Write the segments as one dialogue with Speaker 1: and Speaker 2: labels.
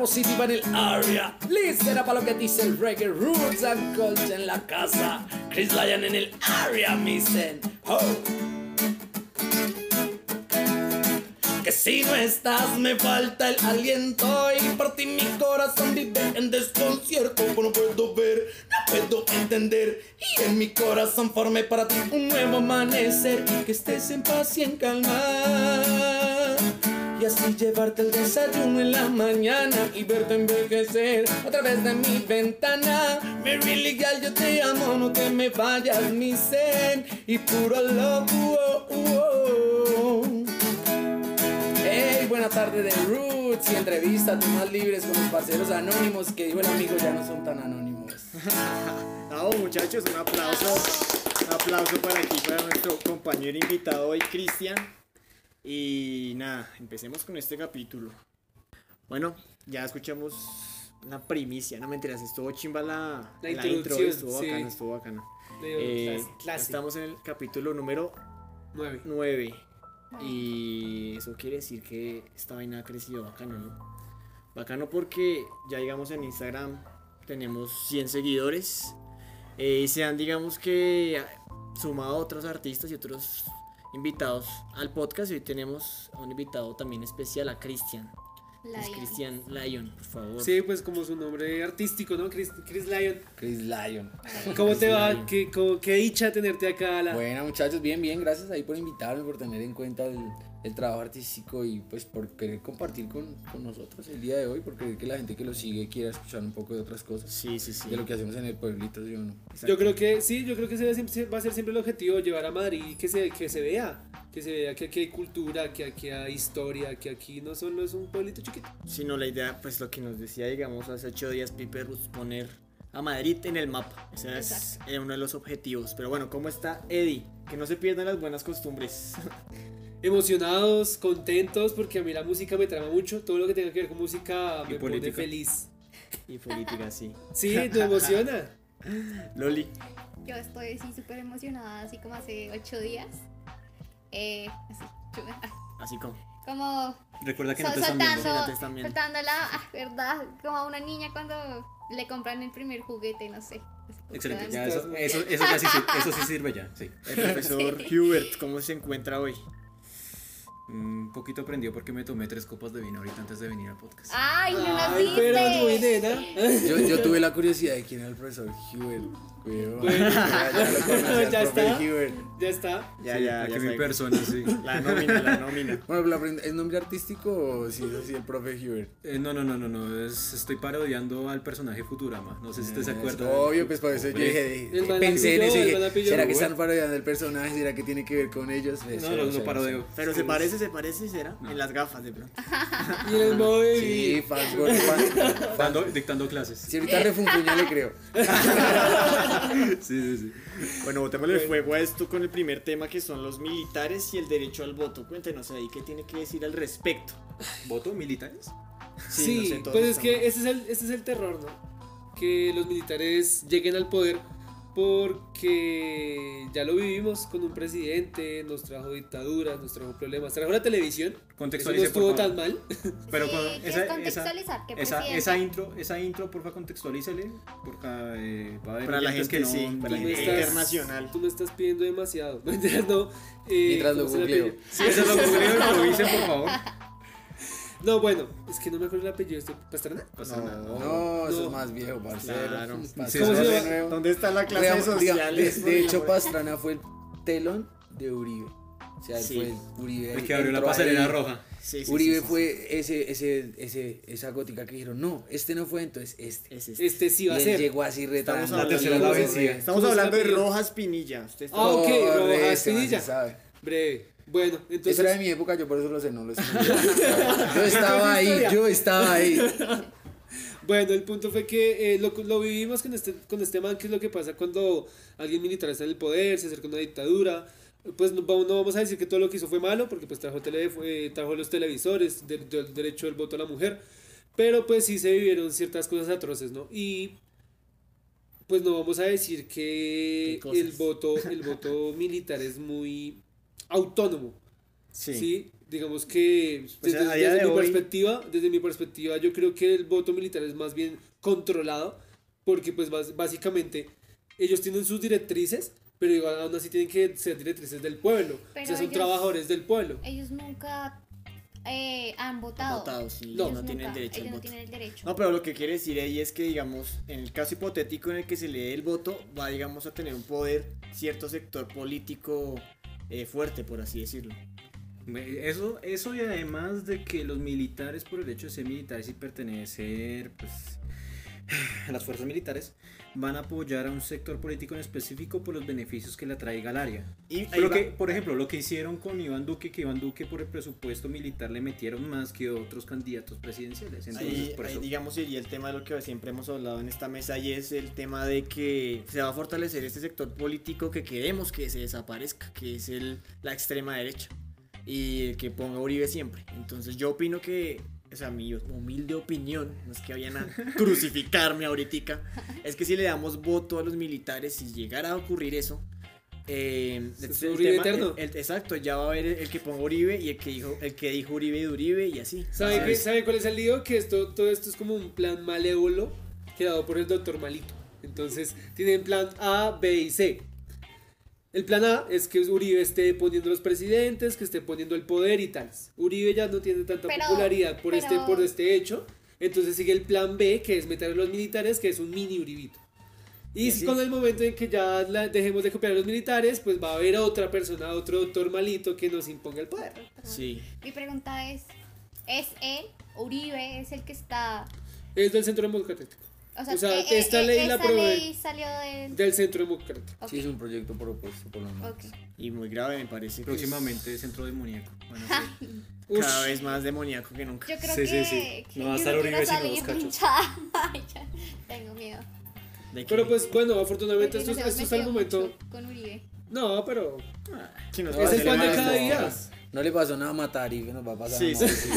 Speaker 1: positiva en el área. Listera para lo que dice el reggae. Roots and culture en la casa. Chris Lyon en el área, misen. Oh. Que si no estás me falta el aliento y por ti mi corazón vive en desconcierto. Pues no puedo ver, no puedo entender y en mi corazón formé para ti un nuevo amanecer. Que estés en paz y en calma y llevarte el desayuno en la mañana y verte envejecer a través de mi ventana. Mary Legal, yo te amo, no te me vayas, mi zen y puro love. Oh, oh, oh. Hey, buena tarde de Roots y entrevista más libres con los parceros anónimos que dijo el amigo ya no son tan anónimos.
Speaker 2: no, muchachos, un aplauso. Un aplauso para aquí, para nuestro compañero invitado hoy, Cristian. Y nada, empecemos con este capítulo. Bueno, ya escuchamos una primicia, no mentiras, estuvo chimba la,
Speaker 3: La
Speaker 2: intro, estuvo
Speaker 3: sí.
Speaker 2: bacano, estuvo.
Speaker 3: Medio
Speaker 2: Eh, estamos en el capítulo número
Speaker 3: Nueve.
Speaker 2: 9 y eso quiere decir que esta vaina ha crecido bacano, ¿no? Bacano porque ya digamos en Instagram tenemos 100 seguidores eh, y se han digamos que sumado otros artistas y otros invitados al podcast y hoy tenemos a un invitado también especial, a Cristian. Es
Speaker 4: Lion.
Speaker 2: Cristian Lyon, por favor.
Speaker 3: Sí, pues como su nombre artístico, ¿no? Chris, Chris Lyon.
Speaker 1: Chris Lyon.
Speaker 3: ¿Cómo te va? ¿Qué, cómo- qué dicha tenerte acá. La...
Speaker 1: Bueno muchachos, bien, bien, gracias ahí por invitarme, por tener en cuenta el, el trabajo artístico y pues por querer compartir con, con nosotros el día de hoy, por querer que la gente que lo sigue quiera escuchar un poco de otras cosas,
Speaker 2: Sí, sí, sí.
Speaker 1: de lo que hacemos en el pueblito, ¿sí o no?
Speaker 3: Yo creo que sí, yo creo que ese va a ser siempre el objetivo, llevar a Madrid que se, que se vea, que se vea que aquí hay cultura, que aquí hay historia, que aquí no solo es un pueblito chiquito.
Speaker 2: Sino la idea, pues lo que nos decía, digamos, hace ocho días Pipe Ruz, poner a Madrid en el mapa. Ese es
Speaker 4: Exacto.
Speaker 2: eh, uno de los objetivos. Pero bueno, ¿cómo está Eddie? Que no se pierdan las buenas costumbres.
Speaker 3: Emocionados, contentos, porque a mí la música me trama mucho, todo lo que tenga que ver con música
Speaker 5: Y
Speaker 3: me pone
Speaker 5: política.
Speaker 3: feliz.
Speaker 2: y política, sí.
Speaker 3: Sí, te emociona.
Speaker 2: Loli.
Speaker 4: Yo estoy así súper emocionada, así como hace ocho días. Eh, así, yo- ah,
Speaker 2: Así como.
Speaker 4: como
Speaker 5: Recuerda que no te están viendo.
Speaker 2: Sí,
Speaker 4: soltando,
Speaker 2: no te están viendo.
Speaker 4: soltando la ah, verdad, como a una niña cuando le compran el primer juguete, no sé.
Speaker 5: Excelente, ya eso, eso, eso, ya sí, eso sí sirve ya, sí.
Speaker 2: El profesor Hubert, ¿cómo se encuentra hoy?
Speaker 5: Un poquito prendido porque me tomé tres copas de vino ahorita antes de venir al podcast.
Speaker 4: Ay, no nos
Speaker 3: Ay, pero muy
Speaker 4: diste.
Speaker 3: nena.
Speaker 1: Yo, yo tuve la curiosidad de quién era el profesor Hubert. Ya,
Speaker 3: está. Ya está.
Speaker 2: Ya,
Speaker 5: Sí,
Speaker 2: ya, ya.
Speaker 5: mi persona, sí.
Speaker 2: La nómina, la nómina.
Speaker 1: Bueno, la ¿es nombre artístico o si es así el profe Hubert?
Speaker 5: Eh, no, no, no, no, no, es, estoy parodiando al personaje Futurama. No sé si usted se acuerda.
Speaker 1: Obvio, pues por eso yo dije, pensé en eso. ¿será que están parodiando el personaje? ¿Será que tiene que ver con ellos? Pues,
Speaker 5: No,
Speaker 1: cero,
Speaker 5: lo parodeo.
Speaker 2: Pero se parece, se parece, ¿será? En las gafas de pronto.
Speaker 3: Y el de
Speaker 1: Sí, fans,
Speaker 5: dictando clases.
Speaker 1: Si ahorita refunfuña le creo.
Speaker 5: Sí, sí, sí.
Speaker 2: Bueno, botémosle fuego a esto con el primer tema que son los militares y el derecho al voto. Cuéntenos ahí qué tiene que decir al respecto.
Speaker 5: ¿Voto militares?
Speaker 3: Sí,
Speaker 2: no sé, todos
Speaker 3: pues es que ese es, el, ese es el terror, ¿no? Que los militares lleguen al poder porque ya lo vivimos con un presidente, nos trajo dictaduras, nos trajo problemas, trajo la televisión. Eso no
Speaker 5: Contextualice,
Speaker 3: estuvo
Speaker 5: por
Speaker 3: tan mal.
Speaker 5: Pero
Speaker 4: Sí,
Speaker 5: con esa,
Speaker 4: contextualizar,
Speaker 5: esa, intro, esa intro, porfa, contextualícele. Porque eh, va a haber
Speaker 2: Para la gente,
Speaker 5: que
Speaker 2: sí,
Speaker 5: no.
Speaker 2: para la gente
Speaker 3: estás-
Speaker 2: internacional.
Speaker 3: Tú me estás pidiendo demasiado. No. Eh,
Speaker 1: Mientras lo
Speaker 3: ¿cómo se le
Speaker 1: googleo.
Speaker 5: Sí, eso es lo que creo, improvisen, por favor.
Speaker 3: No, bueno, es que no me acuerdo el apellido. ¿Este ¿Pastrana?
Speaker 5: Pasa
Speaker 2: No.
Speaker 1: eso
Speaker 3: No.
Speaker 1: es más viejo, parcero.
Speaker 2: Claro.
Speaker 1: Parcero
Speaker 3: ¿Cómo se
Speaker 1: de
Speaker 3: llama?
Speaker 2: ¿Dónde está la clase de
Speaker 1: Digamos,
Speaker 2: sociales?
Speaker 1: de, de hecho, Pastrana fue el telón de Uribe. O sea, él
Speaker 2: Sí.
Speaker 1: fue Uribe.
Speaker 5: El que abrió la pasarela
Speaker 1: ahí.
Speaker 5: roja.
Speaker 2: Sí, sí,
Speaker 1: Uribe
Speaker 2: sí, sí,
Speaker 1: fue ese, ese, ese, esa gótica que dijeron, no, este no fue, entonces este.
Speaker 2: Es este.
Speaker 3: Este sí va
Speaker 1: y
Speaker 3: a
Speaker 1: él
Speaker 3: ser.
Speaker 1: llegó así
Speaker 2: Estamos
Speaker 1: retando.
Speaker 5: La tercera
Speaker 2: hablando,
Speaker 5: la vencida.
Speaker 2: estamos
Speaker 3: ¿Cómo se
Speaker 2: hablando de? Rojas Pinilla. Usted está-
Speaker 3: Ah, ok, Rojas Pinilla.
Speaker 1: sabe.
Speaker 3: Breve. Bueno, entonces.
Speaker 1: Eso era de mi época, yo por eso lo sé, no lo sé. Yo estaba ahí, yo estaba ahí.
Speaker 3: Bueno, el punto fue que eh, lo, lo vivimos con este, con este man, que es lo que pasa cuando alguien militar está en el poder, se acerca a una dictadura. Pues no, vamos- no vamos a decir que todo lo que hizo fue malo, porque pues trajo, tele, fue- trajo los televisores, del del derecho del voto a la mujer. Pero pues sí se vivieron ciertas cosas atroces, ¿no? Y pues no vamos a decir que el voto, el voto militar es muy autónomo.
Speaker 2: Sí.
Speaker 3: Sí. Digamos que
Speaker 2: Pues,
Speaker 3: desde,
Speaker 2: de
Speaker 3: mi
Speaker 2: hoy-
Speaker 3: perspectiva, desde mi perspectiva, yo creo que el voto militar es más bien controlado, porque pues básicamente ellos tienen sus directrices, pero igual aún así tienen que ser directrices del pueblo. o sea, son
Speaker 4: ellos-
Speaker 3: trabajadores del pueblo.
Speaker 4: Ellos nunca eh, han votado.
Speaker 2: Votados, sí,
Speaker 3: No.
Speaker 2: no, tienen
Speaker 4: nunca-
Speaker 2: derecho
Speaker 4: ellos no
Speaker 2: voto.
Speaker 4: tienen el derecho.
Speaker 2: No, pero lo que quiere decir ahí es que, digamos, en el caso hipotético en el que se le dé el voto, va, digamos, a tener un poder cierto sector político eh, fuerte, por así decirlo.
Speaker 5: Eso, eso y además de que los militares, por el hecho de ser militares y pertenecer pues, a las fuerzas militares, van a apoyar a un sector político en específico por los beneficios que le traiga al área.
Speaker 2: Y
Speaker 5: Lo que, por ejemplo, lo que hicieron con Iván Duque, que Iván Duque por el presupuesto militar le metieron más que otros candidatos presidenciales. Entonces,
Speaker 2: Ahí,
Speaker 5: por
Speaker 2: ahí,
Speaker 5: eso.
Speaker 2: digamos, y el tema de lo que siempre hemos hablado en esta mesa y es el tema de que se va a fortalecer este sector político que queremos que se desaparezca, que es el, la extrema derecha y el que ponga Uribe siempre. Entonces yo opino que, o sea, mi humilde opinión, no es que vayan a crucificarme ahorita, es que si le damos voto a los militares, si llegara a ocurrir eso, eh,
Speaker 3: Se
Speaker 2: el
Speaker 3: Uribe
Speaker 2: tema-
Speaker 3: eterno.
Speaker 2: el- el- exacto, ya va a haber el, que ponga Uribe y el que dijo, el que dijo Uribe de Uribe y así.
Speaker 3: ¿Saben, qué-
Speaker 2: es-
Speaker 3: ¿Saben cuál es el lío? Que esto, todo esto es como un plan malévolo creado por el doctor Malito. Entonces, tienen plan A, B y C. El plan A es que Uribe esté poniendo los presidentes, que esté poniendo el poder y tal. Uribe ya no tiene tanta
Speaker 4: Pero-
Speaker 3: popularidad por, este, por este hecho. Entonces sigue el plan B, que es meter a los militares, que es un mini Uribito. Y, si con el momento en que ya la- dejemos de copiar a los militares, pues va a haber otra persona, otro doctor malito que nos imponga el poder.
Speaker 2: Sí.
Speaker 4: Mi pregunta es, ¿es él, Uribe, es el que está...
Speaker 3: Es del centro democrático.
Speaker 4: O sea,
Speaker 3: O sea,
Speaker 4: eh, eh,
Speaker 3: esta
Speaker 4: eh,
Speaker 3: ley la
Speaker 4: ley salió de...
Speaker 3: Del centro democrático.
Speaker 4: Ok,
Speaker 1: Sí, es un proyecto propuesto por lo menos.
Speaker 4: ok.
Speaker 2: Y muy grave me parece. que es
Speaker 5: Próximamente centro demoníaco. Bueno, sí.
Speaker 2: Cada vez más demoníaco que nunca.
Speaker 4: Yo creo
Speaker 5: Sí, sí,
Speaker 4: que,
Speaker 5: sí.
Speaker 4: que
Speaker 5: No va a estar Uribe sino dos cachos.
Speaker 4: Ay, ya, Tengo miedo.
Speaker 3: Pero pues bueno, afortunadamente esto, esto está el momento.
Speaker 4: Con Uribe.
Speaker 3: No, pero
Speaker 2: Ah,
Speaker 3: es el pan de cada
Speaker 2: no.
Speaker 3: día.
Speaker 1: No le pasó nada a matar y que nos va a pasar
Speaker 2: Sí,
Speaker 1: a
Speaker 2: sí.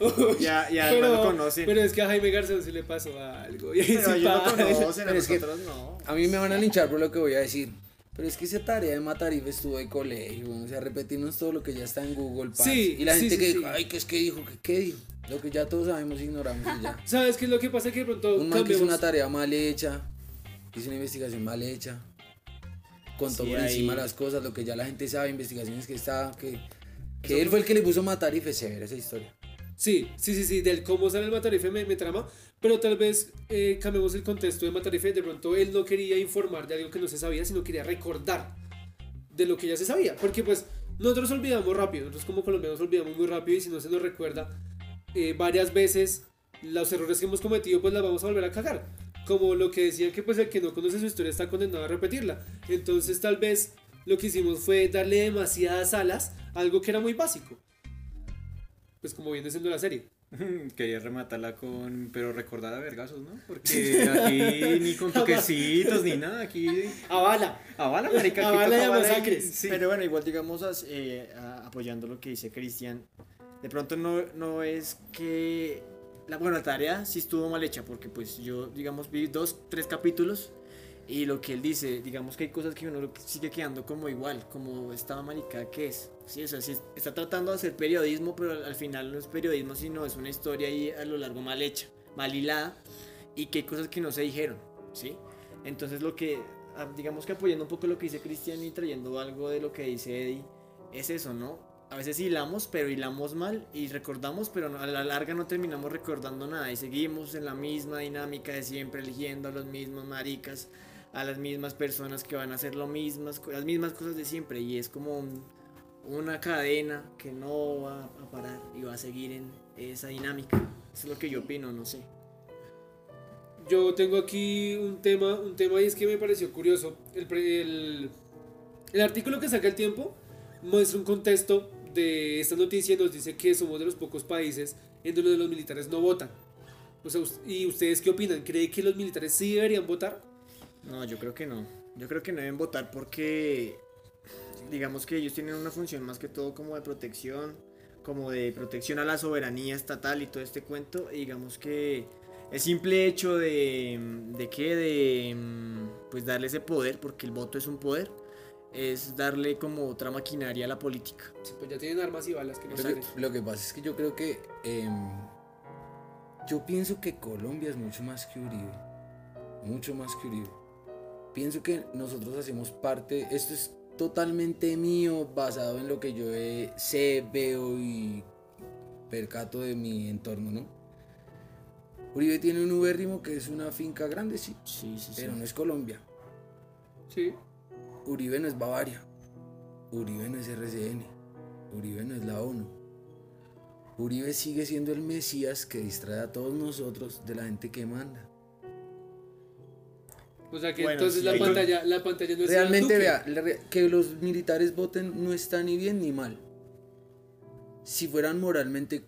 Speaker 3: Uy,
Speaker 2: Ya, ya
Speaker 3: pero,
Speaker 2: lo conocen.
Speaker 3: pero es que a Jaime Garzón sí le pasó algo. Y
Speaker 2: Pero
Speaker 3: sí
Speaker 2: ellos lo conocen, a
Speaker 1: Pero es que-
Speaker 2: nosotros no.
Speaker 1: A mí me van a linchar por lo que voy a decir. Pero es que esa tarea de Matarife estuvo de colegio, o sea, repetirnos todo lo que ya está en Google. parce.
Speaker 3: Sí,
Speaker 1: y la gente
Speaker 3: sí,
Speaker 1: que dijo, ay, ¿qué es que dijo? ¿Qué, qué dijo? Lo que ya todos sabemos, ignoramos y ya.
Speaker 3: ¿Sabes qué es lo que pasa? Que de pronto
Speaker 1: Un man que hizo una tarea mal hecha, hizo una investigación mal hecha, contó por
Speaker 2: ahí-
Speaker 1: encima las cosas, lo que ya la gente sabe, investigaciones que está, que, que él fue el que le puso Matarife, severa esa historia.
Speaker 3: Sí, sí, sí, sí, del cómo sale el Matarife me, me trama, pero tal vez eh, cambiemos el contexto de Matarife, de pronto él no quería informar de algo que no se sabía, sino quería recordar de lo que ya se sabía, porque pues nosotros olvidamos rápido, nosotros como colombianos olvidamos muy rápido y si no se nos recuerda eh, varias veces los errores que hemos cometido, pues las vamos a volver a cagar. Como lo que decían que pues el que no conoce su historia está condenado a repetirla. Entonces tal vez lo que hicimos fue darle demasiadas alas a algo que era muy básico. Pues como viene siendo la serie.
Speaker 5: Quería rematarla con. Pero recordar a vergazos, ¿no? Porque aquí ni con toquecitos ni nada. Aquí.
Speaker 3: A bala.
Speaker 5: A bala, marica.
Speaker 3: A
Speaker 5: aquí
Speaker 3: bala
Speaker 5: toca
Speaker 3: y a
Speaker 5: bala y-
Speaker 3: masacres.
Speaker 5: sí.
Speaker 2: Pero bueno, igual digamos eh, apoyando lo que dice Cristian, de pronto no, no es que la buena tarea sí estuvo mal hecha porque pues yo digamos vi dos, tres capítulos y lo que él dice, digamos que hay cosas que uno sigue quedando como igual, como esta marica que es. Sí, o sea, sí está tratando de hacer periodismo, pero al, al final no es periodismo, sino es una historia ahí a lo largo mal hecha, mal hilada y que hay cosas que no se dijeron, ¿sí? Entonces lo que, ah, digamos que apoyando un poco lo que dice Cristian y trayendo algo de lo que dice Eddie, es eso, ¿no? A veces hilamos, pero hilamos mal y recordamos, pero a la larga no terminamos recordando nada y seguimos en la misma dinámica de siempre, eligiendo a los mismos maricas, a las mismas personas que van a hacer lo mismas, las mismas cosas de siempre y es como un- una cadena que no va a parar y va a seguir en esa dinámica. Eso es lo que yo opino, no sé.
Speaker 3: Yo tengo aquí un tema, un tema y es que me pareció curioso. El, el, el artículo que saca el tiempo muestra un contexto de esta noticia y nos dice que somos de los pocos países en donde los militares no votan. O sea, ¿y ustedes qué opinan? ¿Creen que los militares sí deberían votar?
Speaker 2: No, yo creo que no. Yo creo que no deben votar porque digamos que ellos tienen una función más que todo como de protección, como de protección a la soberanía estatal y todo este cuento. Y digamos que el simple hecho de, de que de pues darle ese poder, porque el voto es un poder, es darle como otra maquinaria a la política.
Speaker 3: Sí, pues ya tienen armas y balas que no
Speaker 1: Lo
Speaker 3: salen.
Speaker 1: que, lo que pasa es que yo creo que. em, yo pienso que Colombia es mucho más que Uribe. Mucho más que Uribe. Pienso que nosotros hacemos parte. Esto es totalmente mío, basado en lo que yo sé, veo y percato de mi entorno, ¿no? Uribe tiene un ubérrimo que es una finca grande, sí,
Speaker 2: Sí, sí, sí.
Speaker 1: pero no es Colombia.
Speaker 3: Sí.
Speaker 1: Uribe no es Bavaria. Uribe no es RCN. Uribe no es la ONU. Uribe sigue siendo el Mesías que distrae a todos nosotros de la gente que manda.
Speaker 3: O sea que
Speaker 2: Bueno,
Speaker 3: entonces
Speaker 2: sí,
Speaker 3: la pantalla, la pantalla no es
Speaker 1: Realmente, vea, que los militares voten no está ni bien ni mal. Si fueran moralmente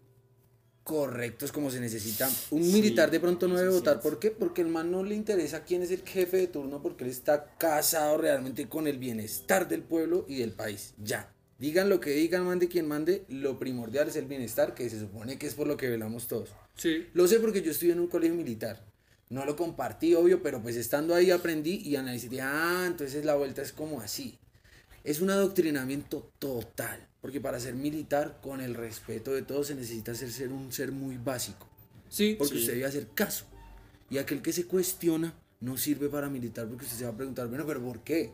Speaker 1: correctos como se necesita, un
Speaker 2: Sí,
Speaker 1: militar de pronto no debe
Speaker 2: sí,
Speaker 1: votar.
Speaker 2: sí.
Speaker 1: ¿Por qué? Porque el man no le interesa quién es el jefe de turno, porque él está casado realmente con el bienestar del pueblo y del país. Ya. Digan lo que digan, mande quien mande, lo primordial es el bienestar, que se supone que es por lo que velamos todos.
Speaker 3: Sí.
Speaker 1: Lo sé porque yo estudié en un colegio militar. No lo compartí, obvio, pero pues estando ahí aprendí y analicé. Ah, entonces la vuelta es como así. Es un adoctrinamiento total. Porque para ser militar, con el respeto de todos, se necesita ser, ser un ser muy básico.
Speaker 3: Sí.
Speaker 1: Porque
Speaker 2: Sí.
Speaker 1: usted debe hacer caso. Y aquel que se cuestiona no sirve para militar porque usted se va a preguntar, bueno, pero ¿por qué?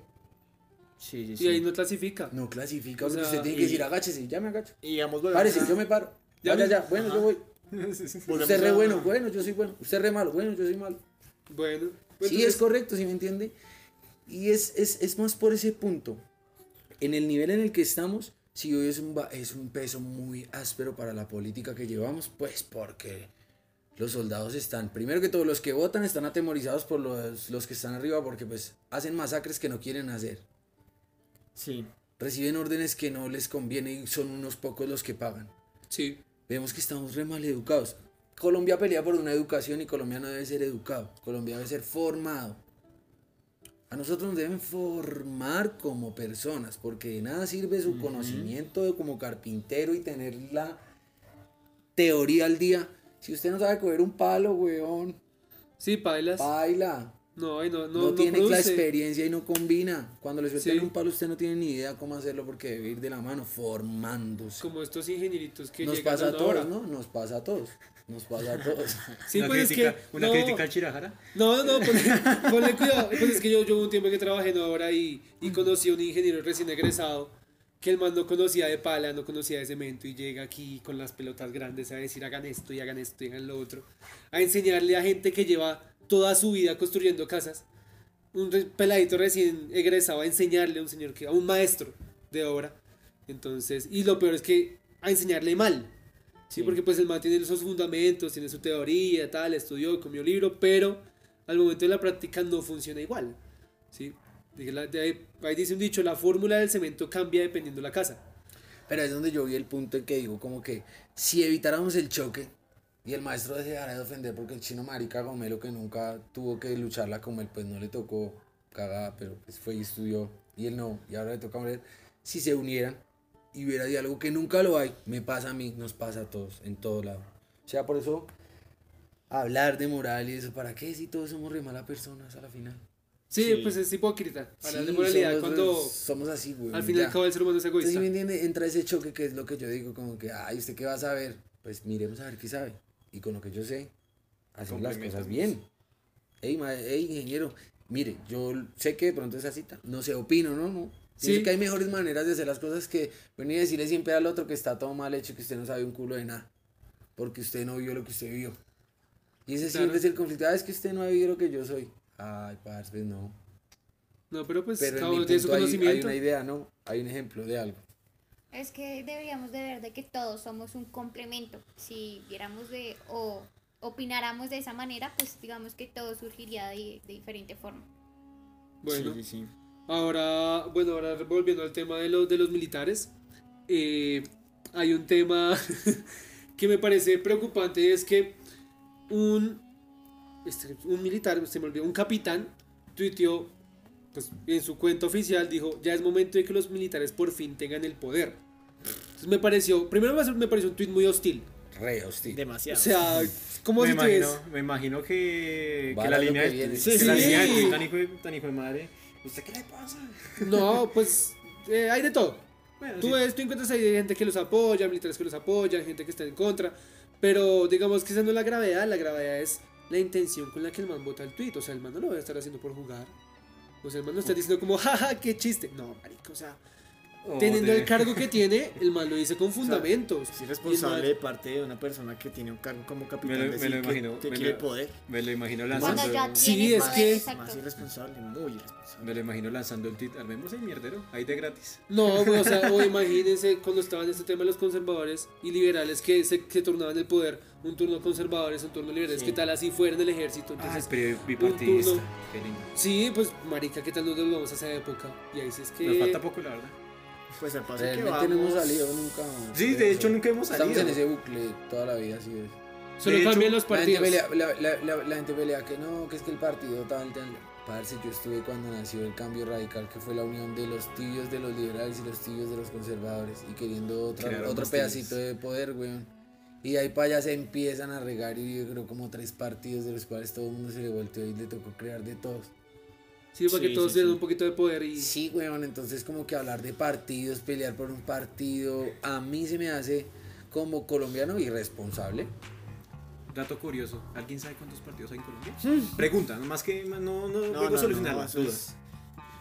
Speaker 2: Sí, sí,
Speaker 3: Y
Speaker 2: sí.
Speaker 3: ahí no clasifica.
Speaker 1: No clasifica,
Speaker 3: O
Speaker 1: porque
Speaker 3: sea,
Speaker 1: usted tiene que decir, agáchese, ya me agacho.
Speaker 2: Y digamos, volvemos
Speaker 1: Párese, yo me paro.
Speaker 3: Ya
Speaker 1: Ya, ya. Bueno,
Speaker 2: Ajá.
Speaker 1: yo voy. Usted re bueno, bueno, yo soy bueno. Usted re malo, bueno, yo soy malo.
Speaker 3: Bueno. pues
Speaker 1: Sí,
Speaker 3: entonces-
Speaker 1: es correcto, ¿sí me entiende? Y es, es, es más por ese punto. En el nivel en el que estamos, si hoy es un, es un peso muy áspero para la política que llevamos, pues porque los soldados están, primero que todo, los que votan están atemorizados por los, los que están arriba porque pues hacen masacres que no quieren hacer.
Speaker 2: Sí.
Speaker 1: Reciben órdenes que no les conviene y son unos pocos los que pagan.
Speaker 3: Sí.
Speaker 1: Vemos que estamos re mal educados. Colombia pelea por una educación y Colombia no debe ser educado. Colombia debe ser formado. A nosotros nos deben formar como personas, porque de nada sirve su conocimiento de como carpintero y tener la teoría al día. Si usted no sabe coger un palo, weón,
Speaker 3: Sí, pailas.
Speaker 1: baila.
Speaker 3: No, y no,
Speaker 1: No,
Speaker 3: no, no
Speaker 1: tiene la experiencia y no combina. Cuando le sueltan
Speaker 3: Sí.
Speaker 1: un palo, usted no tiene ni idea cómo hacerlo porque debe ir de la mano formándose.
Speaker 3: Como estos ingenieritos que
Speaker 1: Nos
Speaker 3: llegan
Speaker 1: pasa a todos,
Speaker 3: hora.
Speaker 1: ¿no? Nos pasa a todos. Nos pasa a todos.
Speaker 3: Sí,
Speaker 5: una
Speaker 3: pues
Speaker 5: crítica,
Speaker 3: es que.
Speaker 5: una
Speaker 3: no,
Speaker 5: crítica al Chirajara.
Speaker 3: No, no, ponle, ponle cuidado. Pues es que yo, yo un tiempo que trabajé en obra y, y conocí a un ingeniero recién egresado que el man no conocía de pala, no conocía de cemento y llega aquí con las pelotas grandes a decir hagan esto y hagan esto y hagan lo otro. A enseñarle a gente que lleva toda su vida construyendo casas. Un peladito recién egresado a enseñarle a un señor que a un maestro de obra. Entonces, y lo peor es que a enseñarle mal. Sí, porque pues el man tiene esos fundamentos, tiene su teoría, tal, estudió, comió libro, pero al momento de la práctica no funciona igual. ¿sí? Ahí dice un dicho, la fórmula del cemento cambia dependiendo de la casa.
Speaker 1: Pero es donde yo vi el punto en que digo como que si evitáramos el choque y el maestro dejara de ofender porque el chino marica Gomelo que nunca tuvo que lucharla como él, pues no le tocó cagada, pero pues fue y estudió y él no, y ahora le toca morir, si se unieran y hubiera diálogo que nunca lo hay, me pasa a mí, nos pasa a todos, en todo lado. O sea, por eso hablar de moral y eso, ¿para qué si todos somos re malas personas a la final?
Speaker 3: Sí,
Speaker 2: Sí.
Speaker 3: pues es hipócrita. Hablar
Speaker 1: Sí,
Speaker 3: de moralidad
Speaker 1: somos-
Speaker 3: cuando
Speaker 1: somos así, güey.
Speaker 3: al fin y al
Speaker 1: ya.
Speaker 3: cabo el ser humano es
Speaker 1: Entonces,
Speaker 3: egoísta.
Speaker 1: ¿sí me entiende? Entra ese choque que es lo que yo digo, como que, ay, ¿usted qué va a saber? Pues miremos a ver qué sabe. Y con lo que yo sé, hacemos las cosas bien. Ey, ma- ey, ingeniero, mire, yo sé que de pronto esa cita, no sé, opino, ¿no? no.
Speaker 3: Sí.
Speaker 1: que hay mejores maneras de hacer las cosas que venir a decirle siempre al otro que está todo mal hecho, que usted no sabe un culo de nada. Porque usted no vio lo que usted vio. Y ese
Speaker 3: Claro.
Speaker 1: siempre es el conflicto. Ah, es que usted no ha vivido lo que yo soy. Ay, parce, no.
Speaker 3: No, pero pues
Speaker 1: Pero
Speaker 3: cada
Speaker 1: en mi
Speaker 3: uno tiene su
Speaker 1: punto hay, hay
Speaker 3: conocimiento.
Speaker 1: una idea, ¿no? Hay un ejemplo de algo.
Speaker 4: Es que deberíamos de ver de que todos somos un complemento. Si viéramos de o opináramos de esa manera, pues digamos que todo surgiría de, de diferente forma.
Speaker 3: Bueno,
Speaker 2: Sí, sí.
Speaker 3: Ahora, bueno, ahora volviendo al tema de los, de los militares, eh, hay un tema que me parece preocupante, es que un, este, un militar, se me olvidó, un capitán, tuiteó, pues en su cuenta oficial, dijo, ya es momento de que los militares por fin tengan el poder. Entonces me pareció, primero me me pareció un tuit muy hostil.
Speaker 1: Re hostil.
Speaker 3: O
Speaker 2: Demasiado.
Speaker 3: sea, ¿cómo
Speaker 5: me,
Speaker 3: si
Speaker 5: imagino, me imagino que, que la línea
Speaker 1: que
Speaker 5: de que
Speaker 3: Sí,
Speaker 5: la
Speaker 3: sí.
Speaker 5: línea de tan hijo, de- tan hijo de madre ¿Usted qué le pasa?
Speaker 3: No, pues eh, hay de todo.
Speaker 5: Bueno,
Speaker 3: Tú
Speaker 5: sí.
Speaker 3: ves, tú encuentras ahí gente que los apoya, militares que los apoyan, gente que está en contra. Pero digamos que esa no es la gravedad, la gravedad es la intención con la que el man vota el tweet. O sea, el man no lo va a estar haciendo por jugar. O sea, el man no está diciendo como, jaja, qué chiste. No, marico, o sea,
Speaker 5: O
Speaker 3: teniendo
Speaker 5: de-
Speaker 3: el cargo que tiene, el man lo dice con fundamentos.
Speaker 2: Es irresponsable de parte de una persona que tiene un cargo como capitán
Speaker 5: Me lo- me lo
Speaker 2: que-
Speaker 5: imagino,
Speaker 2: que
Speaker 5: me
Speaker 2: quiere
Speaker 5: lo-
Speaker 2: poder.
Speaker 5: Me lo imagino lanzando.
Speaker 4: ya
Speaker 3: Sí, es que-
Speaker 4: exacto.
Speaker 2: Más irresponsable, muy irresponsable.
Speaker 5: Me lo imagino lanzando el tweet. Armemos el mierdero. Ahí de gratis.
Speaker 3: No, o sea, o imagínense cuando estaban este tema de los conservadores y liberales que se, se turnaban el poder, un turno conservadores, un turno liberales,
Speaker 2: Sí.
Speaker 3: ¿qué tal así fuera en el ejército?
Speaker 5: Ah,
Speaker 3: Entonces,
Speaker 5: pero bipartidista.
Speaker 3: turno.
Speaker 5: Qué lindo.
Speaker 3: sí, pues marica, ¿qué tal nos volvamos a esa época? Y ahí sí es que...
Speaker 5: Nos falta poco, la verdad.
Speaker 2: Pues al paso que
Speaker 1: Realmente no hemos
Speaker 2: vamos-
Speaker 1: salido nunca.
Speaker 5: Sí, de hecho nunca hemos
Speaker 1: Estamos
Speaker 5: salido.
Speaker 1: en ese bucle toda la vida, así es.
Speaker 3: Solo
Speaker 5: de hecho,
Speaker 3: cambian los
Speaker 1: La gente,
Speaker 3: partidos.
Speaker 1: pelea, la, la- la- la gente pelea que no, que es que el partido tal, tal. Parce, yo estuve cuando nació el cambio radical, que fue la unión de los tibios de los liberales y los tibios de los conservadores, y queriendo otra- otro pedacito
Speaker 5: tibios.
Speaker 1: de poder, weón. Y de ahí para allá se empiezan a regar, y yo creo como tres partidos de los cuales todo el mundo se le volteó y le tocó crear de todos.
Speaker 3: Sí, para que todos
Speaker 2: sí,
Speaker 3: tengan
Speaker 2: sí.
Speaker 3: un poquito de poder y...
Speaker 1: Sí, weón, entonces como que hablar de partidos, pelear por un partido, a mí se me hace como colombiano irresponsable.
Speaker 5: Dato curioso. ¿Alguien sabe cuántos partidos hay en Colombia? Pregunta, más que no, no, no, solucionar
Speaker 2: no,
Speaker 5: las dudas.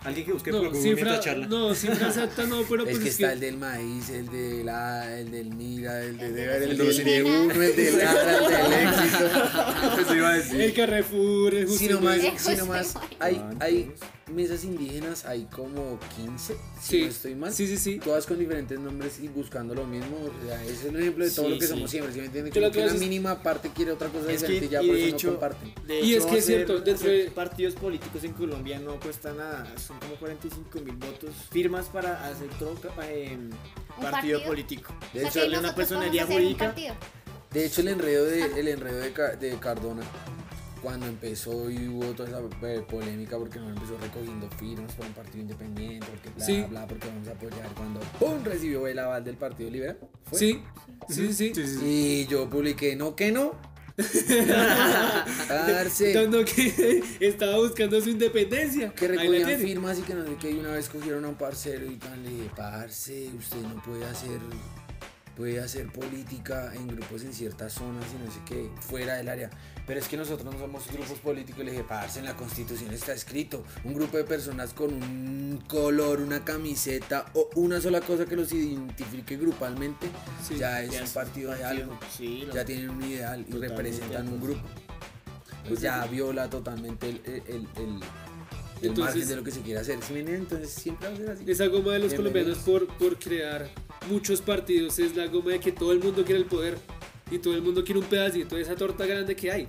Speaker 5: Alguien que busque por
Speaker 3: No,
Speaker 5: Google
Speaker 3: cifra,
Speaker 5: mientras charla.
Speaker 3: no, cifra exacta no, pero
Speaker 1: es
Speaker 3: pues
Speaker 1: que
Speaker 3: es
Speaker 1: está
Speaker 3: que...
Speaker 1: el del maíz, el de la, el del mira, el de
Speaker 4: El de
Speaker 1: deber, el del de uno, el de Lara, el del éxito.
Speaker 5: Eso iba a decir.
Speaker 3: El Carrefour, el
Speaker 1: Si
Speaker 3: Justo
Speaker 1: nomás, si nomás hay, hay mesas indígenas, hay como 15, si
Speaker 3: Sí,
Speaker 1: no estoy mal.
Speaker 3: sí, sí, sí.
Speaker 1: Todas con diferentes nombres y buscando lo mismo. O sea, ese es el ejemplo de todo
Speaker 2: Sí,
Speaker 1: lo que
Speaker 2: sí.
Speaker 1: somos siempre. ¿sí me Como que
Speaker 3: que
Speaker 1: una
Speaker 3: es-
Speaker 1: mínima parte quiere otra cosa
Speaker 2: Es que,
Speaker 1: diferente y ya
Speaker 2: y
Speaker 1: por
Speaker 2: de
Speaker 1: eso no
Speaker 2: hecho,
Speaker 1: comparten.
Speaker 2: de
Speaker 3: Y es que es cierto, dentro de-
Speaker 2: partidos políticos en Colombia no cuesta nada, son como 45 mil votos, firmas para hacer todo eh, partido,
Speaker 4: partido?
Speaker 2: político.
Speaker 1: De hecho,
Speaker 2: darle una personería
Speaker 4: un
Speaker 2: jurídica.
Speaker 1: De hecho, el enredo de, el enredo de, de Cardona, cuando empezó y hubo toda esa eh, polémica porque no empezó recogiendo firmas por un partido independiente, porque bla,
Speaker 3: Sí.
Speaker 1: bla, porque vamos a apoyar. Cuando ¡pum! recibió el aval del Partido Liberal. fue.
Speaker 3: Sí, sí. Sí,
Speaker 5: sí, sí.
Speaker 1: Y yo publiqué, no que no. Parce,
Speaker 3: que estaba buscando su independencia.
Speaker 1: que recogían firmas y que no sé qué. Y una vez cogieron a un parcero y le dije, parce, usted no puede hacer, puede hacer política en grupos en ciertas zonas y no sé qué, fuera del área. Pero es que nosotros no somos grupos políticos. Y le dije, parce, en la constitución está escrito un grupo de personas con un color, una camiseta o una sola cosa que los identifique grupalmente.
Speaker 3: Sí,
Speaker 1: ya es
Speaker 2: Ya
Speaker 1: un partido de algo.
Speaker 2: Sí,
Speaker 1: Ya tienen un ideal y representan un grupo. Pues ya viola totalmente el, el, el, el-
Speaker 3: Entonces-
Speaker 1: margen de lo que se quiere hacer. Entonces siempre va a ser así.
Speaker 3: Esa goma de los
Speaker 1: Bienvenidos.
Speaker 3: colombianos por, por crear muchos partidos es la goma de que todo el mundo quiere el poder y todo el mundo quiere un pedacito de esa torta grande que hay.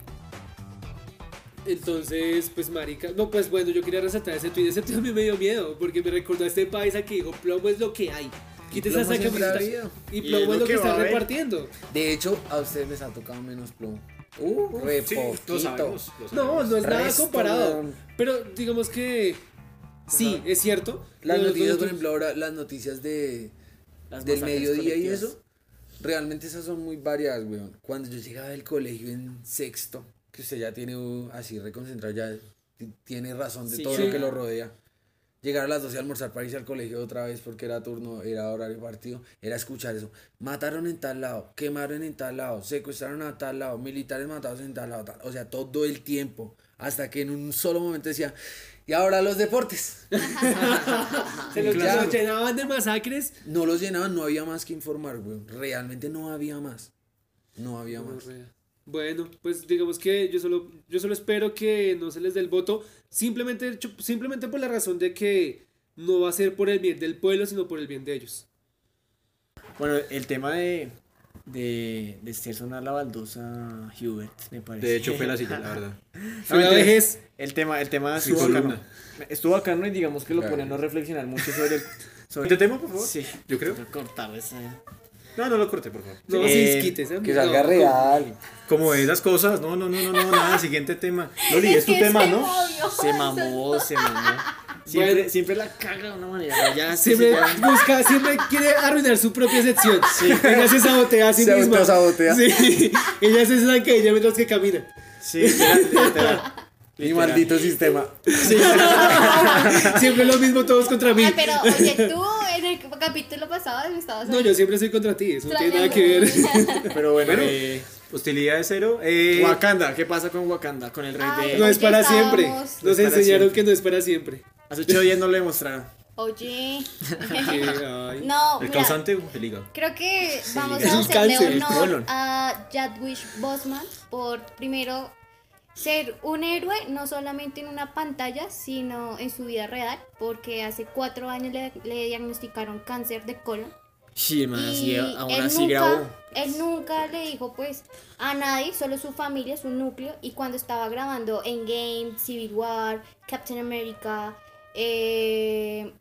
Speaker 3: Entonces, pues marica, no, pues bueno, yo quería resaltar ese tweet, ese tweet a mí me dio miedo porque me recordó a este paisa que dijo, plomo es lo que hay. Quítese esa camiseta y
Speaker 2: Y
Speaker 3: plomo
Speaker 2: es
Speaker 3: es lo que,
Speaker 2: a
Speaker 3: está repartiendo.
Speaker 1: De hecho, a ustedes les ha tocado menos plomo. Uh, re
Speaker 5: Sí,
Speaker 1: poquito.
Speaker 5: lo sabemos. lo
Speaker 3: No,
Speaker 5: sabemos.
Speaker 3: no es nada
Speaker 1: Resto,
Speaker 3: comparado. Pero digamos que sí, es cierto.
Speaker 1: Las noticias, por ejemplo, ahora las noticias de,
Speaker 2: las
Speaker 1: del mediodía y eso, realmente esas son muy variadas, weón. Cuando yo llegaba del colegio en sexto, que usted ya tiene uh, así reconcentrado, ya tiene razón de
Speaker 2: Sí,
Speaker 1: todo
Speaker 3: sí.
Speaker 1: lo que lo rodea. Llegar a las 12 a almorzar para irse al colegio otra vez porque era turno, era horario partido, era escuchar eso. Mataron en tal lado, quemaron en tal lado, secuestraron a tal lado, militares matados en tal lado, tal. o sea, todo el tiempo. Hasta que en un solo momento decía, y ahora los deportes.
Speaker 3: Se los,
Speaker 1: Claro.
Speaker 3: los llenaban de masacres.
Speaker 1: No los llenaban, no había más que informar, güey. Realmente no había más. No había más.
Speaker 3: Bueno, pues digamos que yo solo, yo solo espero que no se les dé el voto, simplemente, simplemente por la razón de que no va a ser por el bien del pueblo, sino por el bien de ellos.
Speaker 2: Bueno, el tema de, de, de hacer sonar la baldosa Hubert, me parece.
Speaker 5: De hecho, fue la silla, la verdad.
Speaker 3: Fue la.
Speaker 2: El tema, el tema estuvo bacano. Estuvo bacano y digamos que lo
Speaker 1: Claro.
Speaker 2: pone a no reflexionar mucho sobre el... Sobre
Speaker 5: ¿Este tema, por favor?
Speaker 2: Sí.
Speaker 5: Yo creo.
Speaker 2: Cortar esa...
Speaker 5: No, no lo corté, por favor.
Speaker 3: No
Speaker 2: Eh,
Speaker 3: se disquites, ¿eh?
Speaker 1: Que salga
Speaker 3: no.
Speaker 1: real.
Speaker 5: Como esas cosas. No, no, no, no, no, nada. Siguiente tema. Loli,
Speaker 4: Es
Speaker 5: es tu tema,
Speaker 4: se
Speaker 5: ¿no?
Speaker 4: movió.
Speaker 2: Se mamó, se mamó. Siempre,
Speaker 3: Bueno.
Speaker 2: siempre la caga de una manera. Ya, sí,
Speaker 3: Siempre
Speaker 2: sí, ya-
Speaker 3: busca, siempre quiere arruinar su propia sección. Ella se sabotea a sí
Speaker 1: Se
Speaker 3: misma.
Speaker 1: autosabotea.
Speaker 3: Sí. Ella se zancadilla mientras que camina.
Speaker 2: Sí, literal.
Speaker 1: Mi maldito sistema.
Speaker 3: Siempre lo mismo todos contra mí.
Speaker 4: Ah, pero oye, tú en el capítulo pasado me estabas
Speaker 3: No, yo siempre soy contra ti, eso no tiene nada que ver.
Speaker 2: Pero bueno,
Speaker 5: Bueno.
Speaker 2: eh,
Speaker 5: Hostilidad de cero. Eh,
Speaker 2: Wakanda, ¿qué pasa con Wakanda? Con el rey
Speaker 4: Ay,
Speaker 2: de...
Speaker 3: No es para siempre.
Speaker 2: No
Speaker 3: Nos enseñaron
Speaker 2: siempre.
Speaker 3: que no es para siempre.
Speaker 2: Hace ocho días no lo demostraron.
Speaker 4: Oye. No,
Speaker 5: el
Speaker 4: mira,
Speaker 5: causante, el hígado.
Speaker 4: creo que vamos
Speaker 3: Es
Speaker 4: a
Speaker 3: un
Speaker 4: hacerle honor a Jadwish Bosman por primero ser un héroe no solamente en una pantalla, sino en su vida real, porque hace cuatro años le, le diagnosticaron cáncer de colon.
Speaker 2: Sí, man, así,
Speaker 4: Y
Speaker 2: aún
Speaker 4: él
Speaker 2: así
Speaker 4: nunca,
Speaker 2: grabó.
Speaker 4: él nunca le dijo pues a nadie, solo su familia, su núcleo. Y cuando estaba grabando Endgame, Civil War, Captain America, eh,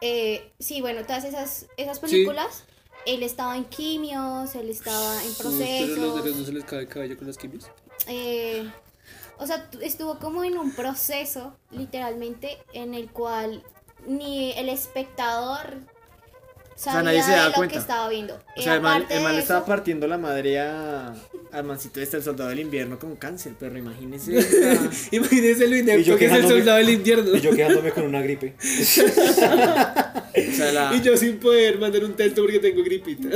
Speaker 4: eh, sí, bueno, todas esas, esas películas, él estaba en quimios, él estaba en
Speaker 3: Uy, Pero los
Speaker 4: procesos.
Speaker 3: negros no se les cae el cabello con las quimios.
Speaker 4: eh, o sea, tu- estuvo como en un proceso, literalmente, en el cual ni el espectador sabía
Speaker 2: nadie se da
Speaker 4: de lo
Speaker 2: cuenta.
Speaker 4: que estaba viendo.
Speaker 2: O
Speaker 4: Y
Speaker 2: sea, el man, el man le estaba partiendo la madre a, al mancito este, el soldado del invierno con cáncer, pero imagínese. la-
Speaker 3: Imagínense lo inepto
Speaker 5: yo
Speaker 3: que es el soldado del invierno.
Speaker 5: Y yo quedándome con una gripe.
Speaker 2: o sea, la-
Speaker 3: Y yo sin poder mandar un texto porque tengo gripita.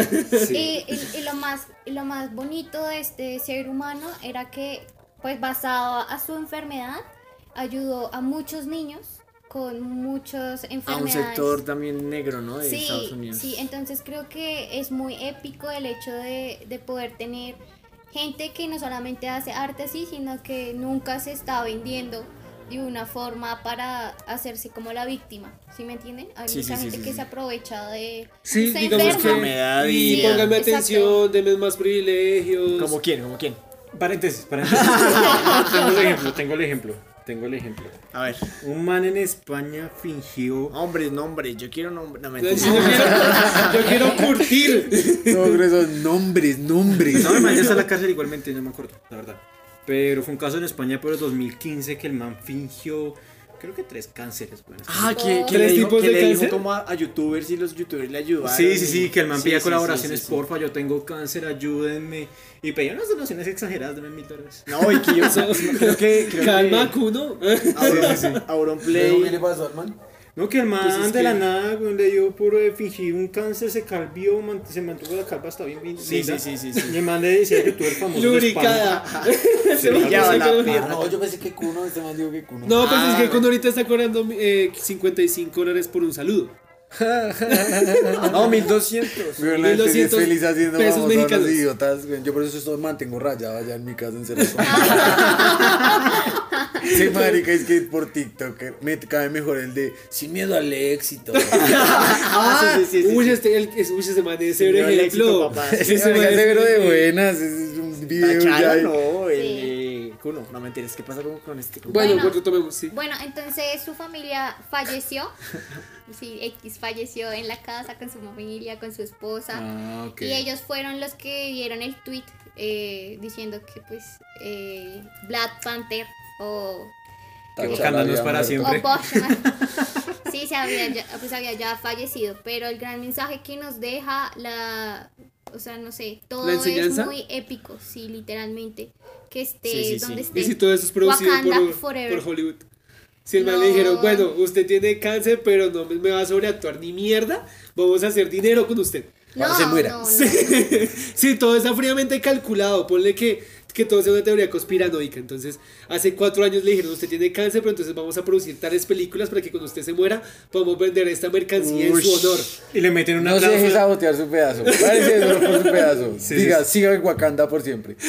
Speaker 4: Y, y- y lo más y lo más bonito de este ser humano era que pues basado a su enfermedad ayudó a muchos niños con muchas
Speaker 2: a un
Speaker 4: enfermedades
Speaker 2: sector también negro, ¿no? De
Speaker 4: sí,
Speaker 2: Estados Unidos.
Speaker 4: sí, entonces creo que es muy épico el hecho de, de poder tener gente que no solamente hace arte así, sino que nunca se está vendiendo de una forma para hacerse como la víctima, ¿sí me entienden? Hay
Speaker 2: Sí,
Speaker 4: mucha
Speaker 2: sí,
Speaker 4: gente
Speaker 2: sí,
Speaker 4: que
Speaker 2: sí.
Speaker 4: se aprovecha de...
Speaker 3: Sí,
Speaker 4: está
Speaker 3: digamos
Speaker 4: enferma.
Speaker 3: que.
Speaker 2: Enfermedad
Speaker 3: Y
Speaker 2: y-
Speaker 3: póngame
Speaker 4: Exacto.
Speaker 3: atención, denme más privilegios.
Speaker 2: ¿Como quién? ¿Como quién?
Speaker 5: Paréntesis, paréntesis. tengo el ejemplo, tengo el ejemplo. Tengo el ejemplo.
Speaker 2: A ver.
Speaker 5: Un man en España fingió.
Speaker 2: Hombres, nombres, yo quiero nombres. No,
Speaker 3: Yo yo quiero curtir.
Speaker 1: No, esos nombres, nombres.
Speaker 5: No, el man ya está en la cárcel igualmente, no me acuerdo, la verdad. Pero fue un caso en España por el 2015 que el man fingió, creo que tres cánceres. weón.
Speaker 2: Ah, que, que
Speaker 3: ¿Tres
Speaker 2: le dijo,
Speaker 3: tipos
Speaker 2: que
Speaker 3: de
Speaker 2: le dijo como a, a youtubers y los youtubers le ayudaron.
Speaker 5: Sí, sí,
Speaker 2: y-
Speaker 5: sí, que el man
Speaker 2: Sí,
Speaker 5: pedía
Speaker 2: sí,
Speaker 5: colaboraciones,
Speaker 2: sí, sí.
Speaker 5: porfa, yo tengo cáncer, ayúdenme. Y pedía unas donaciones exageradas de mil dólares.
Speaker 2: No, y que yo creo que. Creo
Speaker 3: Calma,
Speaker 2: que
Speaker 3: Kuno.
Speaker 2: Auron, Auron
Speaker 1: Luego, ¿Qué le
Speaker 2: Play.
Speaker 1: pasó al man?
Speaker 5: No, que el man
Speaker 3: Pues es
Speaker 5: de
Speaker 3: que-
Speaker 5: la nada weón, le dio por eh, fingir un cáncer, se calvió, man- se mantuvo la calva hasta bien, bien
Speaker 2: Sí,
Speaker 5: linda.
Speaker 2: sí, sí, sí, sí.
Speaker 5: Y el man le decía youtuber famoso
Speaker 3: Lubricada.
Speaker 5: España.
Speaker 3: Se me
Speaker 2: brillaba la.
Speaker 1: Ah, no, yo pensé que Kuno, este man dijo que Kuno.
Speaker 3: No, pues es que
Speaker 2: Ah.
Speaker 3: Kuno ahorita está cobrando eh, 55 dólares por un saludo.
Speaker 2: No, 1200.
Speaker 1: Güey, la gente sí es
Speaker 3: 1200
Speaker 1: feliz haciendo
Speaker 3: pesos mexicanos.
Speaker 1: idiotas. güey. Yo por eso esto mantengo rayado allá en mi casa en Cerro. Sí, marica, es que por TikTok eh, me cae mejor el de sin miedo al éxito.
Speaker 2: Ah, sí, sí, sí,
Speaker 3: uy,
Speaker 2: sí.
Speaker 3: este, el, es, uy, ese man es
Speaker 2: Sí,
Speaker 3: severo
Speaker 2: el éxito, papá.
Speaker 3: Ese
Speaker 1: Ese
Speaker 3: man
Speaker 1: de buenas. Es un video ya.
Speaker 2: No, el
Speaker 4: Sí.
Speaker 2: de Kuno. No mentiras, ¿qué pasa con, con este?
Speaker 3: Bueno,
Speaker 4: Bueno.
Speaker 3: retomemos, sí.
Speaker 4: Bueno, entonces su familia falleció. Sí, X falleció en la casa con su familia, con su esposa.
Speaker 5: Ah, ok.
Speaker 4: Y ellos fueron los que dieron el tweet eh, diciendo que pues eh, Black Panther o,
Speaker 5: Que para siempre.
Speaker 4: o Boschman, sí, se había ya, pues había ya fallecido. Pero el gran mensaje que nos deja la, o sea, no sé, todo
Speaker 3: ¿La
Speaker 4: es muy épico, sí, literalmente. Que esté
Speaker 2: Sí, sí,
Speaker 4: donde
Speaker 2: sí.
Speaker 4: esté.
Speaker 3: Y si todo eso es producido
Speaker 4: Wakanda
Speaker 3: por,
Speaker 4: forever.
Speaker 3: por Hollywood. Si el man
Speaker 4: No.
Speaker 3: le dijeron, bueno, usted tiene cáncer, pero no me va a sobreactuar ni mierda, vamos a hacer dinero con usted.
Speaker 4: no,
Speaker 1: se muera.
Speaker 4: no, no.
Speaker 3: sí, todo está fríamente calculado. Ponle que, que todo sea una teoría conspiranoica. Entonces, hace cuatro años le dijeron, usted tiene cáncer, pero entonces vamos a producir tales películas para que cuando usted se muera podamos vender esta mercancía en su honor.
Speaker 5: Y le meten una
Speaker 1: No se deje sabotear su pedazo. Parece solo por su pedazo.
Speaker 5: Sí,
Speaker 1: Diga,
Speaker 5: sí.
Speaker 1: siga en Wakanda por siempre.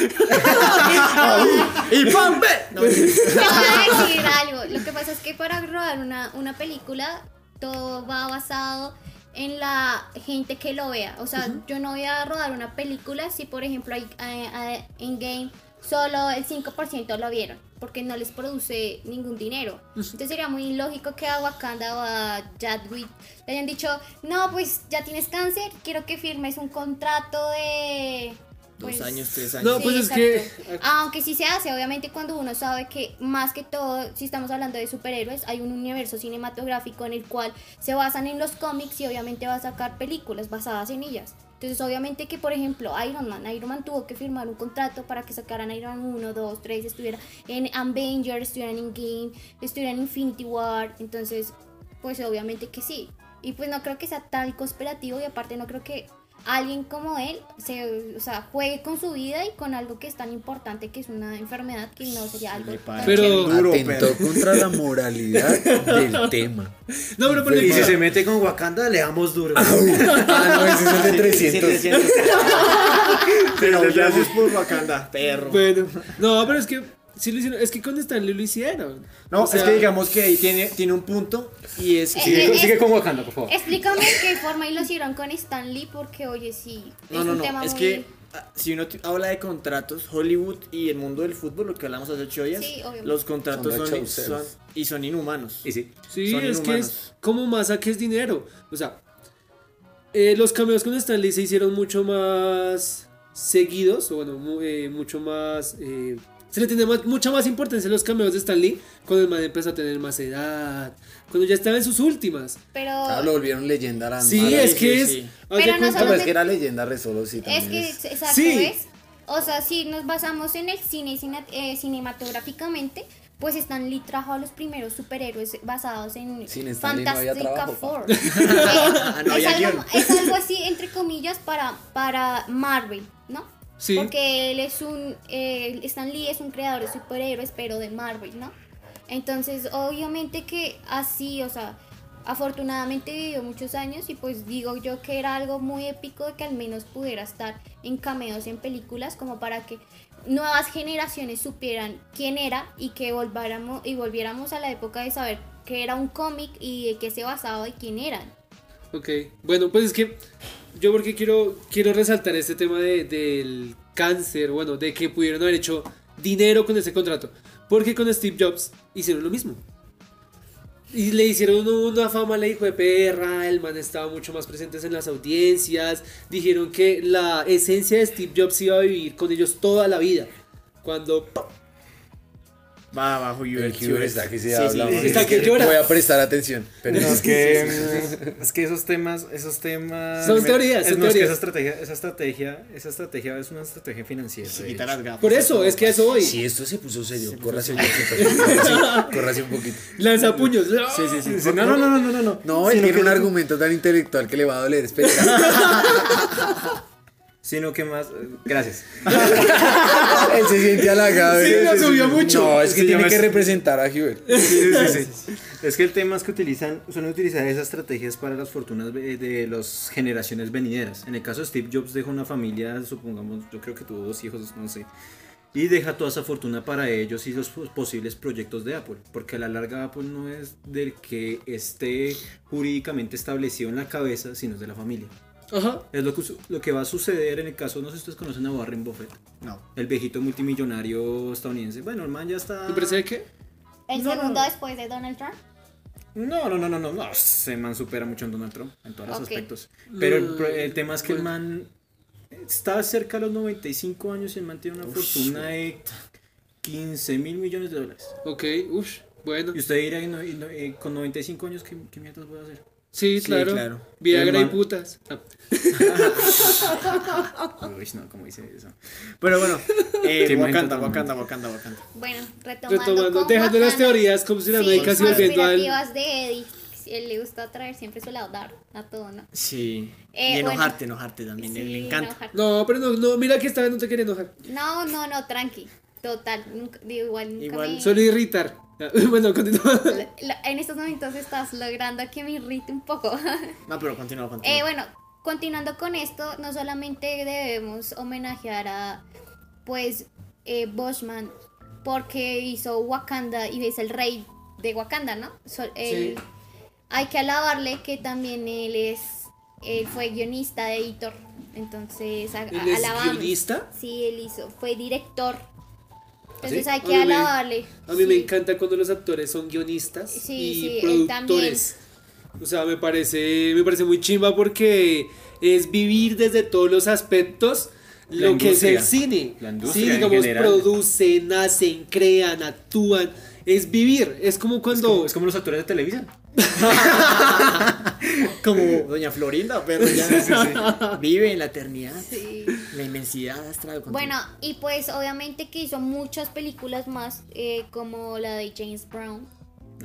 Speaker 2: ¡Y ¡Pampe! No,
Speaker 4: a decir algo. Lo que pasa es que para rodar una, una película, todo va basado en la gente que lo vea. O sea, yo no voy a rodar una película si, por ejemplo, hay, en game solo el 5% lo vieron, porque no les produce ningún dinero. Entonces sería muy lógico que a Wakanda o a Jadwick le hayan dicho, no, pues ya tienes cáncer, quiero que firmes un contrato de...
Speaker 2: Dos
Speaker 4: pues,
Speaker 2: años, tres años.
Speaker 3: No,
Speaker 4: Sí,
Speaker 3: pues es
Speaker 4: exacto.
Speaker 3: que.
Speaker 4: Aunque sí se hace, obviamente cuando uno sabe que más que todo, si estamos hablando de superhéroes, hay un universo cinematográfico en el cual se basan en los cómics y obviamente va a sacar películas basadas en ellas. Entonces, obviamente que, por ejemplo, Iron Man, Iron Man tuvo que firmar un contrato para que sacaran Iron Man 1, 2, 3, estuviera en Avengers, estuvieran en Game, estuvieran en Infinity War. Entonces, pues obviamente que sí. Y pues no creo que sea tan conspirativo y aparte no creo que alguien como él se, o sea, juegue con su vida y con algo que es tan importante que es una enfermedad que no sería algo tan
Speaker 3: Pero-
Speaker 2: duro,
Speaker 1: Atentó
Speaker 2: pero-
Speaker 1: contra la moralidad del tema.
Speaker 3: No, pero por
Speaker 5: Y si se mete con Wakanda, le damos duro.
Speaker 1: Ah, no, ese es el de 300.
Speaker 2: 700. Pero gracias por Wakanda, perro.
Speaker 3: bueno, no, pero es que sí lo hicieron, es que con Stanley lo hicieron.
Speaker 2: No,
Speaker 3: O sea,
Speaker 2: es que digamos que ahí tiene, tiene un punto y es...
Speaker 4: Eh,
Speaker 5: Sigue,
Speaker 4: eh,
Speaker 5: sigue con Wakanda, por favor.
Speaker 4: Explícame qué forma y lo hicieron con Stan Lee porque, oye, sí,
Speaker 2: No,
Speaker 4: es
Speaker 2: no,
Speaker 4: un
Speaker 2: no,
Speaker 4: tema
Speaker 2: es
Speaker 4: muy...
Speaker 2: que ah, si uno habla de contratos, Hollywood y el mundo del fútbol, lo que hablamos hace ocho días,
Speaker 4: Sí, obviamente.
Speaker 2: los contratos
Speaker 1: Son
Speaker 2: son, y son inhumanos.
Speaker 5: Y sí.
Speaker 3: Sí,
Speaker 2: son
Speaker 3: es que
Speaker 2: inhumanos.
Speaker 3: es como más a que es dinero. O sea, eh, los cameos con Stanley se hicieron mucho más seguidos, o bueno, mu- eh, mucho más... eh, se le tiene más- mucha más importancia a los cameos de Stanley cuando el man empezó a tener más edad, cuando ya estaba en sus últimas.
Speaker 4: Pero
Speaker 1: Ah, lo volvieron leyenda. la
Speaker 3: Sí, es que
Speaker 2: sí,
Speaker 3: es...
Speaker 2: sí.
Speaker 4: Pero no solo
Speaker 1: es que era leyenda re solo, sí,
Speaker 4: es que,
Speaker 1: es-
Speaker 4: exacto,
Speaker 3: Sí.
Speaker 4: ¿ves? O sea, si nos basamos en el cine cine- eh, cinematográficamente, pues Stan Lee trajo a los primeros superhéroes basados en
Speaker 1: Sin Stan Lee no había
Speaker 4: Fantastic
Speaker 1: trabajo,
Speaker 4: Four. Eh, es algo así, entre comillas, para, para Marvel, ¿no?
Speaker 3: Sí.
Speaker 4: Porque él es un. eh, Stan Lee es un creador de superhéroes, pero de Marvel, ¿no? Entonces, obviamente que así, o sea, afortunadamente vivió muchos años y pues digo yo que era algo muy épico de que al menos pudiera estar en cameos en películas como para que nuevas generaciones supieran quién era y que volviéramos, y volviéramos a la época de saber que era un cómic y de qué se basaba y quién eran.
Speaker 3: Ok, bueno, pues es que yo porque quiero, quiero resaltar este tema de- del cáncer, bueno, de que pudieron haber hecho dinero con ese contrato. Porque con Steve Jobs hicieron lo mismo. Y le hicieron una fama al hijo de perra, el man estaba mucho más presente en las audiencias, dijeron que la esencia de Steve Jobs iba a vivir con ellos toda la vida. Cuando
Speaker 2: Va abajo
Speaker 1: El
Speaker 2: Hubert.
Speaker 1: Hubert está que se
Speaker 2: Sí,
Speaker 1: habla.
Speaker 2: sí,
Speaker 3: Está que llora.
Speaker 1: Voy a prestar atención. Pero
Speaker 5: No, es que, es que esos temas, esos temas.
Speaker 3: Son teorías,
Speaker 5: es,
Speaker 3: son
Speaker 5: no, es que
Speaker 3: teorías.
Speaker 5: esa estrategia, esa estrategia, esa estrategia es una estrategia financiera.
Speaker 2: Se quita las gafas.
Speaker 3: por eso, es que a eso voy.
Speaker 1: si esto se puso serio, córrase un poquito. Córrase un poquito.
Speaker 3: Lanza puños.
Speaker 2: Sí, sí, sí.
Speaker 5: Sí, No, no, no, no, no, no.
Speaker 1: No, él tiene un argumento tan intelectual que le va a doler. Espera.
Speaker 5: Sino que más. Gracias.
Speaker 1: él se siente halagado.
Speaker 3: Sí, lo subió mucho.
Speaker 1: No, es que
Speaker 5: Sí,
Speaker 1: tiene que representar a Hubert.
Speaker 5: Sí, sí, sí. Es que el tema es que utilizan, suelen utilizar esas estrategias para las fortunas de, las generaciones venideras. En el caso de Steve Jobs dejó una familia, supongamos, yo creo que tuvo dos hijos, no sé. Y deja toda esa fortuna para ellos y los pos- posibles proyectos de Apple. Porque a la larga Apple no es del que esté jurídicamente establecido en la cabeza, sino es de la familia.
Speaker 3: Ajá.
Speaker 5: Es lo que, lo que va a suceder en el caso, no sé si ustedes conocen a Warren Buffett,
Speaker 2: No.
Speaker 5: el viejito multimillonario estadounidense. Bueno, el man ya está...
Speaker 3: ¿Me parece que?
Speaker 4: El
Speaker 5: No,
Speaker 4: segundo
Speaker 5: no.
Speaker 4: después de Donald Trump.
Speaker 5: No, no, no, no, no, no, ese man supera mucho a Donald Trump en todos los aspectos. Pero el, tema es que el man está cerca de los 95 años y el man tiene una fortuna de 15 mil millones de dólares.
Speaker 3: Ok, uff, bueno.
Speaker 5: Y usted dirá, y no- y no- eh, con 95 años, ¿qué, qué mierdas voy a hacer?
Speaker 3: Sí,
Speaker 2: Sí,
Speaker 3: claro.
Speaker 2: claro.
Speaker 3: Viagra y putas. Ah,
Speaker 5: Uy, no, ¿cómo dice eso?
Speaker 2: Pero bueno, eh, Wakanda. Wakanda, Wakanda, Wakanda.
Speaker 4: Bueno, retomando.
Speaker 3: Retomando,
Speaker 4: con
Speaker 3: dejando las teorías como si la
Speaker 4: Sí,
Speaker 3: no hay casi volviendo al.
Speaker 4: de Eddie. Él le gusta traer siempre su lado dark a todo, ¿no?
Speaker 2: Sí.
Speaker 4: Eh,
Speaker 2: y
Speaker 4: bueno.
Speaker 2: enojarte, enojarte también.
Speaker 4: Sí,
Speaker 2: le encanta.
Speaker 4: enojarte.
Speaker 3: No, pero no, no, mira que esta vez no te quería enojar.
Speaker 4: No, no, no, tranqui. Total, nunca, digo, igual nunca
Speaker 2: Igual,
Speaker 4: me-
Speaker 3: Solo irritar. Bueno, continúa.
Speaker 4: En estos momentos estás logrando que me irrite un poco.
Speaker 2: No, pero continúa, continúa.
Speaker 4: Eh, bueno, continuando con esto, no solamente debemos homenajear a, pues, eh, Boschman, porque hizo Wakanda y es el rey de Wakanda, ¿no? So- él- Hay que alabarle que también él es, él fue guionista, editor, entonces a-
Speaker 3: ¿Él
Speaker 4: a-
Speaker 3: es
Speaker 4: alabamos.
Speaker 3: guionista?
Speaker 4: Sí, él hizo, fue director. Entonces
Speaker 3: ¿Sí?
Speaker 4: hay que alabarle.
Speaker 3: A mí me encanta cuando los actores son guionistas
Speaker 4: Sí,
Speaker 3: y
Speaker 4: sí, él
Speaker 3: productores. O sea, me parece, me parece muy chimba porque es vivir desde todos los aspectos
Speaker 5: La
Speaker 3: lo que es el cine.
Speaker 5: La
Speaker 3: sí, digamos, producen, nacen, crean, actúan. Es vivir. Es como
Speaker 5: Es
Speaker 3: cuando.
Speaker 5: como, es como los actores de televisión.
Speaker 2: Como Doña Florinda, pero ya vive en la eternidad,
Speaker 4: Sí.
Speaker 2: la inmensidad astral.
Speaker 4: Bueno, y pues obviamente que hizo muchas películas más, eh, como la de James Brown,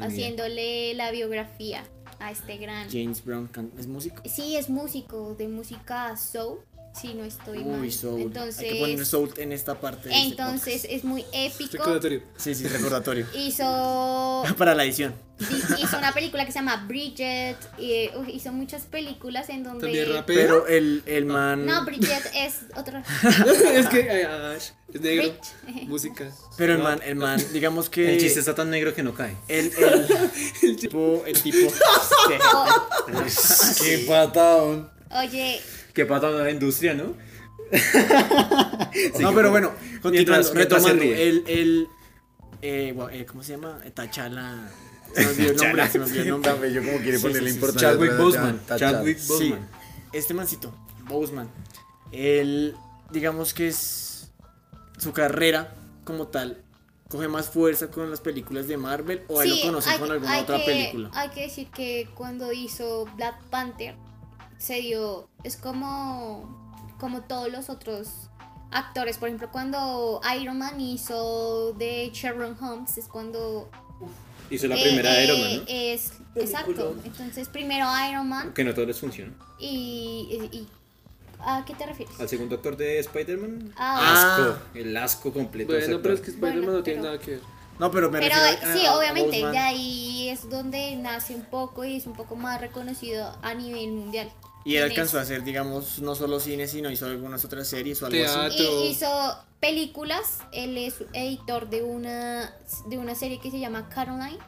Speaker 4: haciéndole la biografía a este gran...
Speaker 2: James Brown es músico.
Speaker 4: Sí, es músico de música soul, si no estoy mal.
Speaker 2: Uy, soul.
Speaker 4: Entonces,
Speaker 2: Hay que poner soul en esta parte. de este
Speaker 4: entonces es muy épico.
Speaker 3: Recordatorio.
Speaker 2: Sí, sí, recordatorio.
Speaker 4: Hizo,
Speaker 2: Para la edición.
Speaker 4: di- hizo una película que se llama Bridget, y, uy, hizo muchas películas en donde...
Speaker 3: También rapea.
Speaker 2: Pero el, el man.
Speaker 4: No, Bridget es otra...
Speaker 3: es que ay, Ash, es negro.
Speaker 4: Rich.
Speaker 3: Música.
Speaker 2: Pero el man, el man, digamos que.
Speaker 5: El chiste está tan negro que no cae.
Speaker 2: El, el, tipo, el tipo.
Speaker 4: O-
Speaker 1: Qué patadón.
Speaker 4: oye,
Speaker 5: Qué pata de la industria, ¿no?
Speaker 2: no, pero bueno, continuando, retomando. El, el, eh, eh, ¿cómo se llama? Tachala. Se me olvidó el nombre, se me olvidó el nombre.
Speaker 1: Bello como quiere
Speaker 2: Sí,
Speaker 1: ponerle
Speaker 2: sí, sí,
Speaker 1: importancia.
Speaker 5: Chadwick Boseman. Chadwick
Speaker 2: Sí,
Speaker 5: Boseman.
Speaker 2: este mancito, Boseman, él, digamos que es su carrera como tal, coge más fuerza con las películas de Marvel o él
Speaker 4: Sí,
Speaker 2: lo conocen con
Speaker 4: que-
Speaker 2: alguna otra
Speaker 4: que-
Speaker 2: película.
Speaker 4: Hay que decir que cuando hizo Black Panther se dio, es como, como todos los otros actores, por ejemplo, cuando Iron Man hizo de Sherlock Holmes, es cuando...
Speaker 5: Hizo la
Speaker 4: eh,
Speaker 5: primera de
Speaker 4: eh,
Speaker 5: Iron Man, ¿no?
Speaker 4: Es, exacto, entonces primero Iron Man
Speaker 5: Que no todo les funciona.
Speaker 4: y... y- y- ¿A qué te refieres?
Speaker 5: Al segundo actor de Spider-Man.
Speaker 4: Ah.
Speaker 5: Asco. El asco completo.
Speaker 3: Bueno, pero es que Spider-Man
Speaker 4: Bueno,
Speaker 3: no tiene
Speaker 4: pero-
Speaker 3: nada que ver.
Speaker 2: No, pero me
Speaker 4: Pero
Speaker 2: refiero a-
Speaker 4: sí,
Speaker 2: a- a
Speaker 4: obviamente,
Speaker 2: Boseman.
Speaker 4: de ahí es donde nace un poco y es un poco más reconocido a nivel mundial.
Speaker 2: Y él alcanzó a hacer, digamos, no solo cine, sino hizo algunas otras series o algo así.
Speaker 4: Y hizo películas, él es editor de una, de una serie que se llama Caroline.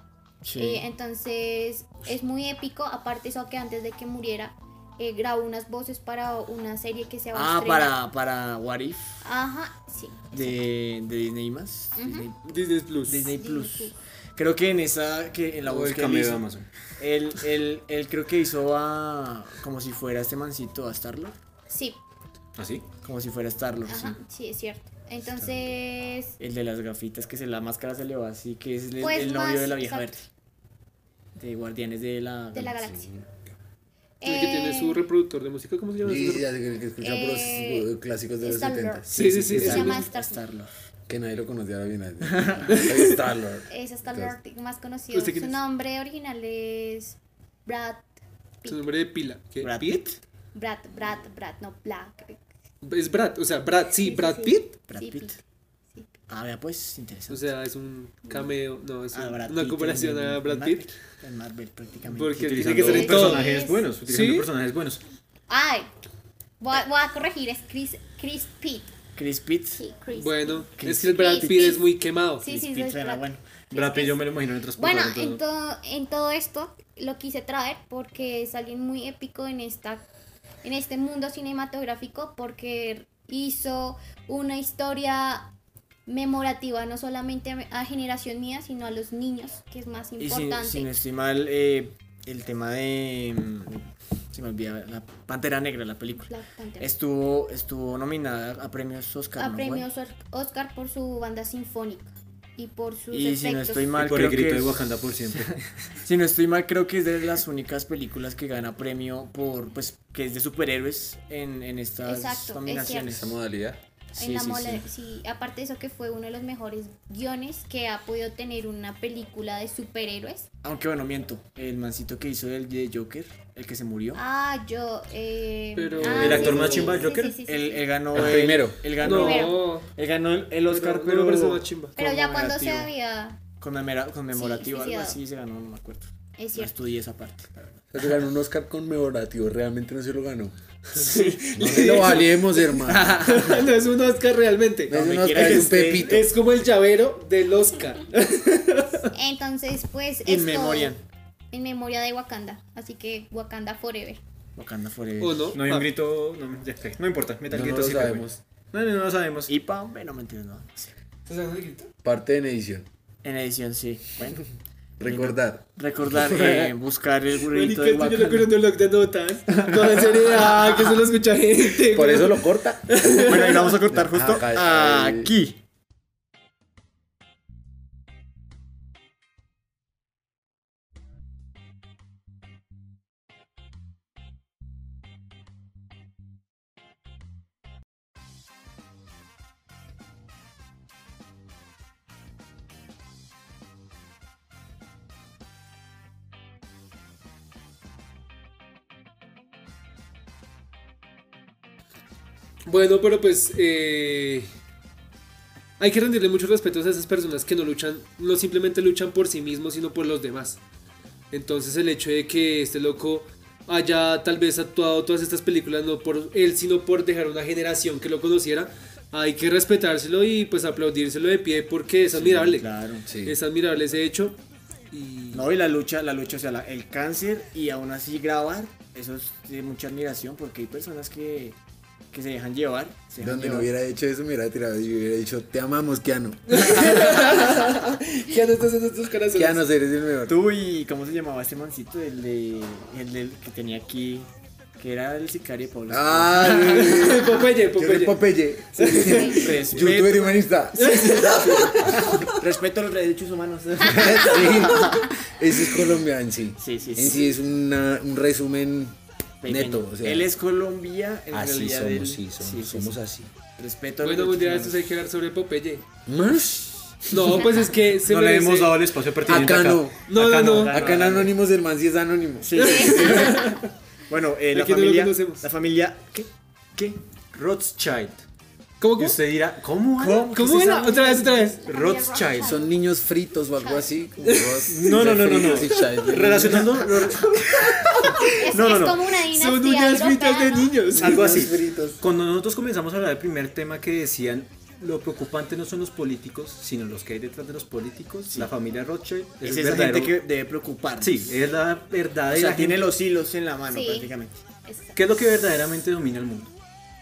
Speaker 2: Sí.
Speaker 4: Eh, entonces es muy épico, aparte eso que antes de que muriera eh, grabó unas voces para una serie que se va a
Speaker 2: ah,
Speaker 4: estrenar.
Speaker 2: para, para What If
Speaker 4: Ajá, sí.
Speaker 2: de, de Disney más. Disney,
Speaker 3: Disney Plus.
Speaker 2: Disney
Speaker 4: Disney
Speaker 2: Plus. Creo que en esa, que en la voz
Speaker 5: el
Speaker 2: que él
Speaker 5: cameo de
Speaker 2: hizo,
Speaker 5: Amazon.
Speaker 2: él, él, él creo que hizo a, como si fuera este mancito a Star-Lord.
Speaker 4: Sí,
Speaker 5: ¿Así?
Speaker 2: Como si fuera Star-Lord, sí.
Speaker 4: sí, es cierto. Entonces,
Speaker 2: El de las gafitas, que se la máscara se le va así, que es el,
Speaker 4: Pues
Speaker 2: el novio
Speaker 4: más,
Speaker 2: de la vieja
Speaker 4: exacto.
Speaker 2: verde. De Guardianes de la
Speaker 4: de la galaxia.
Speaker 3: El que tiene
Speaker 4: Eh,
Speaker 3: su reproductor de música, ¿cómo se llama?
Speaker 1: Sé que el que escucha puros
Speaker 4: Eh,
Speaker 1: eh, clásicos de los
Speaker 4: Star-Lord.
Speaker 1: 70.
Speaker 3: Sí, sí, sí.
Speaker 4: Se
Speaker 3: sí.
Speaker 4: llama
Speaker 3: sí.
Speaker 2: Star-Lord.
Speaker 1: Que nadie lo conocía ahora bien. Star-Lord.
Speaker 4: Es Star Lord más conocido.
Speaker 3: ¿Usted quién
Speaker 4: Su
Speaker 3: es?
Speaker 4: nombre original es Brad
Speaker 3: Su nombre de pila. ¿Qué?
Speaker 2: Brad
Speaker 3: ¿Pitt?
Speaker 4: Brad, Brad, Brad, no Black.
Speaker 3: Es Brad, o sea, Brad, sí, Brad Pitt.
Speaker 2: Brad
Speaker 4: Sí,
Speaker 2: Pitt.
Speaker 4: Sí.
Speaker 2: Ah, vea pues,
Speaker 3: O
Speaker 2: interesante.
Speaker 3: sea, es un cameo, no, es
Speaker 2: Ah,
Speaker 3: un- una comparación a Brad
Speaker 2: Marvel,
Speaker 3: Pitt.
Speaker 2: En Marvel prácticamente.
Speaker 3: Porque tiene que ser
Speaker 5: personajes buenos. Utilizando
Speaker 3: ¿Sí?
Speaker 5: personajes buenos.
Speaker 4: Ay, voy a, voy a corregir, es Chris, Chris Pitt.
Speaker 2: Chris Pitt.
Speaker 4: Sí, Chris.
Speaker 3: Bueno,
Speaker 2: Chris
Speaker 3: es que el Brad
Speaker 4: Pitt.
Speaker 3: Pitt es muy quemado.
Speaker 4: Sí,
Speaker 2: Chris
Speaker 4: sí,
Speaker 2: Pitt
Speaker 4: Brad.
Speaker 2: bueno.
Speaker 5: Brad Pitt yo me lo imagino en transporte.
Speaker 4: Bueno, en todo, en todo esto lo quise traer porque es alguien muy épico en esta en este mundo cinematográfico porque hizo una historia memorativa no solamente a generación mía sino a los niños que es más
Speaker 2: Y
Speaker 4: importante
Speaker 2: si no estoy mal, eh, el tema de. Se me olvida, la Pantera Negra, la película. Estuvo, estuvo nominada a premios Oscar.
Speaker 4: a Oscar por su banda sinfónica y por sus
Speaker 2: Y si no estoy mal,
Speaker 5: por el
Speaker 2: creo
Speaker 5: grito
Speaker 2: que
Speaker 5: de
Speaker 2: es-
Speaker 5: Wakanda por siempre.
Speaker 2: Si no estoy mal, creo que es de las únicas películas que gana premio por, pues, que es de superhéroes en, en estas
Speaker 4: Exacto, es
Speaker 2: nominaciones.
Speaker 1: Esa modalidad.
Speaker 4: en
Speaker 2: Sí,
Speaker 4: la
Speaker 2: sí,
Speaker 4: mole-
Speaker 2: sí.
Speaker 4: sí, aparte de eso que fue uno de los mejores guiones que ha podido tener una película de superhéroes.
Speaker 2: Aunque bueno, miento, el mancito que hizo el de Joker, el que se murió,
Speaker 4: Ah, yo. Eh,
Speaker 3: Pero-
Speaker 4: ah,
Speaker 3: ¿El
Speaker 5: actor
Speaker 4: sí,
Speaker 5: más
Speaker 4: sí,
Speaker 5: chimba,
Speaker 4: sí,
Speaker 5: Joker?
Speaker 4: sí, sí, sí,
Speaker 2: él,
Speaker 4: sí.
Speaker 2: él ganó
Speaker 1: El primero.
Speaker 2: Él ganó,
Speaker 3: No,
Speaker 2: él ganó el, el Oscar, pero
Speaker 3: más chimba.
Speaker 4: Pero ya cuando se había.
Speaker 2: Conmemora- conmemorativo,
Speaker 4: Sí,
Speaker 2: algo así se ganó, no me acuerdo.
Speaker 4: Es
Speaker 2: No
Speaker 4: cierto.
Speaker 2: estudié esa parte, la verdad.
Speaker 1: O sea, se ganó un Oscar conmemorativo, realmente no se lo ganó. No se lo valemos, hermano.
Speaker 3: no es un Oscar realmente.
Speaker 1: No es un Oscar, es un pepito.
Speaker 3: Es como el llavero del Oscar.
Speaker 4: Entonces, pues.
Speaker 2: In
Speaker 4: esto-
Speaker 2: memoriam.
Speaker 4: En memoria de Wakanda. Así que Wakanda Forever.
Speaker 2: Wakanda Forever.
Speaker 3: ¿O no?
Speaker 5: No hay un
Speaker 3: Ah,
Speaker 5: grito. No, ya, no importa. Metal
Speaker 1: No, no
Speaker 5: Gear
Speaker 1: lo
Speaker 5: sí,
Speaker 1: sabemos.
Speaker 5: No, no, no lo sabemos.
Speaker 2: Y pa, bueno, mentiras, no.
Speaker 3: ¿Estás hablando de grito?
Speaker 1: Parte en edición.
Speaker 2: En edición, sí. Bueno.
Speaker 1: Recordar.
Speaker 2: Recordar, eh, buscar el burrito de
Speaker 3: yo lo en un blog de notas. No, en serio, ah, que se lo escucha gente.
Speaker 1: Por eso lo corta.
Speaker 2: Bueno, y vamos a cortar justo
Speaker 1: ahí.
Speaker 2: aquí.
Speaker 3: Bueno, pero pues eh, hay que rendirle muchos respetos a esas personas que no luchan, no simplemente luchan por sí mismos, sino por los demás. Entonces el hecho de que este loco haya tal vez actuado todas estas películas no por él, sino por dejar una generación que lo conociera, hay que respetárselo y pues aplaudírselo de pie porque es admirable.
Speaker 2: Claro.
Speaker 1: Sí.
Speaker 3: Es admirable ese hecho. Y
Speaker 2: No, y la lucha, la lucha, o sea, la- el cáncer y aún así grabar, eso es de mucha admiración porque hay personas que, que se dejan llevar. se dejan
Speaker 1: Donde no
Speaker 2: llevar.
Speaker 1: hubiera hecho eso, me hubiera tirado y hubiera dicho, te amamos, Keanu.
Speaker 3: ¿Qué no estás en estos corazones?
Speaker 1: Keanu, eres el mejor.
Speaker 2: Tú y, ¿cómo se llamaba este mancito? El de, el del que tenía aquí, que era el sicario de Pablo.
Speaker 1: Ah,
Speaker 3: Popeye, Popeye.
Speaker 1: Popeye.
Speaker 2: Respeto,
Speaker 1: Youtuber humanista.
Speaker 2: respeto a los derechos humanos.
Speaker 1: Sí. Ese es Colombia en sí.
Speaker 2: Sí, sí,
Speaker 1: En
Speaker 2: sí.
Speaker 1: sí es una- un resumen
Speaker 2: Pequeño.
Speaker 1: neto. O sea,
Speaker 2: Él es Colombia, en
Speaker 1: así
Speaker 2: realidad
Speaker 1: somos,
Speaker 2: él-
Speaker 1: sí, somos,
Speaker 2: sí,
Speaker 1: somos
Speaker 2: sí.
Speaker 1: así.
Speaker 2: Respeto a
Speaker 3: Bueno, un día estos hay que hablar sobre Popeye.
Speaker 1: ¿Más?
Speaker 3: No, pues es que se
Speaker 5: No le hemos dado el espacio pertinente
Speaker 1: Acá
Speaker 5: acá.
Speaker 1: no.
Speaker 3: No,
Speaker 5: Acá
Speaker 3: no, no.
Speaker 1: Acá en Anónimos el man sí es anónimo.
Speaker 2: Sí, sí, sí. bueno, eh, la familia.
Speaker 3: conocemos.
Speaker 2: la familia. ¿Qué? ¿Qué?
Speaker 5: Rothschild.
Speaker 3: ¿Cómo
Speaker 5: Y
Speaker 3: que?
Speaker 5: usted dirá, ¿cómo?
Speaker 2: ¿Cómo?
Speaker 3: ¿Cómo
Speaker 2: ¿Qué es
Speaker 3: era? Otra vez, otra vez.
Speaker 5: Rothschild.
Speaker 1: Son niños fritos o algo así. como
Speaker 5: No, no, no, no, no.
Speaker 1: y.
Speaker 5: Relacionando
Speaker 4: Es,
Speaker 5: No, no,
Speaker 4: es
Speaker 5: no.
Speaker 4: como una dinastía
Speaker 3: Son
Speaker 4: europea,
Speaker 3: fritas de niños.
Speaker 5: algo así.
Speaker 1: Fritos.
Speaker 5: Cuando nosotros comenzamos a hablar del primer tema que decían lo preocupante no son los políticos, sino los que hay detrás de los políticos, la familia Rothschild.
Speaker 2: Es esa
Speaker 5: verdadero-
Speaker 2: gente que debe preocuparse.
Speaker 5: Sí, es la
Speaker 2: O
Speaker 5: verdadera.
Speaker 2: sea, tiene
Speaker 5: gente-
Speaker 2: los hilos en la mano
Speaker 4: Sí.
Speaker 2: prácticamente.
Speaker 4: Exacto.
Speaker 5: ¿Qué es lo que verdaderamente domina el mundo?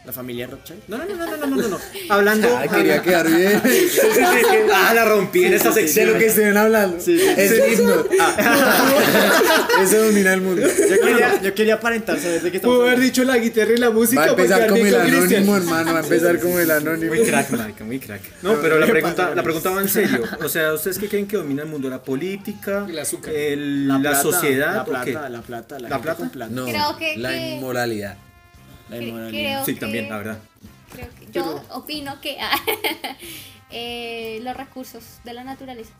Speaker 2: La familia Rothschild.
Speaker 5: No, no, no, no, no, no, no, no. Hablando.
Speaker 1: Ah, quería quedar bien.
Speaker 5: ah, la rompí en esta
Speaker 1: De
Speaker 5: sección.
Speaker 1: lo que estén hablando. Es himno. Eso domina el mundo.
Speaker 2: Yo quería, yo quería aparentar saber de qué estamos
Speaker 3: Pudo haber dicho la guitarra y la música.
Speaker 1: Va a empezar como el anónimo, hermano. Va a empezar como el anónimo.
Speaker 5: Muy crack, marica, muy crack. No, pero la pregunta, la pregunta va en serio. O sea, ¿ustedes qué creen que domina el mundo? ¿La política?
Speaker 3: El azúcar.
Speaker 5: el- la,
Speaker 2: plata,
Speaker 5: sociedad?
Speaker 2: La
Speaker 5: ¿o qué?
Speaker 2: plata, la plata, la,
Speaker 5: ¿La plata?
Speaker 2: plata.
Speaker 1: No,
Speaker 4: Creo que-
Speaker 1: la
Speaker 4: que-
Speaker 1: inmoralidad.
Speaker 2: La
Speaker 4: creo
Speaker 5: Sí,
Speaker 4: que-
Speaker 5: también, la verdad.
Speaker 4: creo que- yo opino que eh, los recursos de la naturaleza.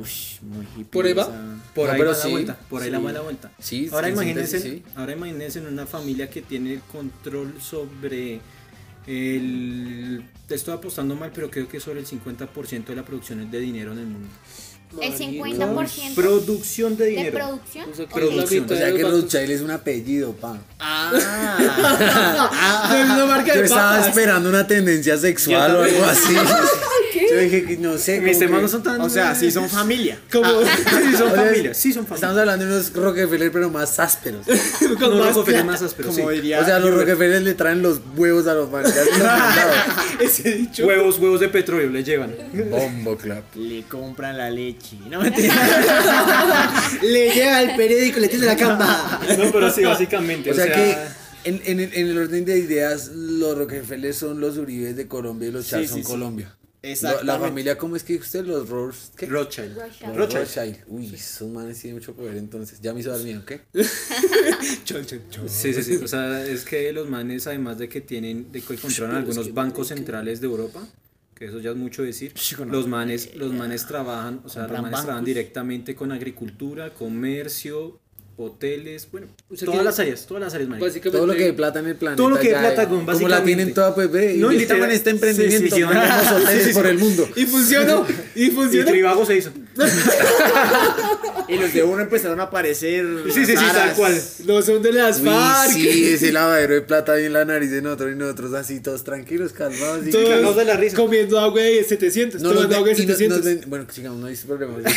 Speaker 2: Ush, muy hippie.
Speaker 3: ¿Por ahí va?
Speaker 5: Por ahí va la vuelta. Por ahí la
Speaker 2: Sí.
Speaker 5: va la vuelta.
Speaker 1: Sí,
Speaker 5: Ahora
Speaker 1: en
Speaker 5: imagínense, ahora imagínense en una familia que tiene el control sobre el... Te estoy apostando mal, pero creo que sobre el 50% de la producción de dinero en el mundo.
Speaker 4: El 50%
Speaker 5: Producción de
Speaker 4: de
Speaker 5: dinero.
Speaker 4: producción.
Speaker 3: O sea, que
Speaker 5: Producción.
Speaker 1: O sea
Speaker 3: de
Speaker 1: que Rothschild es un apellido, pa.
Speaker 2: Ah,
Speaker 3: una marca
Speaker 1: Yo
Speaker 3: de
Speaker 1: estaba esperando una tendencia sexual o algo así. Yo dije que no sé.
Speaker 5: Mis
Speaker 1: como
Speaker 5: temas
Speaker 1: que-
Speaker 5: no son tan...
Speaker 2: o sea, sí son familia.
Speaker 3: Como,
Speaker 5: sí son familia, sí son familia.
Speaker 1: Estamos hablando de unos Rockefeller, pero más ásperos.
Speaker 3: con
Speaker 5: No,
Speaker 3: más
Speaker 5: Rockefeller
Speaker 3: plata.
Speaker 5: más áspero,
Speaker 2: Como
Speaker 5: sí.
Speaker 2: diría.
Speaker 1: O sea, los Rockefeller le traen los huevos a los dado.
Speaker 3: Ese dicho.
Speaker 5: Huevos, huevos de petróleo le llevan.
Speaker 1: Bombo clap.
Speaker 2: Le compran la leche. No mentira.
Speaker 3: Le llega el periódico, le tiene la cama.
Speaker 5: No, pero sí, básicamente.
Speaker 1: O sea que en, en el, en el orden de ideas, los Rockefeller son los Uribes de Colombia y los
Speaker 2: Sí,
Speaker 1: Charles
Speaker 2: sí,
Speaker 1: son
Speaker 2: sí.
Speaker 1: Colombia.
Speaker 2: Exactamente.
Speaker 1: La familia, ¿cómo es que usted? Los Rose. ¿Qué?
Speaker 5: Rothschild.
Speaker 4: Rothschild.
Speaker 1: Rothschild. Uy, esos manes tienen mucho poder entonces. Ya me hizo dar miedo, ¿qué?
Speaker 3: Chon, chon, chon.
Speaker 5: Sí, sí, sí. O sea, es que los manes, además de que tienen, de que controlan algunos bancos centrales de Europa, que eso ya es mucho decir, los manes, los manes trabajan, o sea, los manes trabajan directamente con agricultura, comercio, hoteles, bueno,
Speaker 3: O sea
Speaker 5: todas
Speaker 3: que-
Speaker 5: las áreas, todas las áreas, marica.
Speaker 3: Básicamente.
Speaker 1: Todo lo que hay plata en el planeta.
Speaker 5: Todo lo que
Speaker 1: ya,
Speaker 5: plata,
Speaker 1: eh,
Speaker 5: weón,
Speaker 1: Como la
Speaker 5: básicamente.
Speaker 1: tienen toda, pues ve.
Speaker 5: No,
Speaker 1: No,
Speaker 5: literal.
Speaker 1: en este emprendimiento.
Speaker 5: Sí, sí, sí,
Speaker 1: hoteles
Speaker 5: sí, sí.
Speaker 1: por el mundo.
Speaker 3: Y funcionó. Y
Speaker 5: Y
Speaker 3: funcionó.
Speaker 5: Tribago se hizo.
Speaker 2: Y los de uno empezaron a aparecer.
Speaker 5: Sí, sí, sí, tal cual.
Speaker 3: No son de las
Speaker 1: Uy,
Speaker 3: FARC.
Speaker 1: sí, ese lavadero de plata ahí en la nariz de nosotros y nosotros así todos tranquilos, calmados. y-
Speaker 3: Todos
Speaker 5: de la risa.
Speaker 3: Comiendo agua de 700.
Speaker 1: No
Speaker 3: tomando agua de
Speaker 1: ven- y no-
Speaker 3: 700.
Speaker 1: nos ven- bueno, sigamos, no hay problemas.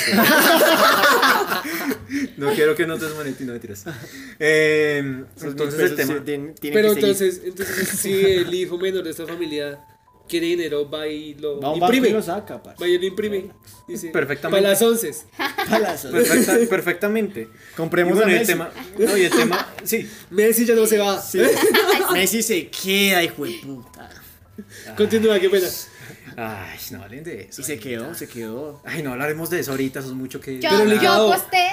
Speaker 5: No quiero que no te no mentiras. Eh,
Speaker 2: Esos
Speaker 5: entonces el tema.
Speaker 2: sí
Speaker 3: Pero
Speaker 2: que
Speaker 3: entonces, entonces, si el hijo menor de esta familia quiere dinero, va y lo
Speaker 2: Va banco y
Speaker 3: imprime.
Speaker 2: lo saca, parce.
Speaker 3: Va y lo imprime. Dice,
Speaker 5: Perfectamente.
Speaker 3: Para las once.
Speaker 2: Palazos.
Speaker 5: Perfecta- perfectamente.
Speaker 2: Compremos
Speaker 5: Y bueno, el
Speaker 2: Messi.
Speaker 5: tema, no, y el tema, sí,
Speaker 3: Messi ya no se va.
Speaker 2: Messi se queda, hijo de puta.
Speaker 3: Continúa, qué pena.
Speaker 5: ay, no hablen de eso.
Speaker 2: Y se quedó, se quedó.
Speaker 5: Ay, no hablaremos de eso ahorita, eso es mucho que...
Speaker 4: Yo,
Speaker 3: Pero
Speaker 4: yo de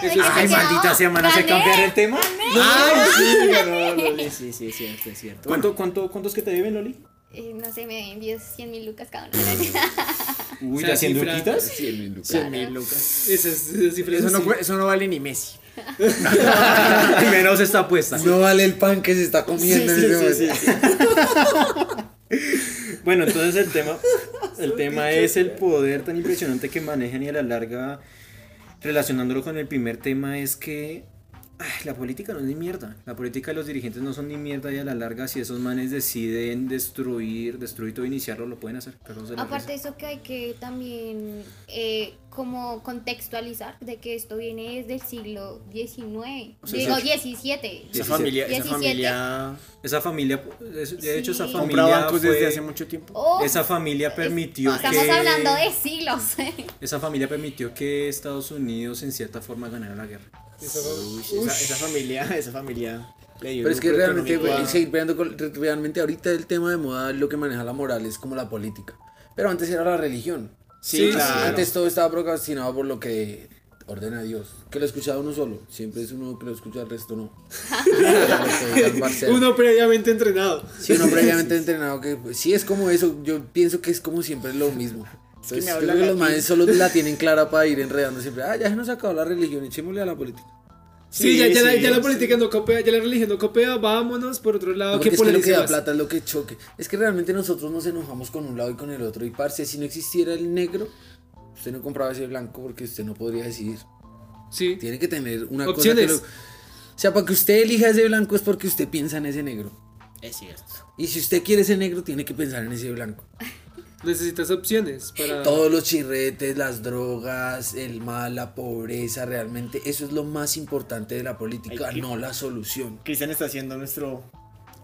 Speaker 4: que se
Speaker 5: Ay,
Speaker 4: quedaba.
Speaker 5: maldita sea, ¿me hace
Speaker 4: Gané.
Speaker 5: cambiar el tema?
Speaker 2: Ay, sí, ganó Loli. Sí, sí, es cierto, es cierto.
Speaker 5: ¿Cuánto, cuánto, ¿Cuántos que te deben, Loli?
Speaker 4: Eh, no sé, me envío 100 mil lucas cada uno.
Speaker 5: Uy,
Speaker 3: O sea,
Speaker 5: ¿ya haciendo
Speaker 3: cifra-
Speaker 5: luquitas?
Speaker 1: 100 mil lucas.
Speaker 2: 100 mil lucas.
Speaker 3: Esas cifras
Speaker 2: Eso no, eso no vale ni Messi.
Speaker 5: Y menos esta apuesta.
Speaker 1: No vale el pan que se está comiendo en ese momento.
Speaker 5: Bueno, entonces el tema, el tema es el poder tan impresionante que manejan y a la larga, relacionándolo con el primer tema, es que la política no es ni mierda. La política de los dirigentes no son ni mierda y a la larga si esos manes deciden destruir, destruir todo, iniciarlo, lo pueden hacer.
Speaker 4: Aparte de eso que hay que también eh, como contextualizar de que esto viene desde el siglo XIX,
Speaker 2: sea,
Speaker 4: digo
Speaker 2: esa-
Speaker 4: 17.
Speaker 2: Esa familia, esa
Speaker 4: 17.
Speaker 2: familia
Speaker 5: Esa familia, de hecho esa familia
Speaker 2: compra bancos
Speaker 5: fue-
Speaker 2: desde hace mucho tiempo.
Speaker 4: Oh,
Speaker 5: esa familia permitió
Speaker 4: estamos
Speaker 5: que
Speaker 4: hablando de siglos.
Speaker 5: esa familia permitió que Estados Unidos en cierta forma ganara la guerra.
Speaker 2: Uy, esa, esa familia, esa familia
Speaker 1: Pero es que realmente, seguir peleando con- realmente ahorita el tema de moda, lo que maneja la moral es como la política. Pero antes era la religión.
Speaker 2: Sí, claro.
Speaker 1: Antes todo estaba procrastinado por lo que ordena Dios. Que lo escuchaba uno solo. Siempre es uno que lo escucha, el resto no.
Speaker 3: Uno previamente entrenado.
Speaker 1: Sí, uno previamente entrenado que pues, sí es como eso. Yo pienso que es como siempre lo mismo. Entonces, creo que los manes solo la tienen clara para ir enredando siempre. Ah, ya se nos acabó la religión, echémosle a la política.
Speaker 3: Sí, ya, ya, la,
Speaker 2: sí,
Speaker 3: ya la política no copia, ya la religión no copia, vámonos por otro lado.
Speaker 1: Porque
Speaker 3: ¿Qué
Speaker 1: es que lo que da plata es lo que choque. Es que realmente nosotros nos enojamos con un lado y con el otro. Y parce, si no existiera el negro, usted no compraba ese blanco porque usted no podría decidir.
Speaker 3: Sí.
Speaker 1: Tiene que tener una
Speaker 3: Opciones.
Speaker 1: cosa que lo... O sea, para que usted elija ese blanco es porque usted piensa en ese negro.
Speaker 2: Es cierto.
Speaker 1: Y si usted quiere ese negro, tiene que pensar en ese blanco.
Speaker 3: Necesitas opciones para.
Speaker 1: Todos los chirretes, las drogas, el mal, la pobreza, realmente eso es lo más importante de la política,
Speaker 2: Ay,
Speaker 1: no la solución.
Speaker 2: Cristian está haciendo nuestro.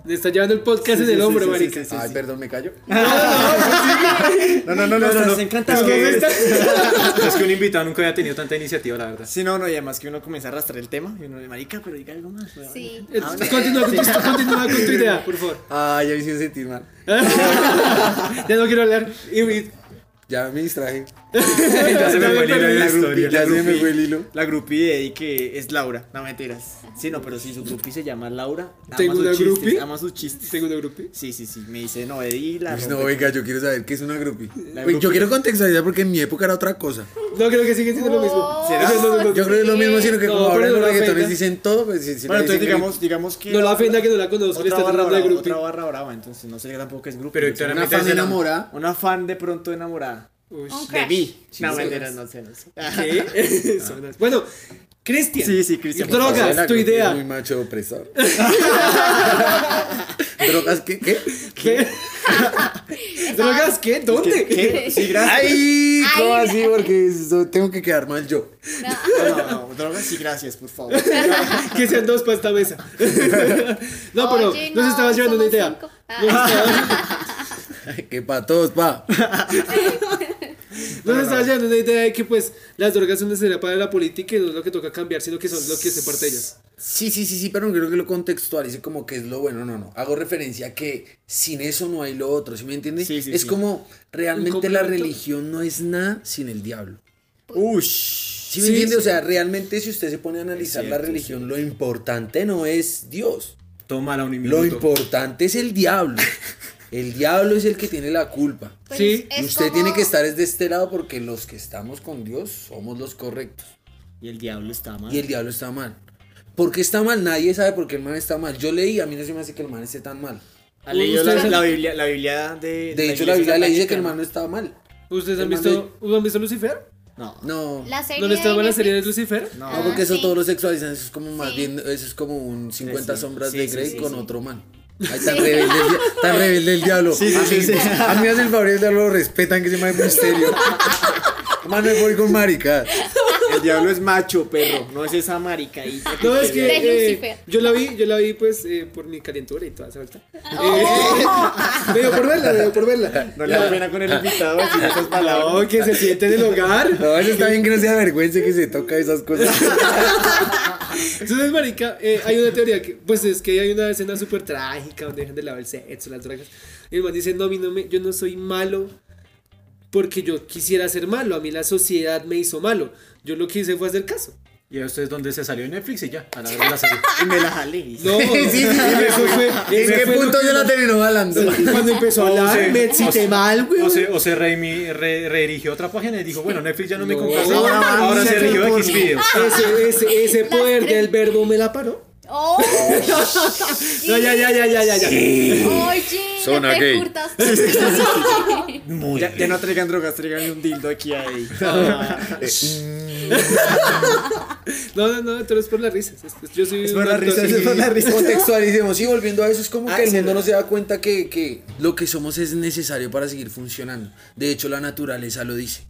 Speaker 3: Le está llevando el podcast
Speaker 2: Sí,
Speaker 3: en
Speaker 2: sí,
Speaker 3: el
Speaker 2: sí,
Speaker 3: hombro,
Speaker 2: sí,
Speaker 3: marica.
Speaker 2: sí, sí,
Speaker 1: Ay,
Speaker 2: sí.
Speaker 1: perdón, me callo.
Speaker 2: No, no, no, no,
Speaker 5: no, no. Es que, es que un invitado nunca había tenido tanta iniciativa, la verdad.
Speaker 2: Sí, no, no, y además que uno comienza a arrastrar el tema y uno de marica, pero diga algo más. weón".
Speaker 4: Sí.
Speaker 3: Eh,
Speaker 2: Ah, bueno.
Speaker 3: Continúa con, tu, continúa con tu idea, por favor.
Speaker 1: Ay, ya me hicieron sentir mal.
Speaker 3: ya no quiero hablar. Y- y-
Speaker 1: Ya me distraje.
Speaker 5: Ya se me fue el hilo de la
Speaker 1: grupi,
Speaker 5: historia.
Speaker 1: ya se me
Speaker 2: grupi.
Speaker 1: fue el hilo.
Speaker 2: La groupie de Eddie que es Laura, no mentiras. Sí, no, pero si su groupie se llama Laura, ama
Speaker 3: ¿Tengo
Speaker 2: sus
Speaker 3: una
Speaker 2: chistes,
Speaker 3: groupie?
Speaker 2: Ama sus chistes.
Speaker 3: Tengo una grupi.
Speaker 2: Sí, sí, sí, me dice, no, Eddie la
Speaker 1: Pues
Speaker 2: rompe.
Speaker 1: no, venga, yo quiero saber qué es una Oye, Yo quiero contextualizar porque en mi época era otra cosa.
Speaker 3: No, creo que sigue siendo lo mismo.
Speaker 4: Oh.
Speaker 2: ¿Será?
Speaker 1: Yo creo que es lo mismo, sino que como ahora los reggaetones dicen todo, pues si,
Speaker 2: Bueno, entonces digamos, digamos que...
Speaker 3: No la ofenda que no la conozco, está
Speaker 2: barra
Speaker 3: tratando de
Speaker 2: brava,
Speaker 3: grupi.
Speaker 2: otra barra brava, entonces no sé tampoco es groupie.
Speaker 5: Pero
Speaker 1: una fan enamorada.
Speaker 2: Una fan de pronto enamorada.
Speaker 3: Uy,
Speaker 4: Un
Speaker 2: De mí. No,
Speaker 3: sí.
Speaker 2: no sé, no sé.
Speaker 3: ¿Qué? Bueno, Cristian.
Speaker 2: Sí, sí, Cristian.
Speaker 3: Y drogas, tu idea.
Speaker 1: Muy macho opresor. ¿Drogas qué? ¿Qué?
Speaker 3: ¿Qué? ¿Drogas qué? ¿Dónde?
Speaker 2: ¿Qué? Sí, gracias.
Speaker 1: Ay, ¿cómo
Speaker 4: Ay.
Speaker 1: así? Porque tengo que quedar mal yo.
Speaker 2: No, no, no, drogas sí, gracias, por favor.
Speaker 3: que sean dos para esta mesa. no, pero
Speaker 4: Oye,
Speaker 3: nos
Speaker 4: no,
Speaker 3: estabas llevando una idea. Nos
Speaker 4: Ah.
Speaker 3: estabas-
Speaker 1: Que para todos, pa.
Speaker 3: Nos estabas llevando una idea de que pues las drogas son necesarias para la política y no es lo que toca cambiar, sino que son lo que se parte de ellas.
Speaker 1: Sí, sí, sí, sí, pero no creo que lo contextualice como que es lo bueno, no, no. Hago referencia a que sin eso no hay lo otro, ¿sí me entiendes?
Speaker 2: Sí, sí,
Speaker 1: es
Speaker 2: sí.
Speaker 1: como realmente la religión no es nada sin el diablo.
Speaker 2: Ush.
Speaker 1: ¿Sí me
Speaker 3: Sí,
Speaker 1: entiende?
Speaker 3: sí.
Speaker 1: O sea, realmente si usted se pone a analizar la religión, lo importante no es Dios.
Speaker 5: Tómala un
Speaker 1: Lo importante es el diablo. El diablo es el que tiene la culpa.
Speaker 4: Pues
Speaker 3: Sí.
Speaker 1: Y usted
Speaker 4: como-
Speaker 1: tiene que estar es de este lado porque los que estamos con Dios somos los correctos.
Speaker 2: Y el diablo está mal.
Speaker 1: Y el diablo está mal. ¿Por qué está mal? Nadie sabe por qué el man está mal. Yo leí, a mí no se me hace que el man esté tan mal.
Speaker 2: ¿Ha leído la, Biblia, la Biblia de.
Speaker 1: De hecho, la Biblia le dice que el man no estaba mal.
Speaker 3: ¿Ustedes han visto, ¿han visto Lucifer?
Speaker 2: No.
Speaker 1: No.
Speaker 4: La serie
Speaker 3: ¿No le estaba la serie de. Lucifer?
Speaker 2: No.
Speaker 1: No, porque eso
Speaker 4: sí.
Speaker 1: todos lo sexualizan. Eso es como más
Speaker 4: Sí.
Speaker 1: bien, eso es como un 50
Speaker 2: sí.
Speaker 1: sombras
Speaker 2: Sí,
Speaker 1: de
Speaker 2: sí,
Speaker 1: Grey
Speaker 2: sí,
Speaker 1: con
Speaker 2: sí.
Speaker 1: otro man. Ahí tan rebelde, el, dia- tan rebelde el diablo.
Speaker 2: Sí, sí,
Speaker 1: a,
Speaker 2: sí,
Speaker 1: mí,
Speaker 2: sí.
Speaker 1: a mí me hace el favor de lo respetan que se llama misterio. Man, me voy con marica.
Speaker 2: El diablo es macho, perro. No es esa maricadita.
Speaker 3: No, es que eh, yo la vi, yo la vi pues eh, por mi calentura y toda esa vuelta. Eh, me dio por verla, me dio por verla.
Speaker 2: No le da pena con el invitado decir esas palabras.
Speaker 3: No, que se siente en el hogar.
Speaker 1: No, eso está bien que no sea vergüenza que se toca esas cosas.
Speaker 3: Entonces, marica, eh, hay una teoría que, pues es que hay una escena súper trágica donde dejan de lado el sexo, las drogas. Y el man dice, no, a mí no me, yo no soy malo porque yo quisiera ser malo. A mí la sociedad me hizo malo. Yo lo que hice fue hacer caso.
Speaker 5: Y a ustedes donde se salió Netflix y ya, a la de la serie.
Speaker 2: Y me la jalé.
Speaker 3: No,
Speaker 1: Sí, sí, sí.
Speaker 3: eso fue.
Speaker 1: ¿En qué
Speaker 3: fue
Speaker 1: punto yo la terminó jalando?
Speaker 3: Cuando empezó a
Speaker 5: O
Speaker 3: hablar, me
Speaker 5: o
Speaker 3: excité
Speaker 5: se-
Speaker 3: mal, güey.
Speaker 5: O se, o se reimi- re- redirigió a otra página y dijo, bueno, Netflix ya no me
Speaker 3: No,
Speaker 5: complace. ahora se
Speaker 3: no,
Speaker 5: rigió
Speaker 3: no,
Speaker 5: X videos.
Speaker 3: Ese, ese, ese poder del verbo me la paró.
Speaker 4: Oh,
Speaker 3: No, ya, ya, ya, ya, ya, ya.
Speaker 4: Oye,
Speaker 1: Zona
Speaker 4: ya te
Speaker 1: gay.
Speaker 4: hurtaste.
Speaker 2: Ya, ya no traigan drogas, traigan un dildo aquí ahí.
Speaker 3: No, no, no, pero es por las risas. Es- es- Yo soy
Speaker 2: Es
Speaker 3: un
Speaker 2: por las risas, es por las risas.
Speaker 1: Contextualicemos y volviendo a eso, es como
Speaker 2: Ah,
Speaker 1: que el mundo
Speaker 2: no.
Speaker 1: no se da cuenta que, que lo que somos es necesario para seguir funcionando. De hecho, la naturaleza lo dice.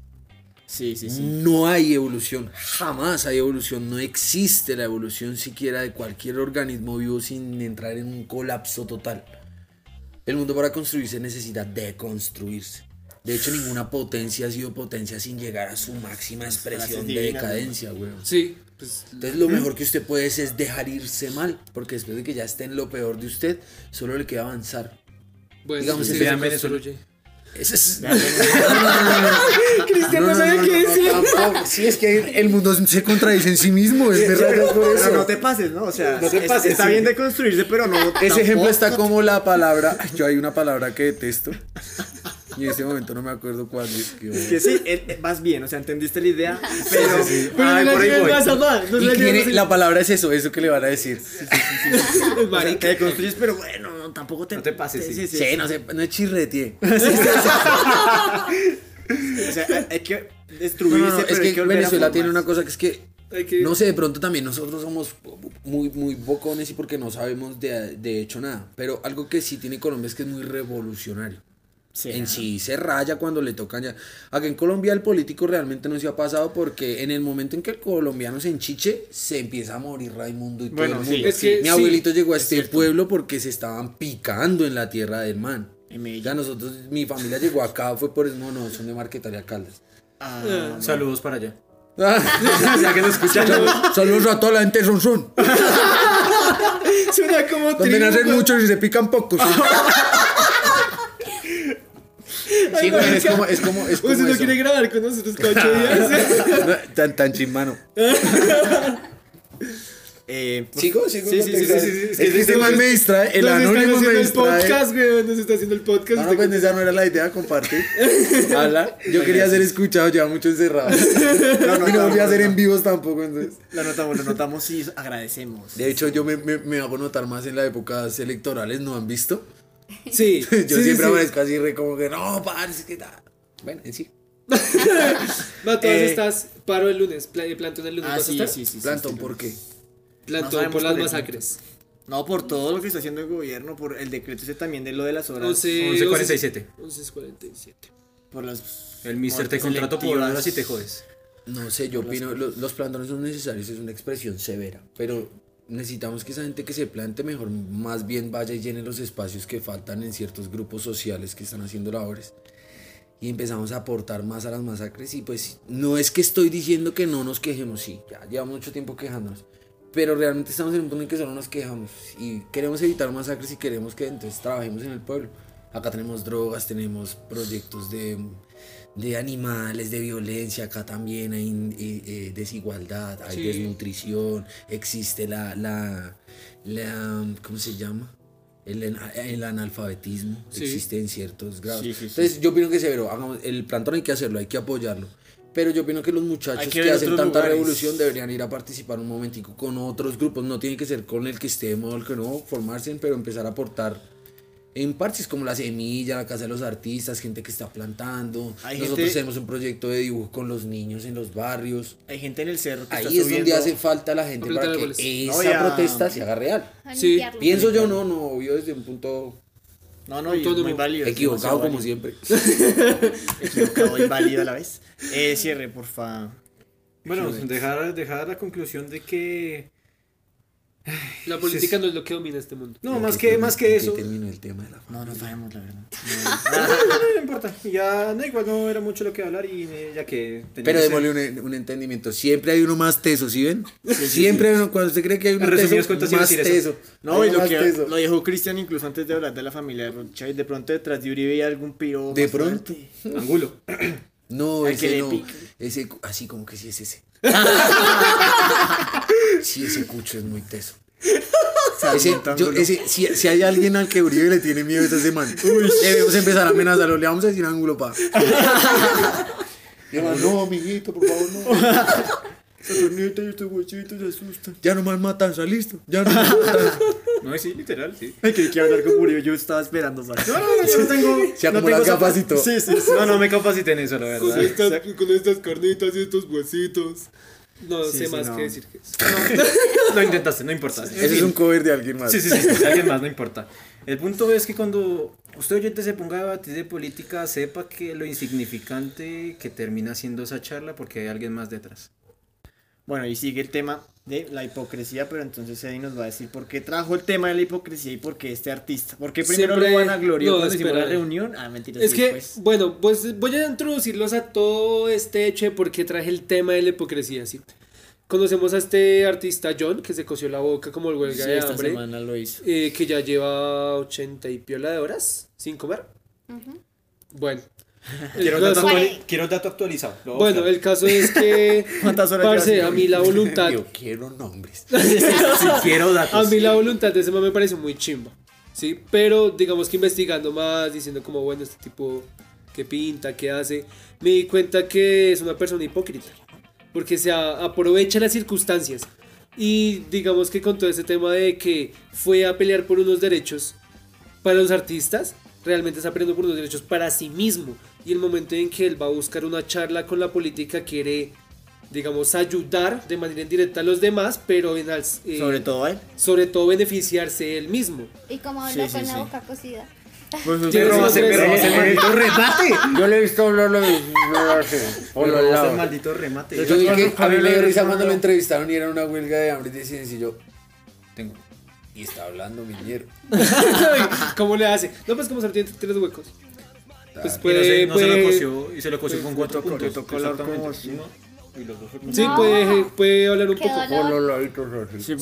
Speaker 2: Sí, sí, sí.
Speaker 1: No hay evolución, jamás hay evolución, no existe la evolución siquiera de cualquier organismo vivo sin entrar en un colapso total. El mundo para construirse necesita deconstruirse. De hecho, ninguna potencia ha sido potencia sin llegar a su máxima expresión de decadencia, weón.
Speaker 3: Sí, pues.
Speaker 1: Entonces lo mejor que usted puede hacer es dejar irse mal, porque después de que ya esté en lo peor de usted, solo le queda avanzar.
Speaker 3: Bueno,
Speaker 1: Digamos,
Speaker 3: sí, construye.
Speaker 1: Ese es...
Speaker 3: Cristian no sabe qué decir.
Speaker 1: Sí, es que el mundo se contradice en sí mismo, es verdad por eso.
Speaker 2: Pero no te pases, ¿no? O sea,
Speaker 1: No te
Speaker 2: es-
Speaker 1: pases,
Speaker 2: está
Speaker 1: sí.
Speaker 2: bien de construirse, pero no.
Speaker 1: Ese ejemplo está como la palabra. Yo hay una palabra que detesto. Y en este momento no me acuerdo cuál es. que-
Speaker 2: Es que sí, eh, eh, vas bien, o sea, entendiste la idea, pero.
Speaker 3: Pero
Speaker 2: Ay,
Speaker 3: no
Speaker 2: por
Speaker 3: la
Speaker 2: ahí voy.
Speaker 3: No
Speaker 1: Y
Speaker 3: la
Speaker 1: tiene-
Speaker 3: lleves
Speaker 1: la palabra es eso, eso que le van a decir.
Speaker 2: O sea, te construyes, pero bueno, no, tampoco te.
Speaker 5: No te pases, sí.
Speaker 1: Sí, no sé, no es chirretie.
Speaker 2: O sea, hay- que
Speaker 1: No,
Speaker 2: destruirse,
Speaker 1: no, no,
Speaker 2: pero
Speaker 1: es que Venezuela tiene una cosa que es que
Speaker 3: que-
Speaker 1: No sé, de pronto también nosotros somos muy, muy bocones y porque no sabemos de, de hecho nada. Pero algo que sí tiene Colombia es que es muy revolucionario.
Speaker 2: Sí,
Speaker 1: en sí se raya cuando le tocan ya. Acá en Colombia el político realmente no se ha pasado porque en el momento en que el colombiano se enchiche, se empieza a morir Raimundo y todo
Speaker 2: Bueno,
Speaker 1: el
Speaker 2: sí,
Speaker 1: mundo.
Speaker 3: es que
Speaker 1: Mi
Speaker 3: sí,
Speaker 1: abuelito llegó a este pueblo porque se estaban picando en la tierra del man. Ya nosotros, mi familia llegó acá, fue por eso, no, no, son de Marquetaria Caldas.
Speaker 2: Ah,
Speaker 5: Saludos para allá.
Speaker 1: ya que nos escuchan. Saludos a toda la gente de Son Son.
Speaker 3: Suena como
Speaker 1: Donde nacen muchos y se pican pocos. Sí, güey, es como, es como, es como
Speaker 3: Pues si no
Speaker 1: eso.
Speaker 3: quiere grabar con nosotros cada ocho días.
Speaker 1: tan, tan chimano.
Speaker 2: eh, por-
Speaker 1: ¿Sigo? ¿Sigo?
Speaker 2: Sí, sí, sí, sí, sí,
Speaker 1: Es que este man me distrae, el
Speaker 3: Nos
Speaker 1: anónimo me
Speaker 3: haciendo el podcast, güey. Nos está haciendo el podcast.
Speaker 1: No, pues esa no era la idea, compartir. Habla. Yo quería ser escuchado, lleva mucho encerrado.
Speaker 2: No, no,
Speaker 1: no volví a hacer en vivos tampoco, entonces.
Speaker 2: Lo notamos, lo notamos y agradecemos.
Speaker 1: De hecho, yo me, me, me hago notar más en las épocas electorales, ¿no han visto?
Speaker 3: Sí.
Speaker 1: Yo
Speaker 3: sí,
Speaker 1: siempre
Speaker 3: sí.
Speaker 1: aparezco así re como que, no, parce, que tal. Bueno, en sí.
Speaker 3: Va, todas
Speaker 2: Eh,
Speaker 3: estas paro el lunes. pla- Plantón el lunes.
Speaker 2: Ah,
Speaker 3: ¿vas a
Speaker 2: sí, sí, sí. sí,
Speaker 1: Plantón, ¿por qué?
Speaker 3: Plantón
Speaker 2: No
Speaker 3: por las masacres.
Speaker 2: No, por todo lo que está haciendo el gobierno, por el decreto ese también de lo de las horas.
Speaker 3: 11,
Speaker 5: 11:47.
Speaker 3: 11.47.
Speaker 2: Por las.
Speaker 5: El mister te contrato por horas y te jodes.
Speaker 1: No sé, yo opino, lo- los, plantones son necesarios, es una expresión severa, pero necesitamos que esa gente que se plante mejor, más bien vaya y llene los espacios que faltan en ciertos grupos sociales que están haciendo labores. Y empezamos a aportar más a las masacres y pues no es que estoy diciendo que no nos quejemos, sí, ya llevamos mucho tiempo quejándonos, pero realmente estamos en un punto en que solo nos quejamos y queremos evitar masacres y queremos que entonces trabajemos en el pueblo. Acá tenemos drogas, tenemos proyectos de, de animales, de violencia, acá también hay eh, eh, desigualdad, hay
Speaker 3: Sí.
Speaker 1: desnutrición, existe la, la, la, ¿cómo se llama? El, el analfabetismo
Speaker 3: Sí.
Speaker 1: existe en ciertos grados.
Speaker 2: Sí.
Speaker 1: Entonces yo opino que severo, hagamos, el plantón hay que hacerlo, hay que apoyarlo. Pero yo opino que los muchachos que, hacen tanta
Speaker 2: lugares.
Speaker 1: revolución deberían ir a participar un momentico con otros grupos. No tiene que ser con el que esté de modo el que no, formarse, pero empezar a aportar en parches como la semilla, la casa de los artistas, gente que está plantando.
Speaker 2: Hay
Speaker 1: Nosotros
Speaker 2: gente-
Speaker 1: tenemos un proyecto de dibujo con los niños en los barrios.
Speaker 2: Hay gente en el cerro que está
Speaker 1: Ahí es donde hace falta la gente para que esa
Speaker 2: No, ya-
Speaker 1: protesta se haga real.
Speaker 3: Sí.
Speaker 1: Pienso yo, no, no, obvio desde un punto
Speaker 2: No, no,
Speaker 3: Autónomo.
Speaker 2: muy válido.
Speaker 1: equivocado como siempre.
Speaker 2: Equivocado y válido a la vez. Eh, cierre, porfa.
Speaker 5: Bueno, dejar, dejar la conclusión de que.
Speaker 3: La política no es lo que domina este mundo.
Speaker 5: No, más que, más que eso.
Speaker 1: terminó el tema de la
Speaker 2: No, no sabemos la verdad.
Speaker 5: No, no, no importa. Ya, no, igual no era mucho lo que hablar y eh, ya que. tenía
Speaker 1: Pero
Speaker 5: que
Speaker 1: démosle un, un entendimiento. Siempre hay uno más teso, ¿sí ven? Siempre hay uno, cuando usted cree que hay uno teso,
Speaker 5: cuentas,
Speaker 1: más
Speaker 5: eso.
Speaker 1: teso.
Speaker 2: No, y lo que
Speaker 1: teso.
Speaker 2: lo dijo Cristian incluso antes de hablar de la familia de Rocha y de pronto detrás de Uribe hay algún piro.
Speaker 1: De pronto.
Speaker 5: Angulo.
Speaker 1: No,
Speaker 2: que
Speaker 1: ese
Speaker 2: le
Speaker 1: no. Ese, así como que sí es ese. sí, ese cucho es muy teso. Ese, yo, ese, si, si hay alguien al que Uribe le tiene miedo es ese man. Debemos empezar a amenazarlo. Le vamos a decir ángulo, pa. El no, amiguito, por favor, no.
Speaker 2: Y estos huesitos se asustan.
Speaker 1: Ya no más matan, ¿está listo? Ya no más matan.
Speaker 5: No, sí, literal, sí.
Speaker 2: Ay, que hablar con Uribe, yo estaba esperando, ¿sabes?
Speaker 5: No, no, yo no tengo.
Speaker 1: Se
Speaker 5: no tengo
Speaker 1: todo.
Speaker 5: Sí, sí, sí. No, no me capacité en eso, la
Speaker 3: Con
Speaker 5: verdad.
Speaker 3: estas, con estas carnitas y estos huesitos. No
Speaker 2: Sí,
Speaker 3: sé
Speaker 2: sí,
Speaker 3: más
Speaker 2: no.
Speaker 3: que decir que eso.
Speaker 5: Lo intentaste, no importa.
Speaker 1: Ese es un cover de alguien más.
Speaker 5: Sí, sí, sí, sí, alguien más, no importa. El punto es que cuando usted oyente se ponga a debatir de política, sepa que lo insignificante que termina siendo esa charla porque hay alguien más detrás.
Speaker 2: Bueno, y sigue el tema de la hipocresía, pero entonces Eddie nos va a decir por qué trajo el tema de la hipocresía y por qué este artista. ¿Por qué primero
Speaker 3: Siempre-
Speaker 2: lo van a gloriar
Speaker 3: no,
Speaker 2: la reunión? Ah, mentira,
Speaker 3: Es
Speaker 2: sí,
Speaker 3: que,
Speaker 2: pues.
Speaker 3: bueno, pues voy a introducirlos a todo este hecho de por qué traje el tema de la hipocresía, ¿sí? Conocemos a este artista John, que se coció la boca como el huelga
Speaker 2: Sí,
Speaker 3: de
Speaker 2: esta
Speaker 3: hambre,
Speaker 2: semana lo hizo.
Speaker 3: eh, que ya lleva 80 y piola de horas sin comer. Bueno. El
Speaker 5: Quiero, dato, actuali- quiero dato actualizado. lo a
Speaker 3: bueno, el caso es que,
Speaker 2: ¿Cuántas horas
Speaker 3: parce, a mí la voluntad,
Speaker 1: Yo quiero nombres.
Speaker 5: Sí, quiero
Speaker 3: a
Speaker 5: datos.
Speaker 3: mí la voluntad de ese man me pareció muy chimba, ¿sí? Pero digamos que investigando más, diciendo como, bueno, este tipo, ¿qué pinta? ¿Qué hace? Me di cuenta que es una persona hipócrita. porque se a- aprovecha las circunstancias. Y digamos que con todo ese tema de que fue a pelear por unos derechos para los artistas, realmente está peleando por unos derechos para sí mismo. Y el momento en que él va a buscar una charla con la política quiere, digamos, ayudar de manera indirecta a los demás, pero en al- eh,
Speaker 2: Sobre todo él.
Speaker 3: sobre todo beneficiarse él mismo.
Speaker 4: Y como
Speaker 2: Sí,
Speaker 4: habla
Speaker 2: sí,
Speaker 4: con la
Speaker 2: sí.
Speaker 4: boca cocida.
Speaker 2: Pues
Speaker 3: Sí, sí,
Speaker 5: robas
Speaker 3: sí.
Speaker 5: el maldito remate.
Speaker 1: Yo le he visto hablarlo de...
Speaker 5: Me robas el maldito remate.
Speaker 1: Yo vi que a mí me dio risa
Speaker 2: no,
Speaker 1: cuando
Speaker 2: no.
Speaker 1: lo entrevistaron y era una huelga de hambre y decían, y yo,
Speaker 5: Tengo.
Speaker 1: y está hablando Miñero.
Speaker 3: ¿Cómo le hace? No, pues como se tiene tres huecos. Pues
Speaker 5: no
Speaker 3: puede,
Speaker 5: se, no se lo
Speaker 3: puede-
Speaker 5: coció y se lo coció con cuatro
Speaker 2: le
Speaker 5: puntos.
Speaker 2: tocó hablar como así.
Speaker 5: Uno y los dos
Speaker 3: Sí,
Speaker 4: No.
Speaker 3: puede, puede hablar un poco.
Speaker 2: Sí,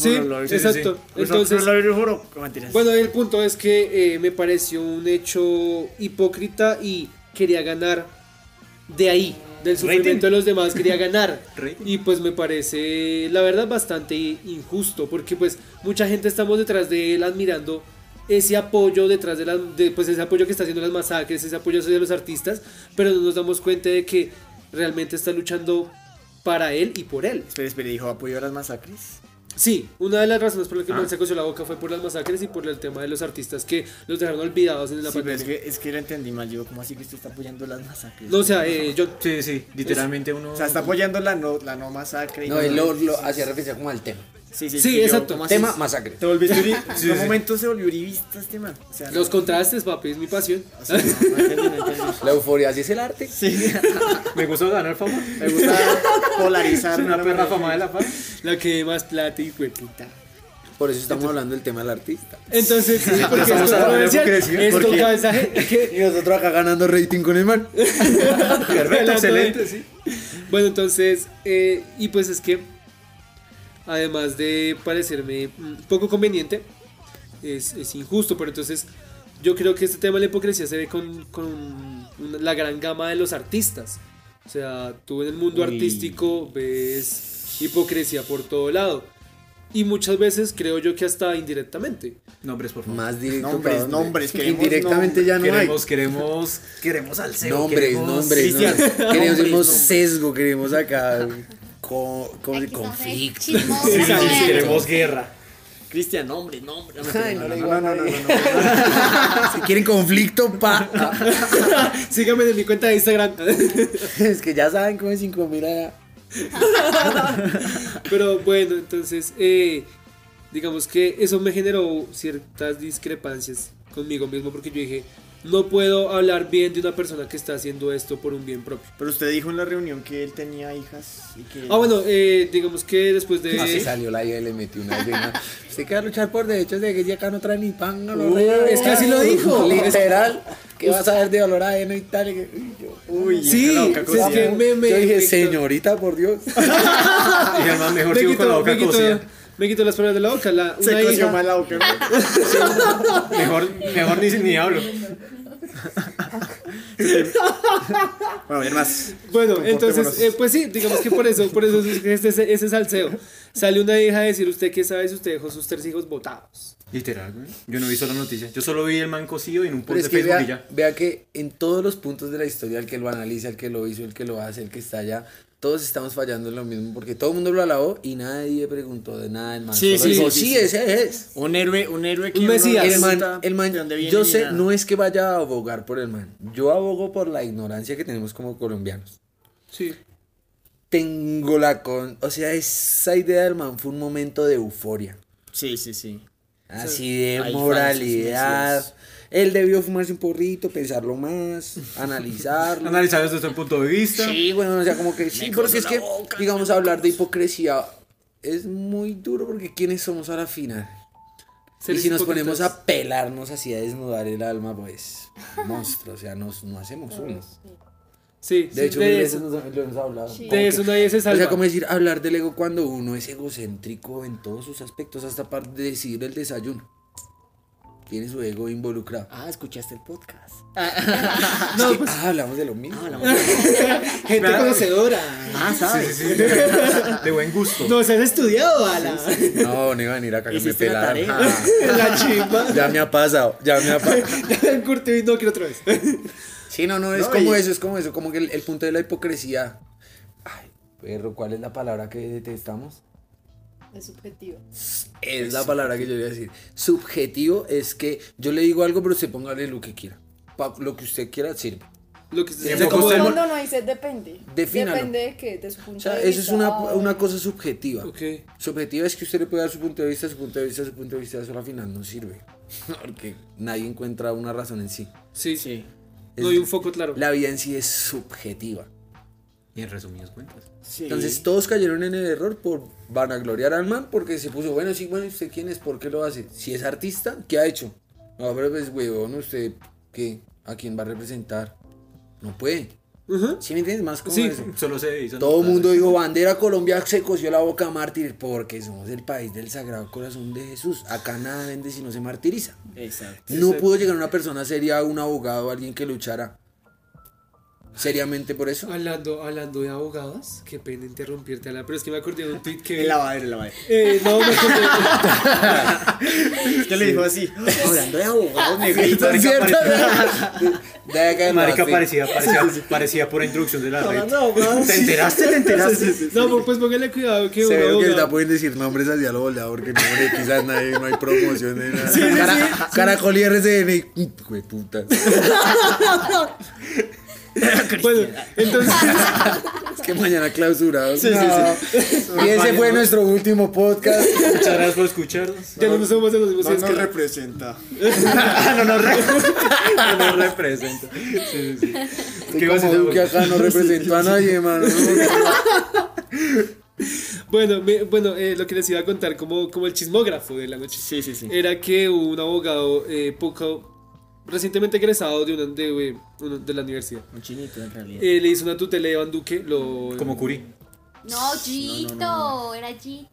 Speaker 3: exacto. Entonces, bueno, el punto es que eh, me pareció un hecho hipócrita y quería ganar de ahí, del sufrimiento
Speaker 5: Rating.
Speaker 3: de los demás, quería ganar. Y pues me parece, la verdad, bastante injusto, porque pues mucha gente estamos detrás de él admirando ese apoyo detrás de las, de, pues ese apoyo que está haciendo las masacres, ese apoyo hacia los artistas, pero no nos damos cuenta de que realmente está luchando para él y por él.
Speaker 2: Espera, espera, dijo apoyo a las masacres.
Speaker 3: Sí, una de las razones por las que
Speaker 2: Ah.
Speaker 3: me se coció la boca fue por las masacres y por el tema de los artistas que los dejaron olvidados en la
Speaker 2: Sí, pero es
Speaker 3: pandemia.
Speaker 2: que, es que lo entendí mal. Yo, ¿cómo así que usted está apoyando las masacres?
Speaker 3: No, o sea, eh, yo
Speaker 5: Sí, sí, literalmente uno.
Speaker 2: O sea, está apoyando la no, la no masacre. y
Speaker 1: No, él lo, lo hacía referencia como al tema.
Speaker 2: Sí, sí,
Speaker 3: Sí,
Speaker 2: yo,
Speaker 3: exacto.
Speaker 1: Tema, masacre.
Speaker 2: Te volviste.
Speaker 5: Sí,
Speaker 2: en un
Speaker 5: sí.
Speaker 2: momento se volvió uribista este man. O sea,
Speaker 3: los
Speaker 2: no-
Speaker 3: contrastes, papi, es mi pasión.
Speaker 2: o sea, no, no entendí, no entendí.
Speaker 1: La euforia, así es el arte.
Speaker 2: Sí,
Speaker 5: Me gusta ganar fama.
Speaker 2: me gusta polarizar.
Speaker 5: Es una perra fama de la fama.
Speaker 3: La que más plata y puta.
Speaker 1: Por eso estamos hablando del tema del artista.
Speaker 3: Entonces, sí, porque
Speaker 1: Y nosotros acá ganando rating con el man.
Speaker 5: Perfecto, excelente, sí.
Speaker 3: Bueno, entonces, eh, y pues es que, además de parecerme un poco conveniente, es, es injusto, pero entonces yo creo que este tema de la hipocresía se ve con, con una- la gran gama de los artistas. O sea, tú en el mundo
Speaker 2: Uy.
Speaker 3: artístico ves hipocresía por todo lado. Y muchas veces creo yo que hasta indirectamente.
Speaker 5: Nombres, por favor.
Speaker 1: Más directo.
Speaker 2: Nombres, nombres, queremos
Speaker 1: Indirectamente ya no
Speaker 5: queremos, queremos, queremos al
Speaker 1: hay.
Speaker 5: CEO.
Speaker 1: Nombres,
Speaker 5: queremos-
Speaker 1: nombres.
Speaker 2: Cristian,
Speaker 1: no. Queremos
Speaker 2: nombres, nombres.
Speaker 1: sesgo, queremos acá co- co-
Speaker 4: Aquí estamos
Speaker 1: conflicto.
Speaker 5: Sí, sí, sí,
Speaker 4: bueno.
Speaker 5: queremos guerra.
Speaker 2: Cristian, nombre, nombre. No, no,
Speaker 1: no,
Speaker 2: no.
Speaker 1: Si quieren conflicto, pa.
Speaker 3: Síganme en mi cuenta de Instagram.
Speaker 1: es que ya saben cómo es 5000 allá.
Speaker 3: Pero bueno, entonces, eh, digamos que eso me generó ciertas discrepancias conmigo mismo porque yo dije, no puedo hablar bien de una persona que está haciendo esto por un bien propio.
Speaker 2: Pero usted dijo en la reunión que él tenía hijas y que...
Speaker 3: Ah, bueno, eh, digamos que después de...
Speaker 1: Así salió la hija y le metió una llena. Usted que va a luchar por derechos de que ya acá no trae ni pan, no lo
Speaker 3: es que así lo dijo.
Speaker 1: Literal. ¿Qué vas a ver de olor a heno y tal? Y que- y yo,
Speaker 2: Uy,
Speaker 3: Sí,
Speaker 2: la boca
Speaker 3: es que me, me,
Speaker 1: yo dije,
Speaker 3: me-
Speaker 1: señorita, por Dios.
Speaker 5: Y el más mejor
Speaker 3: me
Speaker 5: sigo con la boca
Speaker 3: me, quitó,
Speaker 5: cocida.
Speaker 3: me quitó las palabras de la boca. La,
Speaker 2: Se
Speaker 3: una
Speaker 2: coció
Speaker 3: hija,
Speaker 2: mal la boca.
Speaker 5: Mejor, mejor ni, ni hablo.
Speaker 2: Bueno, bien más.
Speaker 3: Bueno, entonces, eh, pues sí, digamos que por eso, por eso es ese, ese, ese salseo. Sale una hija a decir, ¿usted qué sabe si usted dejó sus tres hijos votados?
Speaker 5: Literal, güey. Yo no he visto la noticia. Yo solo vi el man cocido y en un post
Speaker 1: es
Speaker 5: de Facebook y
Speaker 1: vea,
Speaker 5: ya.
Speaker 1: vea que en todos los puntos de la historia, el que lo analiza, el que lo hizo, el que lo hace, el que está allá, todos estamos fallando en lo mismo, porque todo el mundo lo alabó y nadie preguntó de nada del man.
Speaker 2: Sí, sí,
Speaker 1: dijo,
Speaker 2: sí,
Speaker 1: sí,
Speaker 2: sí.
Speaker 1: ese es.
Speaker 2: Un héroe, un héroe que
Speaker 3: Un mesías.
Speaker 2: no
Speaker 1: El man, el man, yo sé,
Speaker 2: nada.
Speaker 1: no es que vaya a abogar por el man, yo abogo por la ignorancia que tenemos como colombianos.
Speaker 3: Sí.
Speaker 1: Tengo la con, o sea, esa idea del man fue un momento de euforia.
Speaker 2: Sí, sí, sí.
Speaker 1: Así de
Speaker 2: hay
Speaker 1: moralidad. Él debió fumarse un porrito, pensarlo más, analizarlo.
Speaker 5: Analizar desde este punto de vista.
Speaker 1: Sí, bueno, o sea, como que sí, porque es que, digamos, hablar de hipocresía es muy duro porque ¿quiénes somos a la final? Y si nos ponemos a pelarnos así, a desnudar el alma, pues, monstruo, o sea, nos, no hacemos uno.
Speaker 3: Sí,
Speaker 1: De
Speaker 3: sí,
Speaker 1: hecho,
Speaker 3: de
Speaker 1: mil
Speaker 3: eso,
Speaker 1: veces nos, lo hemos hablado.
Speaker 4: Sí.
Speaker 1: Como
Speaker 3: de eso nadie se
Speaker 1: o
Speaker 3: salva.
Speaker 1: sea, como decir, hablar del ego cuando uno es egocéntrico en todos sus aspectos, hasta para decidir el desayuno. Tiene su ego involucrado.
Speaker 2: Ah, escuchaste el podcast.
Speaker 1: No, pues, ah, hablamos de lo mismo.
Speaker 3: Gente conocedora.
Speaker 2: Ah, ¿sabes?
Speaker 5: Sí, sí, sí. De buen gusto.
Speaker 3: Nos has estudiado, Ala.
Speaker 1: No, no iba a venir acá que me pelaran. Ah,
Speaker 3: La chimba.
Speaker 1: ya me ha pasado, ya me ha pasado.
Speaker 3: Ya me curtió y no quiero otra vez.
Speaker 1: Sí, no, no, es
Speaker 2: No,
Speaker 1: como
Speaker 2: y-
Speaker 1: eso, es como eso, como que el, el punto de la hipocresía. Ay, perro, ¿cuál es la palabra que detestamos?
Speaker 6: Es subjetivo.
Speaker 1: Es la palabra que yo iba a decir. Subjetivo es que yo le digo algo, pero usted póngale lo que quiera. Pa- lo que usted quiera sirve.
Speaker 3: Lo que
Speaker 1: usted-
Speaker 6: No, no, no, dice depende.
Speaker 1: Defínalo.
Speaker 6: Depende de qué, de su punto
Speaker 1: O sea,
Speaker 6: de
Speaker 1: eso
Speaker 6: vista.
Speaker 1: es una, una cosa subjetiva.
Speaker 3: Ok.
Speaker 1: Subjetiva es que usted le puede dar su punto de vista, su punto de vista, su punto de vista, eso al final no sirve. Porque nadie encuentra una razón en sí.
Speaker 3: Sí,
Speaker 2: Sí.
Speaker 3: No hay un foco claro.
Speaker 1: La vida en sí es subjetiva.
Speaker 5: Y en resumidas cuentas.
Speaker 2: Sí.
Speaker 1: Entonces todos cayeron en el error por vanagloriar al man porque se puso, bueno, sí, bueno, ¿y ¿usted quién es? ¿Por qué lo hace? Si es artista, ¿qué ha hecho? No, pero pues, huevón, ¿usted qué? ¿A quién va a representar? No puede. ¿Sí me entiendes? Más como
Speaker 3: Sí.
Speaker 1: eso.
Speaker 5: Solo se hizo
Speaker 1: Todo el mundo dijo, bandera Colombia se cosió la boca mártir porque somos el país del Sagrado Corazón de Jesús. Acá nada vende si no se martiriza.
Speaker 2: Exacto.
Speaker 1: No pudo llegar una persona seria, un abogado, alguien que luchara seriamente por eso.
Speaker 3: Hablando, hablando de abogadas, qué pena interrumpirte, Ala, pero es que me acordé de un tweet que.
Speaker 2: El lavadero, el lavadero.
Speaker 3: Eh, no, me acordé.
Speaker 2: ¿Qué le dijo así? Hablando de abogados, negrito.
Speaker 1: De acá
Speaker 5: Marica parecía, parecía, parecía por introducción de la red.
Speaker 2: Hablando de abogados.
Speaker 5: ¿Te enteraste? ¿Te enteraste?
Speaker 3: No, pues póngale cuidado que
Speaker 1: Se ve que ya pueden decir nombres hacia lo volado porque no nadie, no hay promoción de nada. Cara- Caracol y RCN puta.
Speaker 3: Bueno, entonces.
Speaker 1: Es que mañana clausurados.
Speaker 2: Sí, sí, sí.
Speaker 1: Y ese fue nuestro último podcast.
Speaker 5: Muchas gracias por escucharnos.
Speaker 3: ya no nos somos de los mismos
Speaker 2: No nos representa.
Speaker 5: no nos, re- no nos representa. Sí, sí, sí.
Speaker 1: Que
Speaker 5: ¿Qué a
Speaker 1: como
Speaker 5: decir?
Speaker 1: que acá no representó a nadie, mano.
Speaker 3: Bueno, me- bueno eh, lo que les iba a contar como, como el chismógrafo de la noche.
Speaker 2: Sí, sí, sí.
Speaker 3: Era que un abogado eh, poco recientemente egresado de, una, de, una- de la universidad
Speaker 2: Un chinito en realidad.
Speaker 3: eh, le hizo una tutela a Iván Duque. Lo,
Speaker 5: Como Curi.
Speaker 4: No, Gito, era Gito.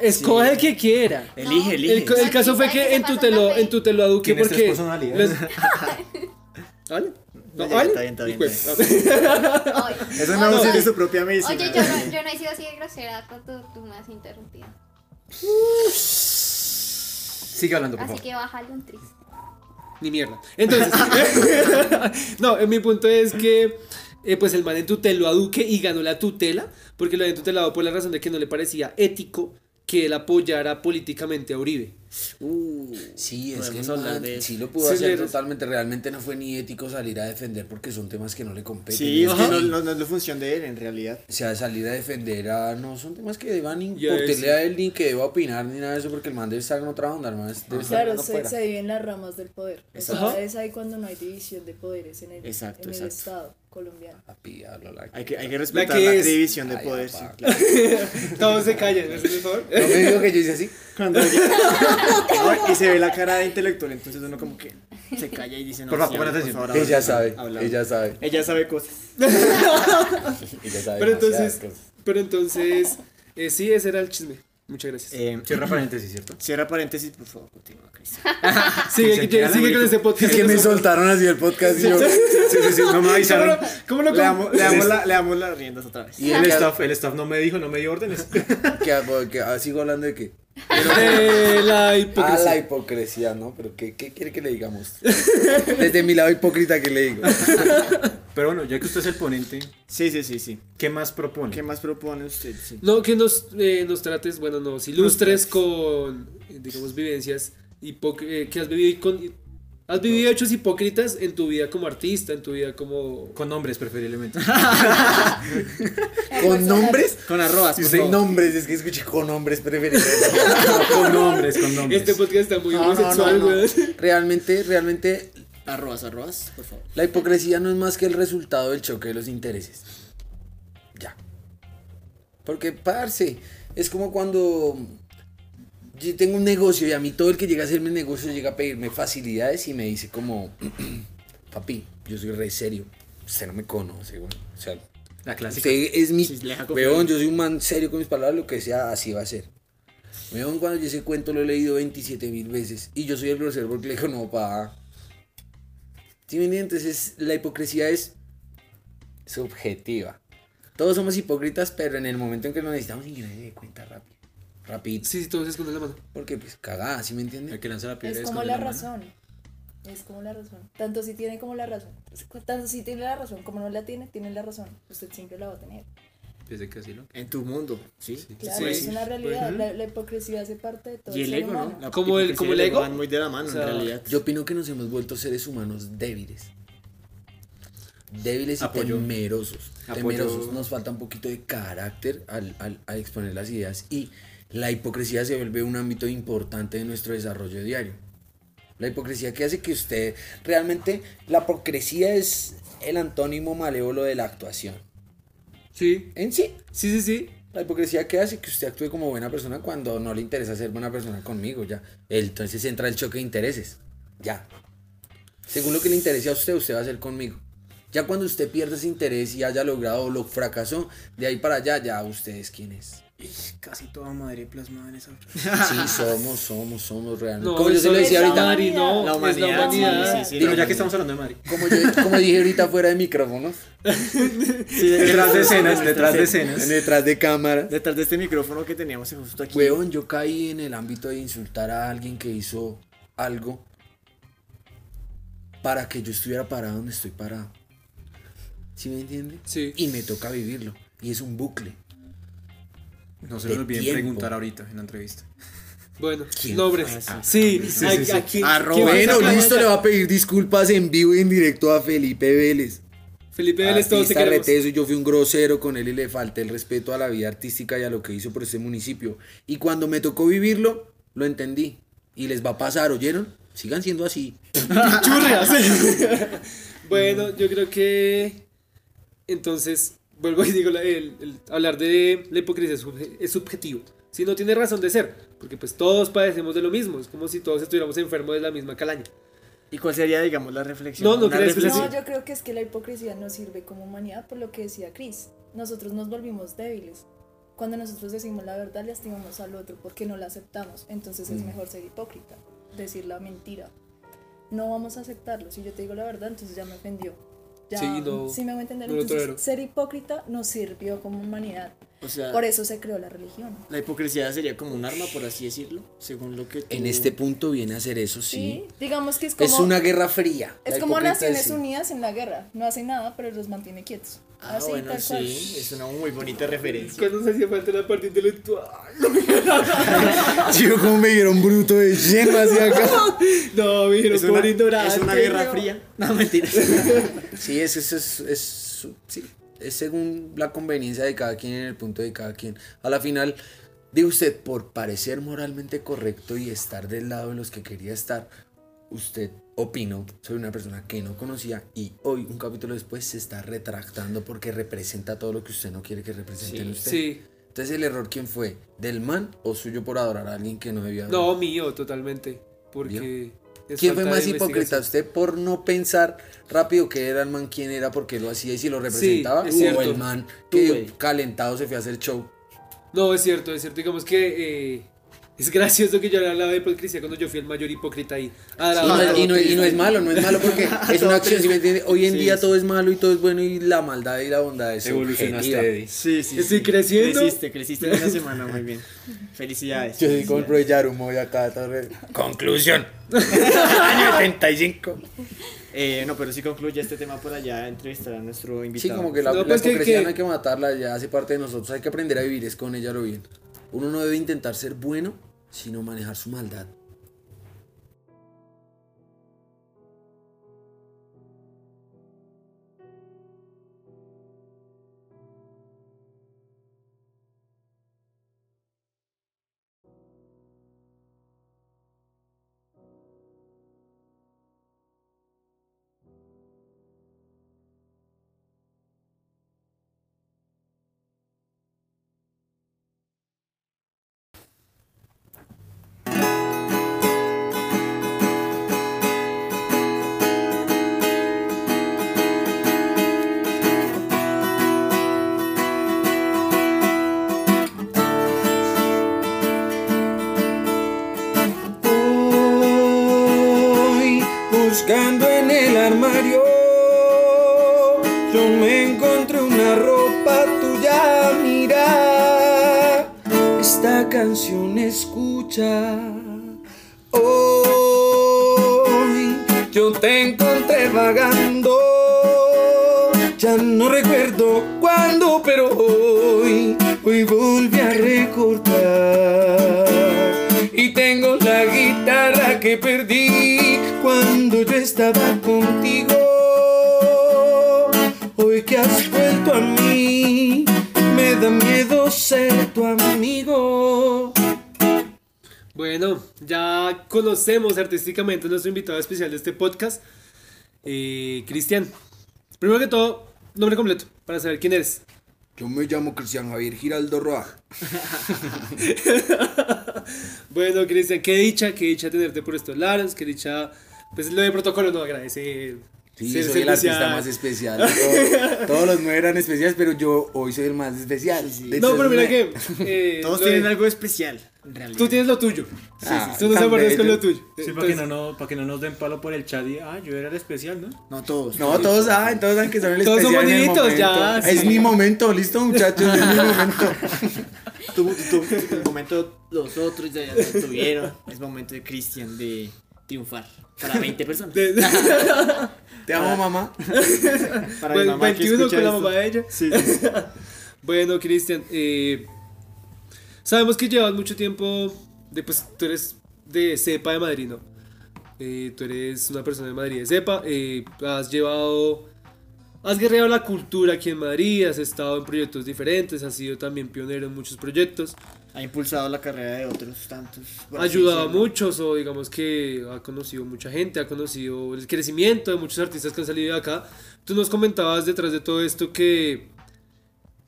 Speaker 3: Escoge el que quiera.
Speaker 2: Elige, elige.
Speaker 3: El, caso fue que en tutelo, en tutelo a Duque
Speaker 5: Tienes tres
Speaker 3: porque.
Speaker 5: personalidades.
Speaker 3: ¿No, ¿vale?
Speaker 2: está bien, está bien,
Speaker 3: Pues,
Speaker 4: Oye,
Speaker 2: Eso no
Speaker 4: oye,
Speaker 2: es su propia medicina.
Speaker 4: Oye, yo no, yo no he sido así de grosera cuando tú me has interrumpido.
Speaker 5: Sigue hablando, por
Speaker 4: Así
Speaker 5: favor.
Speaker 4: que bájale un tris.
Speaker 3: Ni mierda. Entonces, no, en mi punto es que eh, pues el man entuteló a Duque y ganó la tutela porque lo había tutelado por la razón de que no le parecía ético que él apoyara políticamente a Uribe.
Speaker 2: Uh,
Speaker 1: Sí, es que man
Speaker 2: de eso.
Speaker 1: sí lo pudo
Speaker 3: Sí,
Speaker 1: hacer
Speaker 3: le-
Speaker 1: totalmente. Realmente no fue ni ético salir a defender porque son temas que no le competen.
Speaker 2: Sí, es
Speaker 1: Y-
Speaker 2: que no, no- no es la función de él en realidad.
Speaker 1: O sea, salir a defender a. No, son temas que deban importarle a él ni que deba opinar ni nada de eso porque el man debe estar en otra onda, el man es- debe estar
Speaker 6: Claro, se, se dividen las ramas del poder. O sea, es ahí cuando no hay división de poderes en el,
Speaker 2: Exacto,
Speaker 6: en el
Speaker 2: exacto.
Speaker 6: Estado
Speaker 1: Papi, la-
Speaker 2: Hay que, hay que respetar
Speaker 3: que
Speaker 2: la, división de
Speaker 1: Ay,
Speaker 2: poder. sí, claro.
Speaker 3: Todos se callan, ¿me haces el favor?
Speaker 1: No me digo que yo hice así.
Speaker 2: Cuando No, y se ve la cara de intelectual, entonces uno como que se calla y dice no.
Speaker 5: Por favor, pon atención.
Speaker 2: favor,
Speaker 1: Ella
Speaker 2: habla,
Speaker 1: sabe,
Speaker 2: habla.
Speaker 1: ella sabe,
Speaker 2: Ella sabe cosas.
Speaker 1: ella sabe.
Speaker 3: Pero entonces,
Speaker 1: cosas.
Speaker 3: pero entonces, eh, sí, ese era el chisme. Muchas gracias.
Speaker 2: Eh,
Speaker 5: Cierra paréntesis, ¿cierto?
Speaker 2: cierra paréntesis, por favor, continúa, Cristian.
Speaker 3: sigue sigue con este podcast.
Speaker 1: Es que me soltaron así el podcast y yo.
Speaker 5: Sí, sí, sí, no me
Speaker 3: ¿Cómo
Speaker 5: avisaron.
Speaker 3: cómo lo
Speaker 2: Le damos, le, damos la- le damos las riendas otra vez.
Speaker 1: Y
Speaker 5: El staff, el staff no me dijo, no me dio órdenes.
Speaker 1: que, hago- que sigo hablando de qué.
Speaker 3: De la hipocresía.
Speaker 1: la hipocresía, ¿no? Pero ¿qué, qué quiere que le digamos? Desde mi lado hipócrita, ¿qué le digo?
Speaker 5: Pero bueno, ya que usted es el ponente,
Speaker 2: Sí, sí, sí, sí.
Speaker 5: ¿qué más propone?
Speaker 2: ¿Qué más propone usted? Sí.
Speaker 3: No, que nos, eh, nos trates, bueno, nos ilustres con, eh, digamos, vivencias hipoc- eh, que has vivido y con... Has vivido hechos hipócritas en tu vida como artista, en tu vida como...
Speaker 5: Con nombres preferiblemente.
Speaker 1: ¿Con nombres?
Speaker 2: Con arrobas, por favor.
Speaker 1: nombres, es que escuché con nombres preferibles.
Speaker 5: con nombres, con nombres.
Speaker 3: Este podcast está muy
Speaker 1: No, no,
Speaker 3: homosexual,
Speaker 1: no, no.
Speaker 3: weón.
Speaker 1: Realmente, realmente,
Speaker 2: Arrobas, arrobas, por favor.
Speaker 1: la hipocresía no es más que el resultado del choque de los intereses. Ya. Porque, parce, es como cuando yo tengo un negocio y a mí todo el que llega a hacerme negocio llega a pedirme facilidades y me dice como, papi, yo soy re serio, usted no me conoce, güey. O sea,
Speaker 5: La clásica.
Speaker 1: usted es mi... Weón, yo soy un man serio con mis palabras, lo que sea, así va a ser. Weón, cuando yo ese cuento lo he leído 27 mil veces y yo soy el grosero porque le digo, no, pa. ¿Sí me? Entonces, la hipocresía es subjetiva. Todos somos hipócritas, pero en el momento en que lo necesitamos, y nadie dé cuenta rápido. Rapidito.
Speaker 3: Sí, sí, todos se esconden la mano.
Speaker 1: Porque, pues, cagada, ¿sí me entiendes?
Speaker 5: El que lanza la piedra
Speaker 6: Es
Speaker 5: es
Speaker 6: como
Speaker 5: con
Speaker 6: la
Speaker 5: mano.
Speaker 6: razón. Es como la razón. Tanto si tiene como la razón. Tanto si tiene la razón como no la tiene, tiene la razón. Usted siempre la va a tener.
Speaker 5: Desde que así lo.
Speaker 2: En tu mundo, ¿sí?
Speaker 6: Claro,
Speaker 3: Sí,
Speaker 6: es
Speaker 3: sí.
Speaker 6: una realidad. la, la hipocresía hace parte de todo
Speaker 2: Y el ego, ¿no? La
Speaker 3: Como el- como el ego.
Speaker 2: van muy de la mano,
Speaker 3: O sea,
Speaker 2: en realidad.
Speaker 1: Yo opino que nos hemos vuelto seres humanos débiles. Débiles y
Speaker 5: Apoyo.
Speaker 1: temerosos.
Speaker 5: Apoyo.
Speaker 1: Temerosos. Nos falta un poquito de carácter al, al- al exponer las ideas y la hipocresía se vuelve un ámbito importante de nuestro desarrollo diario. La hipocresía que hace que usted realmente, la hipocresía es el antónimo malévolo de la actuación.
Speaker 3: Sí,
Speaker 1: En sí,
Speaker 3: sí, sí, sí.
Speaker 1: la hipocresía que hace que usted actúe como buena persona cuando no le interesa ser buena persona conmigo, ya. Entonces entra el choque de intereses, ya. Según lo que le interese a usted, usted va a hacer conmigo. Ya cuando usted pierde ese interés y haya logrado o lo fracasó, de ahí para allá, ya usted es quien es.
Speaker 2: Casi toda Madrid plasmada en esa
Speaker 1: Sí, somos, somos, somos realmente.
Speaker 3: No,
Speaker 1: como yo se lo decía ahorita,
Speaker 3: Mari, no,
Speaker 2: La humanidad,
Speaker 3: la humanidad.
Speaker 2: sí, sí, sí,
Speaker 5: Pero
Speaker 2: la
Speaker 5: ya
Speaker 2: humanidad.
Speaker 5: que estamos hablando de Mari.
Speaker 1: como, yo, como dije ahorita fuera de micrófonos,
Speaker 2: Sí,
Speaker 5: Detrás de escenas, detrás de escenas.
Speaker 1: detrás de cámara.
Speaker 2: Detrás de este micrófono que teníamos justo aquí.
Speaker 1: Weón, yo caí en el ámbito de insultar a alguien que hizo algo para que yo estuviera parado donde estoy parado. ¿Sí me entiende?
Speaker 3: Sí.
Speaker 1: Y me toca vivirlo. Y es un bucle.
Speaker 5: No se nos olviden preguntar ahorita en la entrevista.
Speaker 3: Bueno, nombres.
Speaker 2: Ah,
Speaker 3: sí,
Speaker 5: Sí,
Speaker 3: ¿a-
Speaker 5: sí, sí.
Speaker 3: a quién- sacar?
Speaker 1: listo, le va a pedir disculpas en vivo y en directo a Felipe Vélez.
Speaker 3: Felipe Vélez, todos te queremos.
Speaker 1: reteso, yo fui un grosero con él y le falté el respeto a la vida artística y a lo que hizo por este municipio. Y cuando me tocó vivirlo, lo entendí. Y les va a pasar, ¿oyeron? Sigan siendo así.
Speaker 3: Churrias. bueno, yo creo que entonces vuelvo y digo el, el hablar de la hipocresía es, subje- es subjetivo. Si no tiene razón de ser, porque pues todos padecemos de lo mismo, es como si todos estuviéramos enfermos de la misma calaña.
Speaker 2: ¿Y cuál sería, digamos, la reflexión?
Speaker 3: No, no crees
Speaker 2: reflexión.
Speaker 6: No, yo creo que es que la hipocresía nos sirve como humanidad por lo que decía Chris. Nosotros nos volvimos débiles. Cuando nosotros decimos la verdad, lastimamos al otro porque no la aceptamos. Entonces
Speaker 1: Mm.
Speaker 6: es mejor ser hipócrita, decir la mentira. No vamos a aceptarlo. Si yo te digo la verdad, entonces ya me ofendió. Ya,
Speaker 3: Sí, no-
Speaker 6: ¿sí me voy a entender.
Speaker 3: no
Speaker 6: Entonces, ser hipócrita nos sirvió como humanidad.
Speaker 2: O sea,
Speaker 6: Por eso se creó la religión.
Speaker 2: la hipocresía sería como un arma, por así decirlo, según lo que tú...
Speaker 1: En este punto viene a ser eso,
Speaker 6: Sí,
Speaker 1: sí.
Speaker 6: digamos que es como,
Speaker 1: Es una guerra fría.
Speaker 6: es como Naciones. Unidas en la guerra. No hacen nada, pero los mantiene quietos.
Speaker 2: Ah,
Speaker 6: Así,
Speaker 2: bueno,
Speaker 6: tal
Speaker 2: sí, es una muy bonita referencia.
Speaker 3: Cuando nos hacía falta la parte intelectual.
Speaker 1: Sí, como me dieron bruto de lleno hacia acá.
Speaker 3: No, me dijeron
Speaker 2: Es una,
Speaker 3: por ignorante.
Speaker 2: es una guerra
Speaker 3: no.
Speaker 2: fría. No, mentiras.
Speaker 1: Sí, es, es, es, es- sí, es según la conveniencia de cada quien en el punto de cada quien. A la final, digo usted, por parecer moralmente correcto y estar del lado de los que quería estar, usted opinó sobre una persona que no conocía y hoy, un capítulo después, se está retractando porque representa todo lo que usted no quiere que represente en usted.
Speaker 3: Sí.
Speaker 1: Entonces, ¿el error quién fue? ¿Del man o suyo por adorar a alguien que no debía adorar?
Speaker 3: No, mío, totalmente. Porque.
Speaker 1: ¿Quién fue más hipócrita? ¿Usted por no pensar rápido que era el man, quién era, porque lo hacía y si lo representaba?
Speaker 3: es
Speaker 1: ¿O el man que calentado se fue a hacer show?
Speaker 3: No, es cierto, es cierto. Digamos que. eh, es gracioso que yo le hablaba de hipocresía cuando yo fui el mayor hipócrita ahí. Ah,
Speaker 1: Y no, es, y no- y no es malo, no es malo porque es una acción, ¿sí me entiende? Hoy en
Speaker 2: Sí,
Speaker 1: día
Speaker 2: sí.
Speaker 1: todo es malo y todo es bueno y la maldad y la bondad es
Speaker 5: Evolucionaste. Eddie.
Speaker 2: Sí, sí.
Speaker 3: Estoy
Speaker 2: sí.
Speaker 3: creciendo.
Speaker 2: Creciste, creciste en una semana, muy bien. Felicidades.
Speaker 1: Yo soy como el profe Yarumo y acá torre. Conclusión. Año 75.
Speaker 2: Eh, no, pero sí concluye este tema por allá, entrevistar a nuestro
Speaker 1: Sí,
Speaker 2: invitado.
Speaker 1: como que la,
Speaker 3: No,
Speaker 1: la
Speaker 3: pues que-
Speaker 1: hipocresía
Speaker 3: que-
Speaker 1: no hay que matarla, ya hace parte de nosotros, hay que aprender a vivir es con ella lo bien. Uno no debe intentar ser bueno, sino manejar su maldad. Buscando en el armario, yo me encontré una ropa tuya, mira, esta canción escucha. Hoy, yo te encontré vagando, ya no recuerdo cuándo, pero hoy, hoy volví a recordar. Y tengo la guitarra que perdí estaba contigo. Hoy que has vuelto a mí, me da miedo ser tu amigo.
Speaker 3: Bueno, ya conocemos artísticamente a nuestro invitado especial de este podcast, eh, Cristian. Primero que todo, nombre completo, para saber quién eres.
Speaker 1: Yo me llamo Cristian Javier Giraldo Roa.
Speaker 3: Bueno, Cristian, qué dicha, qué dicha tenerte por estos lados, qué dicha, pues lo de protocolo no agradecer.
Speaker 1: Sí,
Speaker 3: ser
Speaker 1: soy el artista
Speaker 3: especial.
Speaker 1: más especial. todo- todos los nueve eran especiales, pero yo hoy soy el más especial.
Speaker 3: No, pero mira que... eh,
Speaker 2: Todos tienen
Speaker 3: de-
Speaker 2: algo especial, en realidad.
Speaker 3: Tú tienes lo tuyo.
Speaker 1: Ah,
Speaker 3: tú no sabes con lo tuyo.
Speaker 5: Sí, para que, no, no, para que no nos den palo por el chat y, ah, yo era el especial, ¿no?
Speaker 2: No todos.
Speaker 1: No, todos saben, todos saben que son el
Speaker 3: Todos
Speaker 1: especial
Speaker 3: somos
Speaker 1: en el
Speaker 3: niñitos, ya, sí.
Speaker 1: Es mi momento, listo muchachos, es mi momento.
Speaker 2: Tu, tu, tu- tu momento, los otros ya, ya tuvieron. Es momento de Cristian de triunfar. Para 20 personas.
Speaker 1: Te amo, mamá.
Speaker 2: Para mi
Speaker 3: Ve-
Speaker 2: mamá que
Speaker 3: 21
Speaker 2: escucha
Speaker 3: con la mamá de ella.
Speaker 2: Sí, sí, sí.
Speaker 3: Bueno, Cristian, eh, sabemos que llevas mucho tiempo, de, pues tú eres de cepa de Madrid, ¿no? Eh, tú eres una persona de Madrid de cepa, eh, has llevado, has guerreado la cultura aquí en Madrid, has estado en proyectos diferentes, has sido también pionero en muchos proyectos,
Speaker 2: Ha impulsado la carrera de otros tantos.
Speaker 3: ha ayudado a muchos o digamos que ha conocido mucha gente, ha conocido el crecimiento de muchos artistas que han salido de acá. Tú nos comentabas detrás de todo esto que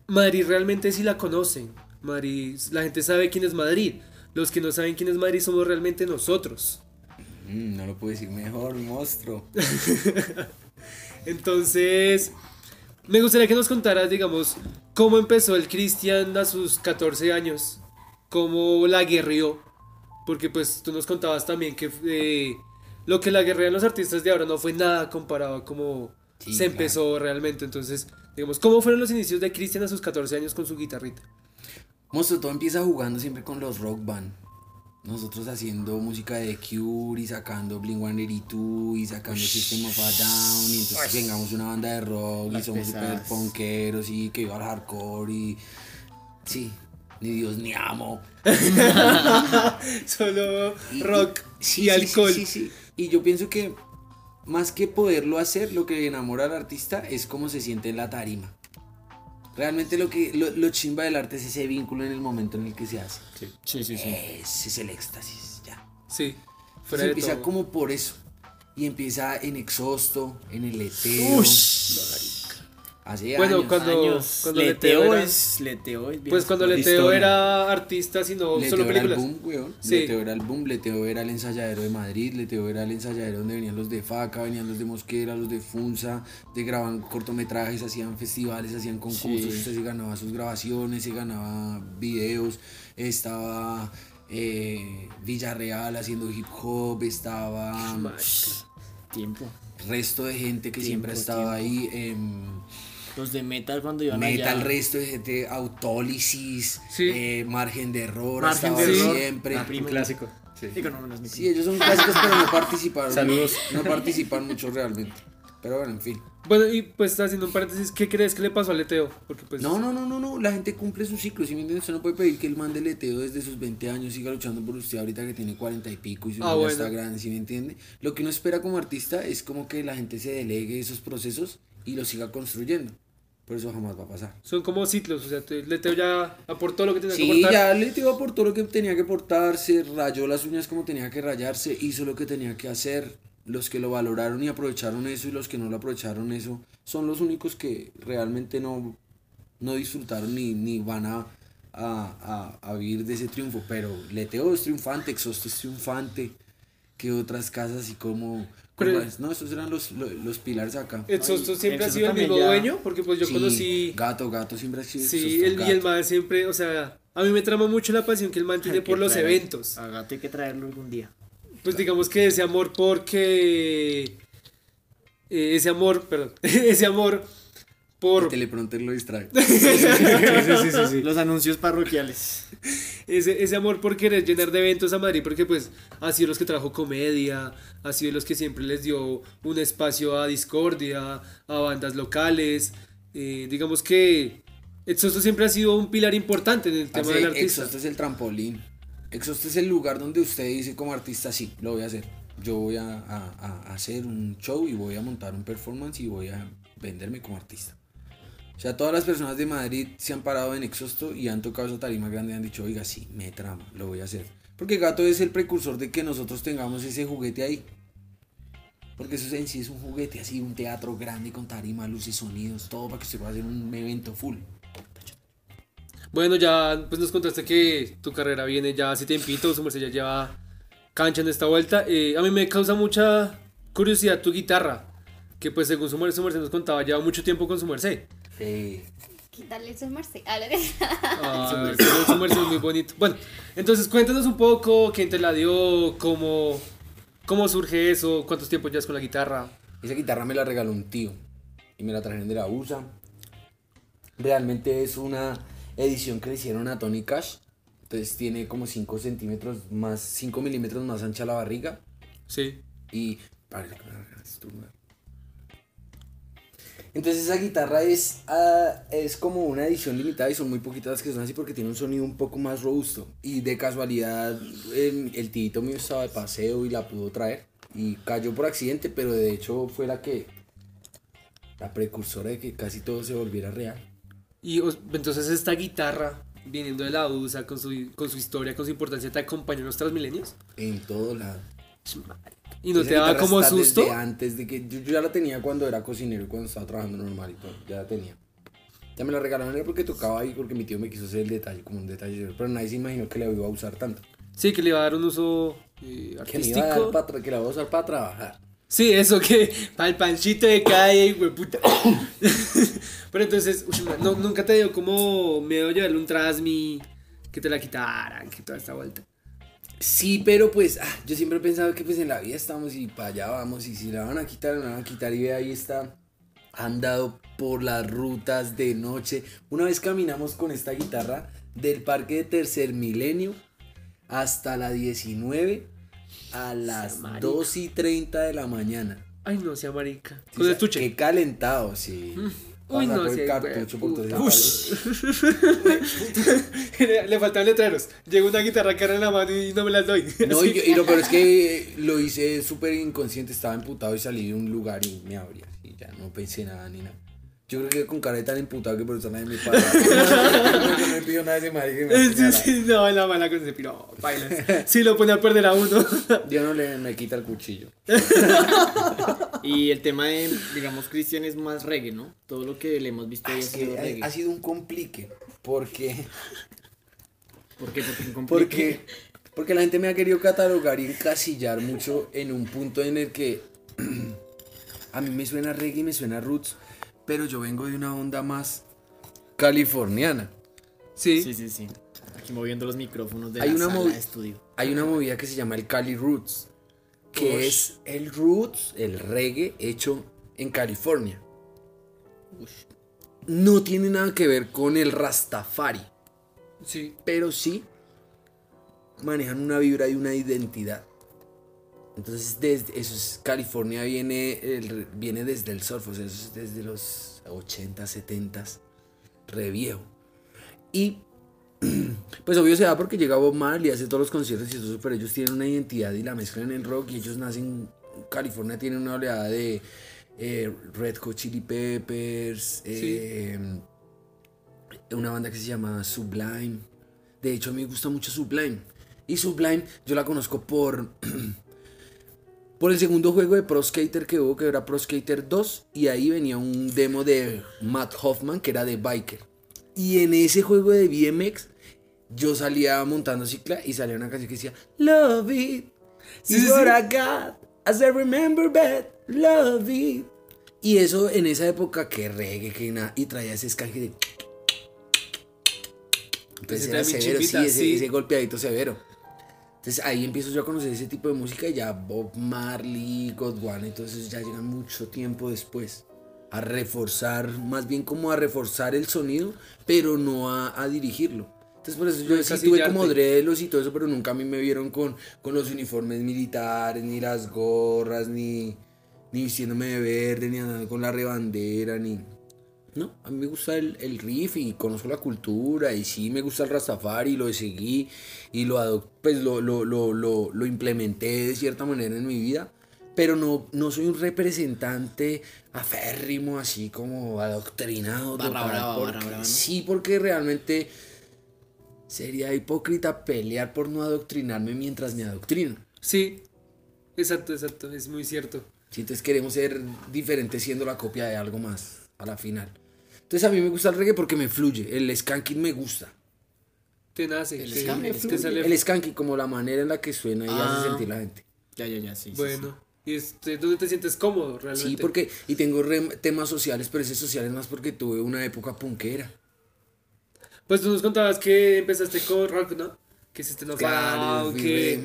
Speaker 3: Madrid realmente sí la conocen. Madrid, la gente sabe quién es Madrid. Los que no saben quién es Madrid somos realmente nosotros.
Speaker 1: Mm, no lo puedo decir mejor, monstruo.
Speaker 3: Entonces, me gustaría que nos contaras, digamos, cómo empezó el Cristian a sus 14 años, cómo la guerrió, porque pues tú nos contabas también que eh, lo que la guerrean los artistas de ahora no fue nada comparado a cómo
Speaker 1: Sí,
Speaker 3: se
Speaker 1: claro.
Speaker 3: empezó realmente. Entonces, digamos, ¿cómo fueron los inicios de Cristian a sus 14 años con su guitarrita?
Speaker 1: Monstruo, todo empieza jugando siempre con los rock band. nosotros haciendo música de Cure y sacando Blink 182 y sacando System of a Down y entonces tengamos una banda de rock y
Speaker 2: Las
Speaker 1: somos super
Speaker 2: pesadas.
Speaker 1: punkeros y que iba al hardcore y sí, ni Dios ni amo.
Speaker 3: Solo
Speaker 1: Y-
Speaker 3: rock
Speaker 1: sí,
Speaker 3: y alcohol.
Speaker 1: Sí, sí, sí. Y yo pienso que más que poderlo hacer, lo que enamora al artista es cómo se siente en la tarima. Realmente lo que lo, lo chimba del arte es ese vínculo en el momento en el que se hace.
Speaker 2: Sí, sí, sí.
Speaker 1: Ese es el éxtasis, ya.
Speaker 3: Sí, fuera de
Speaker 1: empieza
Speaker 3: todo.
Speaker 1: como por eso. Y empieza en Exhausto, en el Leteo. Hace
Speaker 3: Bueno,
Speaker 1: años.
Speaker 3: cuando-
Speaker 2: Años.
Speaker 3: cuando
Speaker 2: leteo,
Speaker 3: Leteo era-
Speaker 2: es. Leteo es bien.
Speaker 3: Pues cuando Leteo
Speaker 5: historia.
Speaker 3: era artista, sino
Speaker 1: Leteo
Speaker 3: solo
Speaker 1: era el
Speaker 3: películas.
Speaker 1: boom, weón.
Speaker 3: Sí.
Speaker 1: Leteo era el boom, Leteo era el ensayadero de Madrid, Leteo era el ensayadero donde venían los de Faca, venían los de Mosquera, los de Funza, de graban cortometrajes, hacían festivales, hacían concursos,
Speaker 2: Sí.
Speaker 1: se ganaba sus grabaciones, se ganaba videos, estaba eh, Villarreal haciendo hip hop, estaba
Speaker 2: Tiempo.
Speaker 1: resto de gente que siempre
Speaker 2: Tiempo,
Speaker 1: estaba ahí. em,
Speaker 2: Los de metal cuando iban
Speaker 1: Metal,
Speaker 2: allá.
Speaker 1: resto de gente, autólisis,
Speaker 3: Sí.
Speaker 1: eh, margen de error,
Speaker 2: Margen de error.
Speaker 1: siempre.
Speaker 2: Ah,
Speaker 5: Un clásico. Sí.
Speaker 2: No, no mi
Speaker 1: Sí, ellos son clásicos, pero no participaron.
Speaker 5: Saludos.
Speaker 1: No participan mucho realmente. Pero bueno, en fin.
Speaker 3: Bueno, y pues haciendo un paréntesis, ¿qué crees que le pasó a Leteo? Porque pues
Speaker 1: No, no, no, no, no. La gente cumple su ciclo. Si me entiendes, usted no puede pedir que el man de leteo desde sus 20 años siga luchando por usted ahorita que tiene 40 y pico y su
Speaker 3: Ah, bueno.
Speaker 1: está grande, ¿sí me entiende? Lo que uno espera como artista es como que la gente se delegue esos procesos y los siga construyendo. Por eso jamás va a pasar.
Speaker 3: son como ciclos, o sea, te- Leteo ya aportó lo que tenía que
Speaker 1: Sí,
Speaker 3: aportar.
Speaker 1: ya Leteo aportó lo que tenía que aportarse, rayó las uñas como tenía que rayarse, hizo lo que tenía que hacer. Los que lo valoraron y aprovecharon eso y los que no lo aprovecharon eso son los únicos que realmente no, no disfrutaron ni, ni van a, a, a, a vivir de ese triunfo. Pero Leteo es triunfante, Exhausto es triunfante, que otras casas así como...
Speaker 3: Pero-
Speaker 1: no, estos eran los, los, los pilares acá.
Speaker 3: Exhausto
Speaker 2: Ay,
Speaker 3: siempre ha sido el mismo
Speaker 2: ya-
Speaker 3: dueño, porque pues yo
Speaker 1: Sí,
Speaker 3: conocí...
Speaker 1: Gato, gato siempre ha sido
Speaker 3: Sí, el, y el
Speaker 1: Gato.
Speaker 3: man siempre, o sea, a mí me trama mucho la pasión que el man tiene por los
Speaker 2: traer-
Speaker 3: eventos.
Speaker 2: A Gato hay que traerlo algún día.
Speaker 3: Pues digamos que ese amor porque... eh, ese amor, perdón, ese amor por...
Speaker 1: El teleprompter lo distrae.
Speaker 2: Los anuncios parroquiales.
Speaker 3: Ese, ese amor por querer llenar de eventos a Madrid, porque pues ha sido los que trajo comedia, ha sido los que siempre les dio un espacio a discordia, a bandas locales. eh, digamos que Exhausto siempre ha sido un pilar importante en el tema
Speaker 1: Parce,
Speaker 3: del artista.
Speaker 1: Exhausto es el trampolín. Exhausto es el lugar donde usted dice como artista, sí, lo voy a hacer. Yo voy a, a- a hacer un show y voy a montar un performance y voy a venderme como artista. O sea, todas las personas de Madrid se han parado en Exhausto y han tocado esa tarima grande y han dicho, oiga, sí, me trama, lo voy a hacer. Porque Gato es el precursor de que nosotros tengamos ese juguete ahí. Porque eso en sí es un juguete, así, un teatro grande con tarima, luces, sonidos, todo para que usted pueda hacer un evento full.
Speaker 3: Bueno, ya pues nos contaste que tu carrera viene ya hace tiempito, su merced ya lleva cancha en esta vuelta. Eh, a mí me causa mucha curiosidad tu guitarra, que pues según su merced, nos contaba, lleva mucho tiempo con su merced.
Speaker 1: Sí.
Speaker 4: Quitarle su merced. Ah,
Speaker 3: Ah, pero su merced es muy bonito. Bueno, entonces cuéntanos un poco quién te la dio, cómo, cómo surge eso, cuántos tiempos llevas con la guitarra.
Speaker 1: Esa guitarra me la regaló un tío y me la trajeron de la USA. Realmente es una edición que le hicieron a Tony Cash. Entonces tiene como 5 centímetros más, 5 milímetros más ancha la barriga.
Speaker 3: Sí.
Speaker 1: Y. Entonces esa guitarra es, ah, es como una edición limitada y son muy poquitas las que son así porque tiene un sonido un poco más robusto. Y de casualidad el, el tito mío estaba de paseo y la pudo traer. Y cayó por accidente, pero de hecho fue la que... La precursora de que casi todo se volviera real.
Speaker 3: Y entonces esta guitarra, viniendo de la USA, con su, con su historia, con su importancia, te acompañó en los Transmilenios.
Speaker 1: En todo lado.
Speaker 3: Y no te daba como susto.
Speaker 1: Desde antes de que yo, yo ya la tenía cuando era cocinero cuando estaba trabajando normal y todo, ya la tenía. Ya me la regalaron era porque tocaba ahí porque mi tío me quiso hacer el detalle como un detalle, pero nadie se imaginó que la iba a usar tanto.
Speaker 3: Sí, que le iba a dar un uso eh,
Speaker 1: Que le iba a dar
Speaker 3: artístico.
Speaker 1: pa' tra- que la voy a usar para trabajar.
Speaker 3: Sí, eso que para el panchito de calle, güey, puta. Pero entonces, no, nunca te dio como miedo llevarle un Trasmi, que te la quitaran, que toda esta vuelta.
Speaker 1: Sí, pero pues ah, yo siempre he pensado que pues en la vida estamos y para allá vamos y si la van a quitar, la van a quitar y ve ahí está andado por las rutas de noche. Una vez caminamos con esta guitarra del parque de Tercer Milenio hasta la 19 a las 2 y 30 de la mañana.
Speaker 3: Ay, no sea marica.
Speaker 1: Sí,
Speaker 3: Con
Speaker 1: o sea,
Speaker 3: estuche.
Speaker 1: Qué calentado, sí.
Speaker 3: Uy, no, sí,
Speaker 1: cartucho por
Speaker 3: le, faltan letreros. Llega una guitarra cara en la mano y no me las doy.
Speaker 1: No, y, yo- y lo peor es que lo hice súper inconsciente, estaba emputado y salí de un lugar y me abría. Y ya no pensé nada ni nada. Yo creo que con cara de tan emputado que por eso nadie me para. no me pido nada de me
Speaker 3: Sí, sí, no, la mala con ese piro. Bailas. Sí, lo pone a perder a uno.
Speaker 1: Yo no le me quita el cuchillo.
Speaker 2: Y el tema de, digamos, Cristian es más reggae, ¿no? Todo lo que le hemos visto ahí ha
Speaker 1: Es que
Speaker 2: sido
Speaker 1: ha,
Speaker 2: reggae.
Speaker 1: ha sido un complique. Porque,
Speaker 2: ¿Por qué? Porque, un complique.
Speaker 1: porque, porque la gente me ha querido catalogar y encasillar mucho en un punto en el que a mí me suena reggae y me suena roots, pero yo vengo de una onda más californiana.
Speaker 3: Sí.
Speaker 2: Sí, sí, sí. Aquí moviendo los micrófonos de
Speaker 1: Hay
Speaker 2: la
Speaker 1: una
Speaker 2: sala de estudio.
Speaker 1: Hay una movida que se llama el Cali Roots, que es el roots, el reggae hecho en California. No tiene nada que ver con el Rastafari,
Speaker 3: Sí.
Speaker 1: pero sí manejan una vibra y una identidad. Entonces, desde eso es, California viene, el- viene desde el surf, o sea, eso es desde los 80, 70, re viejo. Y pues obvio se da porque llega Bob Marley, hace todos los conciertos y eso, pero ellos tienen una identidad y la mezclan en rock y ellos nacen, California tiene una oleada de eh, Red Hot Chili Peppers, eh, una banda que se llama Sublime. De hecho, a mí me gusta mucho Sublime. Y Sublime yo la conozco por, por el segundo juego de Pro Skater que hubo, que era Pro Skater 2. Y ahí venía un demo de Matt Hoffman, que era de Biker. Y en ese juego de BMX, yo salía montando cicla y salía una canción que decía Love it.
Speaker 3: Sí,
Speaker 1: is
Speaker 3: sí,
Speaker 1: what
Speaker 3: sí.
Speaker 1: As I remember bad. Love it. Y eso en esa época que reggae, que nada. Y traía ese escanje de. Entonces
Speaker 3: Ese
Speaker 1: era severo, ese golpeadito severo. Entonces ahí empiezo yo a conocer ese tipo de música y ya Bob Marley, Godwana, entonces ya llegan mucho tiempo después a reforzar, más bien como a reforzar el sonido, pero no a, a dirigirlo. Entonces por eso yo sí tuve como drelos y todo eso, pero nunca a mí me vieron con, con los uniformes militares, ni las gorras, ni, ni vistiéndome de verde, ni andando con la rebandera, ni... No, a mí me gusta el, el riff y conozco la cultura y sí me gusta el Rastafari y lo seguí y lo, pues lo, lo, lo, lo, lo implementé de cierta manera en mi vida, pero no, no soy un representante aférrimo así como adoctrinado.
Speaker 2: Barra
Speaker 1: total,
Speaker 2: brava,
Speaker 1: porque-
Speaker 2: barra brava, ¿no?
Speaker 1: Sí, porque realmente sería hipócrita pelear por no adoctrinarme mientras me adoctrino.
Speaker 3: Sí. Exacto, exacto. Es muy cierto.
Speaker 1: Si entonces queremos ser diferentes siendo la copia de algo más a la final. Entonces a mí me gusta el reggae porque me fluye. El skanking me gusta.
Speaker 3: Te nace.
Speaker 2: El
Speaker 3: sale-
Speaker 1: El skanking como la manera en la que suena y
Speaker 2: Ah.
Speaker 1: hace sentir la gente.
Speaker 2: Ya, ya, ya, sí. sí,
Speaker 3: Bueno. Y este, ¿dónde te sientes cómodo realmente?
Speaker 1: Sí, porque y tengo re- temas sociales, pero ese social es más porque tuve una época punkera.
Speaker 3: Pues tú nos contabas que empezaste con rock, ¿no? Que hiciste no
Speaker 1: Claro,
Speaker 3: que...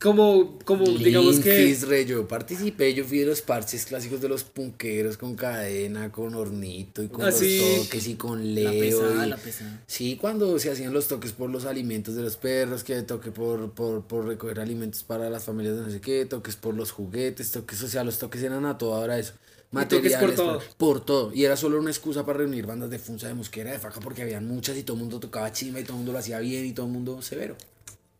Speaker 3: Como, como digamos que...
Speaker 1: Re, yo participé, yo fui de los parches clásicos de los punqueros con cadena, con hornito y con
Speaker 3: Ah, sí.
Speaker 1: los toques y con
Speaker 2: La
Speaker 1: leo.
Speaker 2: pesada,
Speaker 1: y-
Speaker 2: la pesada.
Speaker 1: Sí, cuando se hacían los toques por los alimentos de los perros, que toque por, por, por recoger alimentos para las familias de no sé qué, toques por los juguetes, toques, o sea, los toques eran a toda hora eso.
Speaker 3: Toques por
Speaker 1: Materiales,
Speaker 3: todo.
Speaker 1: por todo. Y era solo una excusa para reunir bandas de funza, de mosquera, de faca, porque habían muchas y todo el mundo tocaba chimba y todo el mundo lo hacía bien y todo el mundo severo.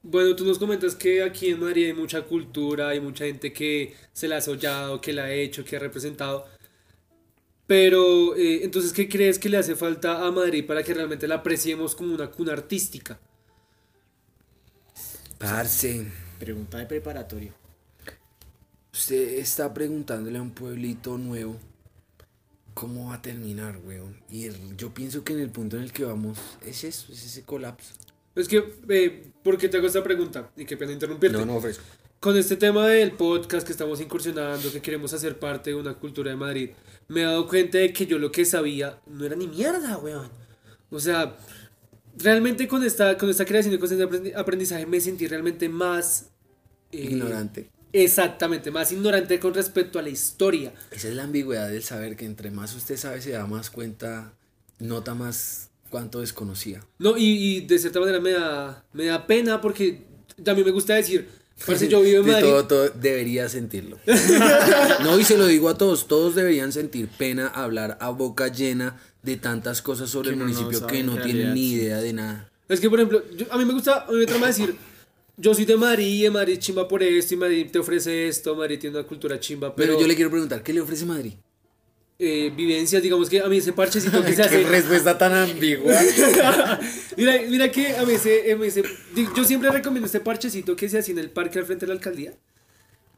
Speaker 3: Bueno, tú nos comentas que aquí en Madrid hay mucha cultura, hay mucha gente que se la ha soñado, que la ha hecho, que ha representado. Pero, eh, entonces, ¿qué crees que le hace falta a Madrid para que realmente la apreciemos como una cuna artística?
Speaker 1: Parce,
Speaker 2: Pregunta de preparatorio.
Speaker 1: Usted está preguntándole a un pueblito nuevo cómo va a terminar, weón. Y el- yo pienso que en el punto en el que vamos es eso, es ese colapso.
Speaker 3: Es que, eh, ¿por qué te hago esta pregunta? Y qué pena interrumpirte.
Speaker 1: No, no ofrezco.
Speaker 3: Con este tema del podcast que estamos incursionando, que queremos hacer parte de una cultura de Madrid, me he dado cuenta de que yo lo que sabía no era ni mierda, weón. O sea, realmente con esta, con esta creación y con este aprendi- aprendizaje me sentí realmente más... eh,
Speaker 1: Ignorante.
Speaker 3: Exactamente, más ignorante con respecto a la historia.
Speaker 1: Esa es la ambigüedad del saber que entre más usted sabe se da más cuenta, nota más cuánto desconocía.
Speaker 3: No, y, y de cierta manera me da, me da pena porque también me gusta decir, parce, yo vivo en
Speaker 1: De
Speaker 3: Madrid.
Speaker 1: todo, todo debería sentirlo. no, y se lo digo a todos, todos deberían sentir pena hablar a boca llena de tantas cosas sobre
Speaker 2: Que
Speaker 1: el
Speaker 2: no
Speaker 1: municipio
Speaker 2: sabe
Speaker 1: que no tienen ni
Speaker 2: sí.
Speaker 1: idea de nada.
Speaker 3: Es que, por ejemplo, yo- a mí me gusta, a mí me trama decir, yo soy de Madrid, y Madrid chimba por esto, y Madrid te ofrece esto, Madrid tiene una cultura chimba,
Speaker 1: Pero,
Speaker 3: pero,
Speaker 1: yo le quiero preguntar, ¿qué le ofrece Madrid?
Speaker 3: eh, vivencias, digamos que a mí ese parchecito que se
Speaker 1: Qué
Speaker 3: hace...
Speaker 1: respuesta tan ambigua.
Speaker 3: mira, mira que a mí ese, a mí ese- yo siempre recomiendo este parchecito que se hacía en el parque al frente de la alcaldía.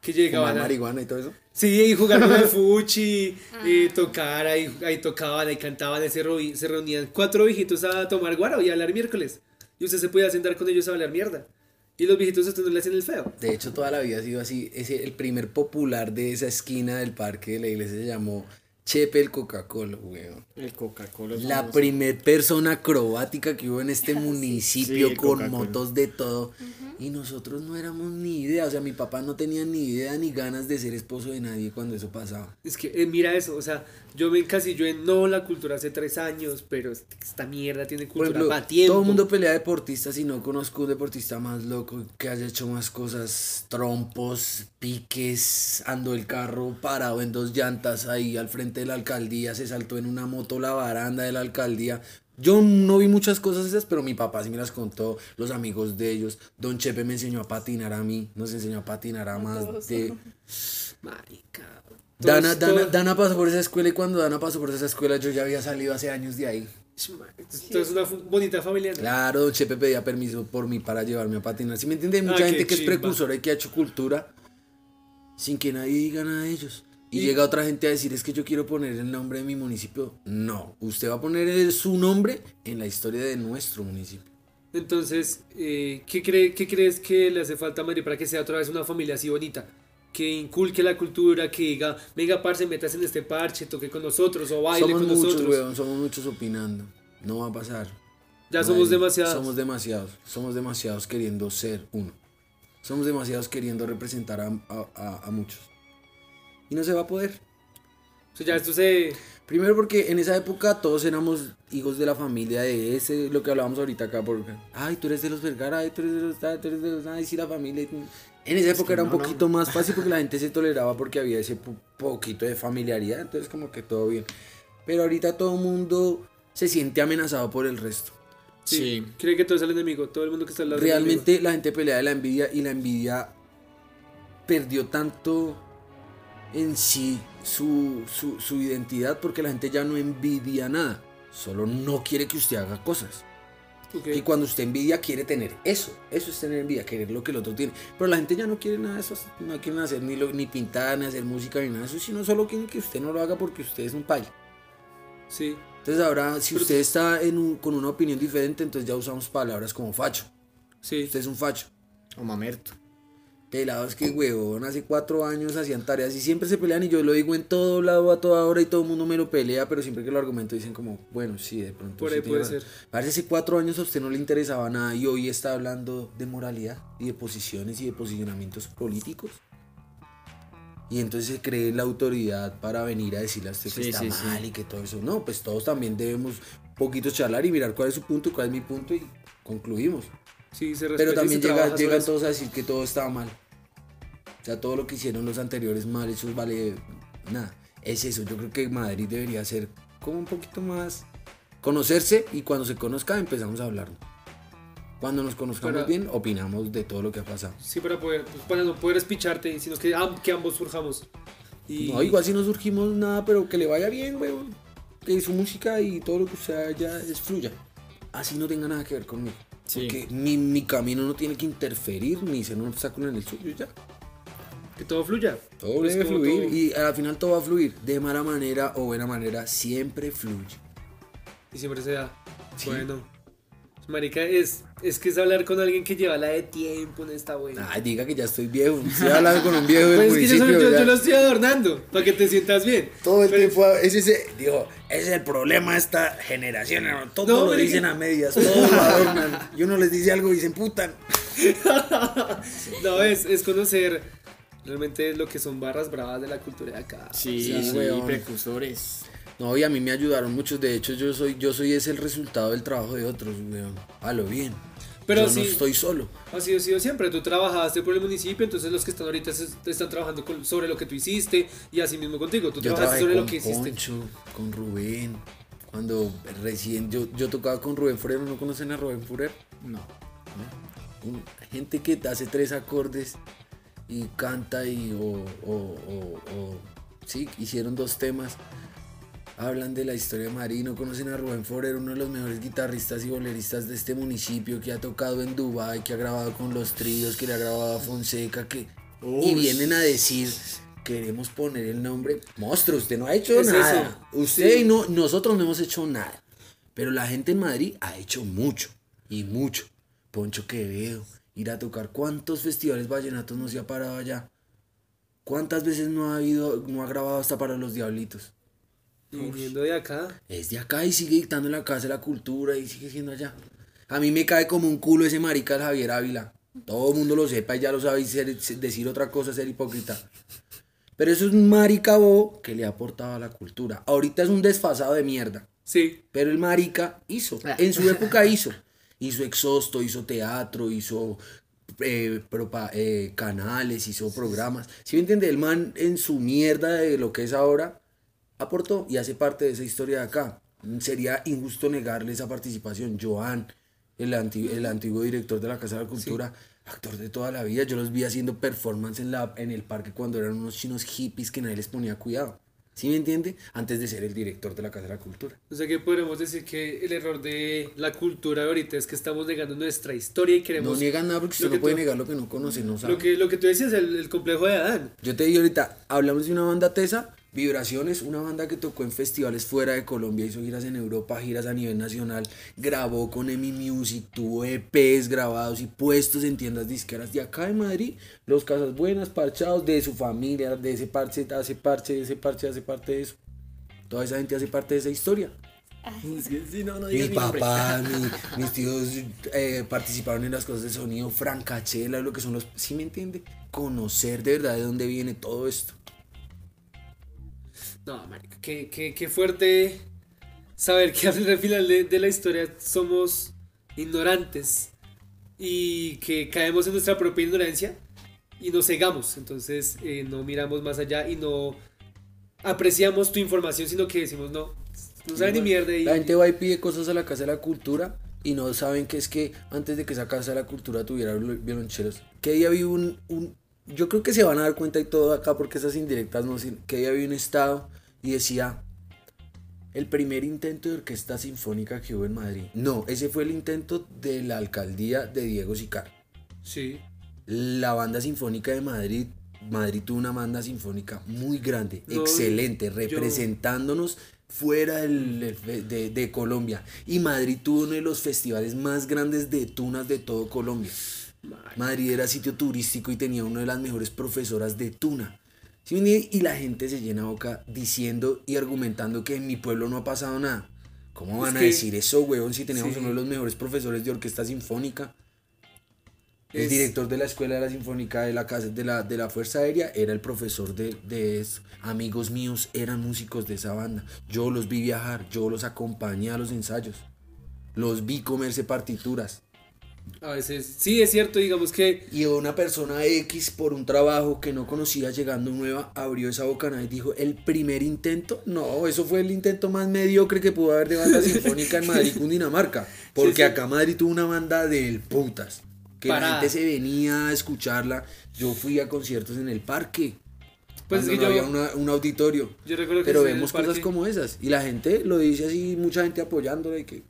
Speaker 3: Que
Speaker 1: Fumar
Speaker 3: llegaban a,
Speaker 1: marihuana y todo eso.
Speaker 3: Sí, y jugaron al fuchi, y tocar, ahí, ahí tocaban, ahí cantaban, ahí se reunían cuatro viejitos a tomar guaro y a hablar miércoles. Y usted se podía sentar con ellos a hablar mierda. Y los viejitos a usted no le hacen el feo.
Speaker 1: De hecho, toda la vida ha sido así. Ese, el primer popular de esa esquina del parque de la iglesia se llamó Chepe el Coca-Cola, weón.
Speaker 2: El Coca-Cola.
Speaker 1: La
Speaker 2: famoso.
Speaker 1: primer persona acrobática que hubo en este municipio
Speaker 2: Sí,
Speaker 1: con motos de todo. Y nosotros no éramos ni idea. O sea, mi papá no tenía ni idea ni ganas de ser esposo de nadie cuando eso pasaba.
Speaker 3: Es que, eh, mira eso, o sea, yo me encasillo en no la cultura hace tres años, pero esta mierda tiene cultura
Speaker 1: ejemplo,
Speaker 3: para tiempo.
Speaker 1: todo el mundo pelea deportistas y no conozco un deportista más loco que haya hecho más cosas, trompos, piques, andó el carro parado en dos llantas ahí al frente de la alcaldía, se saltó en una moto la baranda de la alcaldía. Yo no vi muchas cosas esas, pero mi papá sí me las contó, los amigos de ellos. Don Chepe me enseñó a patinar a mí, nos enseñó a patinar a más de...
Speaker 3: Marica.
Speaker 1: Dana, Dana, Dana pasó por esa escuela y cuando Dana pasó por esa escuela yo ya había salido hace años de ahí.
Speaker 3: Esto es una bonita familia. ¿no?
Speaker 1: Claro, Don Chepe pedía permiso por mí para llevarme a patinar. ¿Sí me entiende? Hay mucha
Speaker 3: Ah,
Speaker 1: gente que es precursora y que ha hecho cultura sin que nadie diga nada de ellos. Y,
Speaker 3: Y-
Speaker 1: llega otra gente a decir, es que yo quiero poner el nombre de mi municipio. No, usted va a poner su nombre en la historia de nuestro municipio.
Speaker 3: Entonces, eh, ¿qué, cree, ¿qué crees que le hace falta a Madrid para que sea otra vez una familia así bonita? Que inculque la cultura, que diga, venga, parce, metas en este parche, toque con nosotros o baile
Speaker 1: somos
Speaker 3: con
Speaker 1: muchos,
Speaker 3: nosotros.
Speaker 1: weón, somos muchos opinando. No va a pasar.
Speaker 3: Ya somos
Speaker 1: Nadie.
Speaker 3: demasiados.
Speaker 1: Somos demasiados. Somos demasiados queriendo ser uno. Somos demasiados queriendo representar a, a- a- a muchos. Y no se va a poder.
Speaker 3: Sea, ya esto se...
Speaker 1: Primero porque en esa época todos éramos hijos de la familia de ese, lo que hablábamos ahorita acá, porque, ay, tú eres de los Vergara, ay, tú eres de los, ay, tú eres de los, ay, sí, la familia. En esa época era un poquito más fácil porque la gente se toleraba porque había ese po- poquito de familiaridad, entonces como que todo bien. Pero ahorita todo el mundo se siente amenazado por el resto.
Speaker 2: Sí.
Speaker 3: Cree que todo es el enemigo, todo el mundo que está al lado del.
Speaker 1: Realmente la gente pelea de la envidia y la envidia perdió tanto en sí su, su, su identidad porque la gente ya no envidia nada, solo no quiere que usted haga cosas. Y cuando usted envidia quiere tener eso, eso es tener envidia, querer lo que el otro tiene. Pero la gente ya no quiere nada de eso, no quieren hacer ni, lo- ni pintar, ni hacer música, ni nada de eso, sino solo quieren que usted no lo haga porque usted es un paila.
Speaker 3: Sí.
Speaker 1: Entonces ahora, si usted está en un- con una opinión diferente, entonces ya usamos palabras como facho.
Speaker 3: Sí.
Speaker 1: Usted es un facho.
Speaker 2: O mamerto.
Speaker 1: Pelados que huevón, hace cuatro años hacían tareas y siempre se pelean y yo lo digo en todo lado a toda hora y todo el mundo me lo pelea, pero siempre que lo argumento dicen como, bueno, sí, de pronto.
Speaker 3: Por
Speaker 1: sí
Speaker 3: ahí puede
Speaker 1: razón".
Speaker 3: ser.
Speaker 1: Parece hace cuatro años a usted no le interesaba nada y hoy está hablando de moralidad y de posiciones y de posicionamientos políticos. Y entonces se cree la autoridad para venir a decirle a usted que
Speaker 2: Sí,
Speaker 1: está
Speaker 2: sí, sí.
Speaker 1: mal y que todo eso. No, pues todos también debemos poquito charlar y mirar cuál es su punto y cuál es mi punto y concluimos.
Speaker 3: Sí, se
Speaker 1: Pero también llega- llegan todos a decir que todo estaba mal. O sea, todo lo que hicieron los anteriores mal, eso vale nada. Es eso, yo creo que Madrid debería ser como un poquito más conocerse y cuando se conozca empezamos a hablar. Cuando nos conozcamos
Speaker 3: Para-
Speaker 1: bien, opinamos de todo lo que ha pasado.
Speaker 3: Sí, para poder, pues, para no poder espicharte, sino que, que ambos surjamos. Y,
Speaker 1: No, igual si no surgimos nada, pero que le vaya bien, weón. Que su música y todo lo que usted haya es fluya. Así no tenga nada que ver conmigo.
Speaker 2: Sí.
Speaker 1: Porque mi, mi camino no tiene que interferir ni ser un obstáculo en el suyo ya.
Speaker 3: que todo fluya.
Speaker 1: Todo debe fluir
Speaker 3: todo.
Speaker 1: y al final todo va a fluir. De mala manera o buena manera, siempre fluye.
Speaker 3: Y siempre se da.
Speaker 1: Sí.
Speaker 3: Bueno. Marica, es, es que es hablar con alguien que lleva la de tiempo en esta buena.
Speaker 1: Ay, diga que ya estoy viejo. Estoy hablando con un viejo del
Speaker 3: Pues es que yo, yo- yo lo estoy adornando para que te sientas bien.
Speaker 1: Todo el
Speaker 3: Pero-
Speaker 1: tiempo, es ese, digo, ese es el problema de esta generación. ¿no? Todo
Speaker 3: No,
Speaker 1: lo dicen a medias, todo lo adornan. Y uno les dice algo y se emputan.
Speaker 3: No, es, es conocer realmente lo que son barras bravas de la cultura de acá.
Speaker 2: Sí,
Speaker 1: Sí,
Speaker 2: sí,
Speaker 1: weón.
Speaker 2: precursores.
Speaker 1: No, y a mí me ayudaron muchos. De hecho, yo soy, yo soy es el resultado del trabajo de otros, weón. A lo bien.
Speaker 3: Pero
Speaker 1: yo
Speaker 3: sí.
Speaker 1: no estoy solo.
Speaker 3: Así ha sido siempre. Tú trabajaste por el municipio, entonces los que están ahorita se- están trabajando con- sobre lo que tú hiciste y así mismo contigo. Tú
Speaker 1: Yo
Speaker 3: trabajaste sobre
Speaker 1: con
Speaker 3: lo que hiciste.
Speaker 1: Poncho, con Rubén. Cuando recién yo, yo tocaba con Rubén Furero, ¿no conocen a Rubén Furero?
Speaker 5: No.
Speaker 1: Un- gente que hace tres acordes y canta y o, o- o- o- sí, hicieron dos temas. Hablan de la historia de Marino, conocen a Rubén Forero, uno de los mejores guitarristas y boleristas de este municipio, que ha tocado en Dubai, que ha grabado con los tríos, que le ha grabado a Fonseca, que y vienen a decir queremos poner el nombre monstruo, usted no ha hecho
Speaker 3: Es
Speaker 1: nada.
Speaker 3: eso,
Speaker 1: Usted
Speaker 3: sí.
Speaker 1: y no, nosotros no hemos hecho nada. Pero la gente en Madrid ha hecho mucho y mucho. Poncho Quevedo, ir a tocar. ¿Cuántos festivales vallenatos no se ha parado allá? ¿Cuántas veces no ha habido, no ha grabado hasta para los diablitos?
Speaker 3: Viniendo de acá.
Speaker 1: Es de acá y sigue dictando en la casa de la cultura y sigue siendo allá. A mí me cae como un culo ese marica el Javier Ávila. Todo el mundo lo sepa y ya lo sabe y ser- decir otra cosa es ser hipócrita. Pero eso es un marica bobo que le ha aportado a la cultura. Ahorita es un desfasado de mierda.
Speaker 3: Sí.
Speaker 1: Pero el marica hizo, en su época hizo. Hizo exhausto, hizo teatro, hizo eh, propa- eh, canales, hizo programas. Si me entiende, el man en su mierda de lo que es ahora, aportó y hace parte de esa historia de acá. Sería injusto negarle esa participación. Joan, el, anti- el antiguo director de la Casa de la Cultura, actor de toda la vida, yo los vi haciendo performance en, la, en el parque cuando eran unos chinos hippies que nadie les ponía cuidado. ¿Sí me entiende? Antes de ser el director de la Casa de la Cultura.
Speaker 3: O sea que podemos decir que el error de la cultura ahorita es que estamos negando nuestra historia y
Speaker 1: No
Speaker 3: queremos...
Speaker 1: niegan nada porque usted no puede
Speaker 3: tú-
Speaker 1: negar lo que no conoce, no sabe.
Speaker 3: Lo que, lo que tú decías, el, el complejo de Adán.
Speaker 1: Yo te digo ahorita, hablamos de una banda tesa, Vibraciones, una banda que tocó en festivales fuera de Colombia, hizo giras en Europa, giras a nivel nacional, grabó con Emi Music, tuvo EPs grabados y puestos en tiendas disqueras de acá de Madrid, los Casas Buenas, parchados, de su familia, de ese parche, hace parche, de ese parche, hace parte de eso. Toda esa gente hace parte de esa historia.
Speaker 2: Es que sí, no, no
Speaker 1: Mi papá, mi- mis tíos eh, participaron en las cosas de sonido, francachela, lo que son los... ¿Sí me entiende? Conocer de verdad de dónde viene todo esto.
Speaker 3: No, marica, qué, qué, qué fuerte saber que al final de, de la historia somos ignorantes y que caemos en nuestra propia ignorancia y nos cegamos. Entonces eh, no miramos más allá y no apreciamos tu información, sino que decimos no, no sabe ni mierda. Y,
Speaker 1: La gente va y pide cosas a la Casa de la Cultura y no saben que es que antes de que esa Casa de la Cultura tuviera viol- violoncheros, que día había un, un- Yo creo que se van a dar cuenta y todo acá porque esas indirectas no sirven, que había un estado y decía... El primer intento de orquesta sinfónica que hubo en Madrid. No, ese fue el intento de la alcaldía de Diego Sicar.
Speaker 3: Sí,
Speaker 1: La banda sinfónica de Madrid, Madrid tuvo una banda sinfónica muy grande,
Speaker 3: No,
Speaker 1: excelente,
Speaker 3: yo-
Speaker 1: representándonos fuera del- de, de Colombia. Y Madrid tuvo uno de los festivales más grandes de tunas de todo Colombia. Madrid era sitio turístico y tenía una de las mejores profesoras de tuna. Y la gente se llena boca diciendo y argumentando que en mi pueblo no ha pasado nada. ¿Cómo van
Speaker 3: Es
Speaker 1: a decir eso, huevón, si teníamos
Speaker 3: Sí.
Speaker 1: uno de los mejores profesores de orquesta sinfónica? El director de la escuela de la sinfónica de la casa de la, de la Fuerza Aérea era el profesor de, de eso. Amigos míos eran músicos de esa banda. Yo los vi viajar, yo los acompañé a los ensayos. Los vi comerse partituras.
Speaker 3: A veces sí es cierto, digamos que
Speaker 1: Y una persona X por un trabajo que no conocía llegando nueva abrió esa bocanada y dijo, el primer intento, no, eso fue el intento más mediocre que pudo haber de banda sinfónica en Madrid, Cundinamarca. Porque
Speaker 3: Sí, sí.
Speaker 1: acá Madrid tuvo una banda del putas. Que la gente se venía a escucharla. Yo fui a conciertos en el parque.
Speaker 3: Pues
Speaker 1: cuando
Speaker 3: es que
Speaker 1: no
Speaker 3: yo-
Speaker 1: había una- un auditorio.
Speaker 3: yo recuerdo que
Speaker 1: Pero vemos cosas como esas. Y la gente lo dice así, mucha gente apoyándola y que,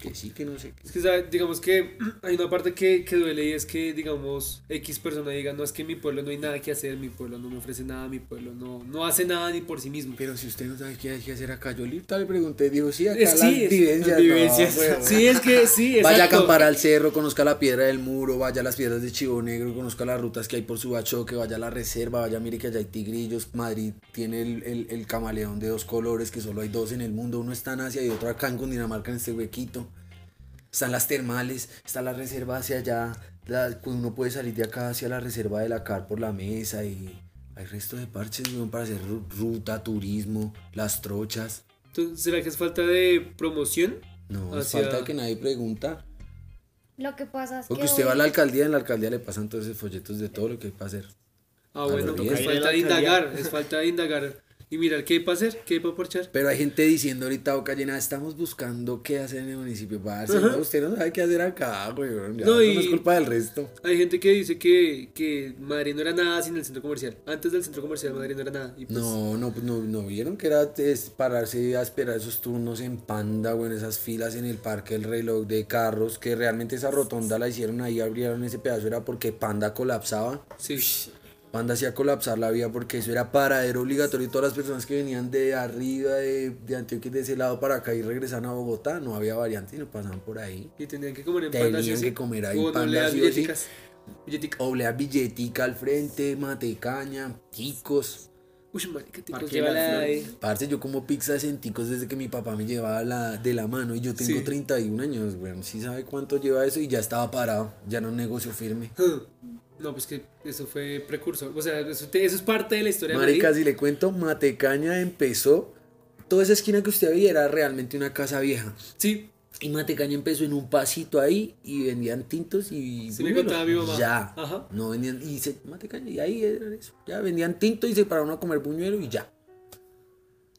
Speaker 1: que sí, que no sé.
Speaker 3: Es que, ¿sabe? digamos que hay una parte que, que duele y es que, digamos, X persona diga, no, es que en mi pueblo no hay nada que hacer, mi pueblo no me ofrece nada, mi pueblo no, no hace nada ni por sí mismo.
Speaker 1: Pero si usted no sabe qué hay que hacer acá, yo ahorita le pregunté, dijo, sí, acá
Speaker 3: Eh,
Speaker 1: las
Speaker 3: sí, es-
Speaker 1: vivencias. no,
Speaker 3: vivencias.
Speaker 1: huevón.
Speaker 3: sí, es que sí, exacto.
Speaker 1: Vaya a acampar al cerro, conozca la piedra del muro, vaya a las piedras de Chivo Negro, conozca las rutas que hay por Subachoque, vaya a la reserva, vaya, mire que allá hay tigrillos. Madrid tiene el, el- el camaleón de dos colores, que solo hay dos en el mundo, uno está en Asia y otro acá en Cundinamarca, en este huequito. Están las termales, está la reserva hacia allá, la- pues uno puede salir de acá hacia la reserva de la CAR por la mesa y hay resto de parches para hacer ru- ruta, turismo, las trochas.
Speaker 3: Entonces, ¿Será que es falta de promoción?
Speaker 1: No, es
Speaker 3: Hacia-
Speaker 1: falta que nadie pregunta.
Speaker 4: Lo que pasa es que.
Speaker 1: Porque usted va a la alcaldía y en la alcaldía le pasan todos esos folletos de todo lo que hay para hacer.
Speaker 3: Ah, bueno, es falta de indagar, es falta de indagar y mirar qué hay para hacer, qué hay para parchar.
Speaker 1: Pero hay gente diciendo ahorita boca llena, estamos buscando qué hacer en el municipio. Parce, no, usted no sabe qué hacer acá, güey. Ya,
Speaker 3: No, y-
Speaker 1: no es culpa del resto.
Speaker 3: Hay gente que dice que, que Madrid no era nada sin el centro comercial. Antes del centro comercial Madrid no era nada. Y pues,
Speaker 1: No, no, pues, no, no vieron que era es pararse a esperar esos turnos en panda, güey, en esas filas en el parque del reloj de carros, que realmente esa rotonda la hicieron ahí, abrieron ese pedazo, era porque panda colapsaba.
Speaker 3: Sí.
Speaker 1: Panda hacía colapsar la vía porque eso era paradero obligatorio y todas las personas que venían de arriba de, de Antioquia y de ese lado para acá y regresaban a Bogotá, no había variante y no pasaban por ahí.
Speaker 3: Y tenían que comer en
Speaker 1: Tenían
Speaker 3: sí.
Speaker 1: que comer ahí
Speaker 3: O no
Speaker 1: panda,
Speaker 3: le das
Speaker 1: sí.
Speaker 3: Billetica.
Speaker 1: Oblea billetica al frente, matecaña, ticos.
Speaker 3: Uy, marica, ticos, ahí.
Speaker 1: Parce, yo como pizzas en ticos desde que mi papá me llevaba la, de la mano y yo tengo
Speaker 3: Sí.
Speaker 1: 31 años, weón. Sí sabe cuánto lleva eso y ya estaba parado, ya no negocio firme.
Speaker 3: No, pues que eso fue precursor. O sea, eso, te- eso es parte de la historia
Speaker 1: Marica, si le cuento, Matecaña empezó, toda esa esquina que usted veía era realmente una casa vieja.
Speaker 3: Sí,
Speaker 1: Y Matecaña empezó en un pasito ahí y vendían tintos y...
Speaker 3: Sí me contaba mi mamá.
Speaker 1: Ya.
Speaker 3: Ajá.
Speaker 1: No vendían... Y se, Matecaña, y ahí era eso. Ya vendían tinto y se pararon a comer buñuelo y ya.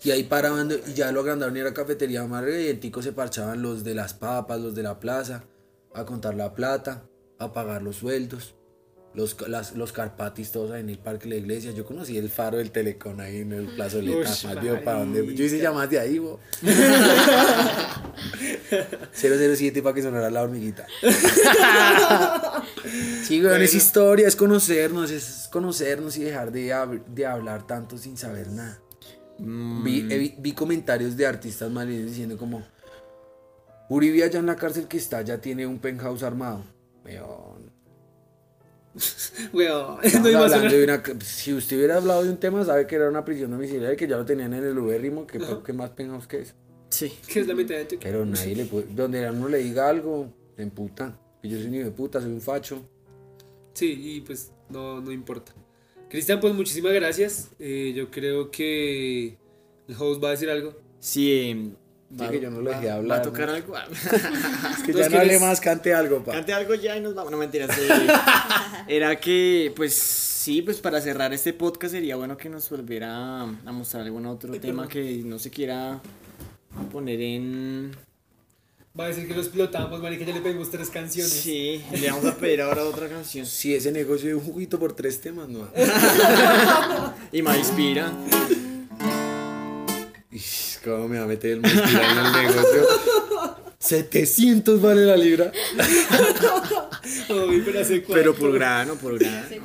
Speaker 1: Y ahí paraban y ya lo agrandaron y era cafetería amarga y en Tico se parchaban los de las papas, los de la plaza, a contar la plata, a pagar los sueldos. Los, las- los carpatis todos ahí en el parque de la iglesia. Yo conocí el faro del telecom ahí en el más viejo para donde. Yo hice llamadas de ahí, bo. 007 para que sonara la hormiguita. sí, weón, es historia, es conocernos, es conocernos y dejar de, de hablar tanto sin saber nada. Vi, eh, vi- vi comentarios de artistas malines diciendo como Uribe allá en la cárcel que está ya tiene un penthouse armado. Weón,
Speaker 3: weón. No
Speaker 1: hablando de una- si usted hubiera hablado de un tema, sabe que era una prisión domiciliaria que ya lo tenían en el ubérrimo, que, que más penthouse que es.
Speaker 2: Sí.
Speaker 3: ¿Qué es la mitad de Antioquia?
Speaker 1: Pero nadie le puede, donde a uno le diga algo, se emputa. Y yo soy un hijo de puta, soy un facho.
Speaker 3: Sí, y pues no, no importa. Cristian, pues muchísimas gracias. Eh, yo creo que el host va a decir algo.
Speaker 2: Sí,
Speaker 1: Sí, que yo no lo dejé
Speaker 2: va-
Speaker 1: hablar,
Speaker 2: Va a tocar
Speaker 1: ¿no?
Speaker 2: algo.
Speaker 1: Es que ya no hable más, cante algo, pa.
Speaker 2: Cante algo ya y nos vamos. No mentiras. era que, pues sí, pues para cerrar este podcast sería bueno que nos volviera a, mostrar algún otro tema que no se quiera poner en.
Speaker 3: Va a decir que lo explotamos, marica, ya le pedimos tres canciones.
Speaker 2: Sí, le vamos a pedir ahora otra canción.
Speaker 1: Si ese negocio de un juguito por tres temas, no.
Speaker 2: Y me inspira.
Speaker 1: ¿Cómo me va a meter el mentira en el negocio? 700 vale la libra.
Speaker 3: Ay, pero hace.
Speaker 2: Pero por grano, por grano.
Speaker 3: Sí.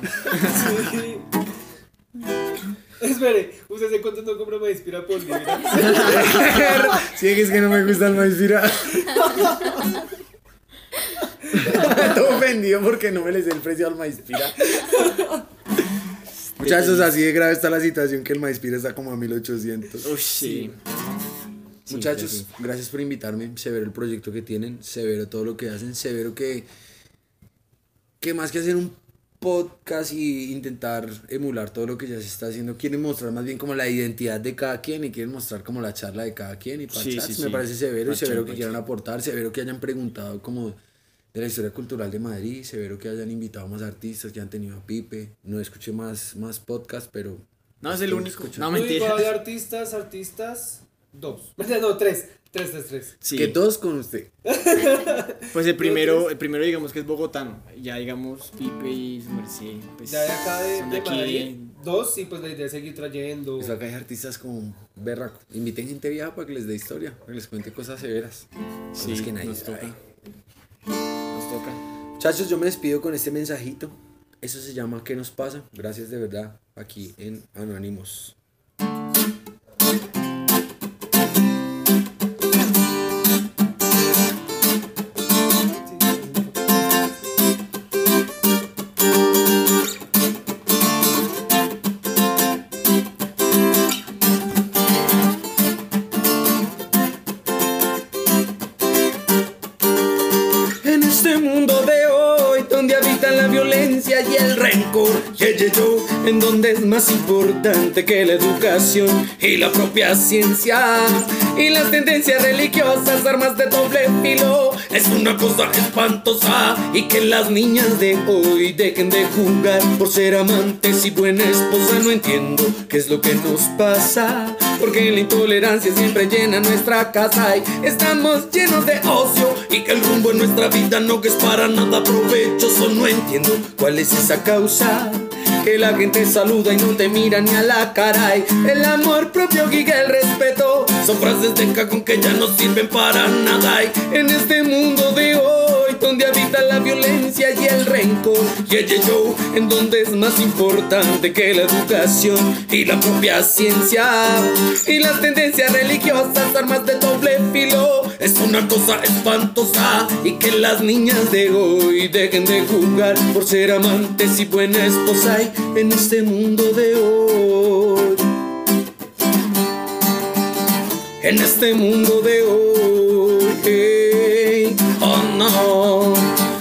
Speaker 3: Espere, ¿usted de cuánto no compra me inspira por libra?
Speaker 1: Sí, es que no me gusta el maíz pira. Todo ofendido porque no me les dé el precio al maíz pira. Muchachos, así de grave está la situación que el maíz pira está como a 1800.
Speaker 2: Uy, sí. Sí,
Speaker 1: Muchachos,
Speaker 2: sí, sí.
Speaker 1: gracias por invitarme. Severo el proyecto que tienen, severo todo lo que hacen, severo que, que más que hacer un podcast y intentar emular todo lo que ya se está haciendo, quieren mostrar más bien como la identidad de cada quien y quieren mostrar como la charla de cada quien y
Speaker 2: Sí,
Speaker 1: parchar.
Speaker 2: sí,
Speaker 1: Me
Speaker 2: sí.
Speaker 1: parece severo y
Speaker 2: Parchar,
Speaker 1: severo que quieran aportar, severo que hayan preguntado como de la historia cultural de Madrid, severo que hayan invitado más artistas, que han tenido a Pipe. No escuché más, más podcast, pero...
Speaker 2: No, es el único.
Speaker 1: escuchando.
Speaker 2: No, mentira.
Speaker 3: de artistas, artistas, dos. No, tres. Tres, tres, tres.
Speaker 2: Sí.
Speaker 1: Que todos con usted.
Speaker 2: Pues el primero, el primero digamos que es bogotano. Ya digamos Pipe y su merced. Pues,
Speaker 3: Ya de acá de,
Speaker 2: son
Speaker 3: de
Speaker 2: aquí.
Speaker 3: Madrid, dos, y pues la idea es seguir trayendo.
Speaker 1: Pues acá hay artistas como berraco. Inviten gente vieja para que les dé historia, para que les cuente cosas severas.
Speaker 2: Sí,
Speaker 1: Cosas que nadie
Speaker 2: nos
Speaker 1: sabe.
Speaker 2: toca. Nos toca.
Speaker 1: Muchachos, yo me despido con este mensajito. Eso se llama ¿Qué nos pasa? Gracias de verdad aquí en Anónimos. Importante que la educación y la propia ciencia. Y las tendencias religiosas, armas de doble filo, es una cosa espantosa. Y que las niñas de hoy dejen de jugar por ser amantes y buena esposa. No entiendo qué es lo que nos pasa. Porque la intolerancia siempre llena nuestra casa y estamos llenos de ocio. Y que el rumbo en nuestra vida no es para nada provechoso. No entiendo cuál es esa causa. Que la gente saluda y no te mira ni a la cara. Y el amor propio y el respeto son frases de cajón que ya no sirven para nada. Y en este mundo de hoy, donde habita la violencia y el rencor, yeah, yo, en donde es más importante que la educación y la propia ciencia. Y las tendencias religiosas, armas de doble filo, es una cosa espantosa. Y que las niñas de hoy dejen de jugar por ser amantes y buena esposa. Y en este mundo de hoy. En este mundo de hoy,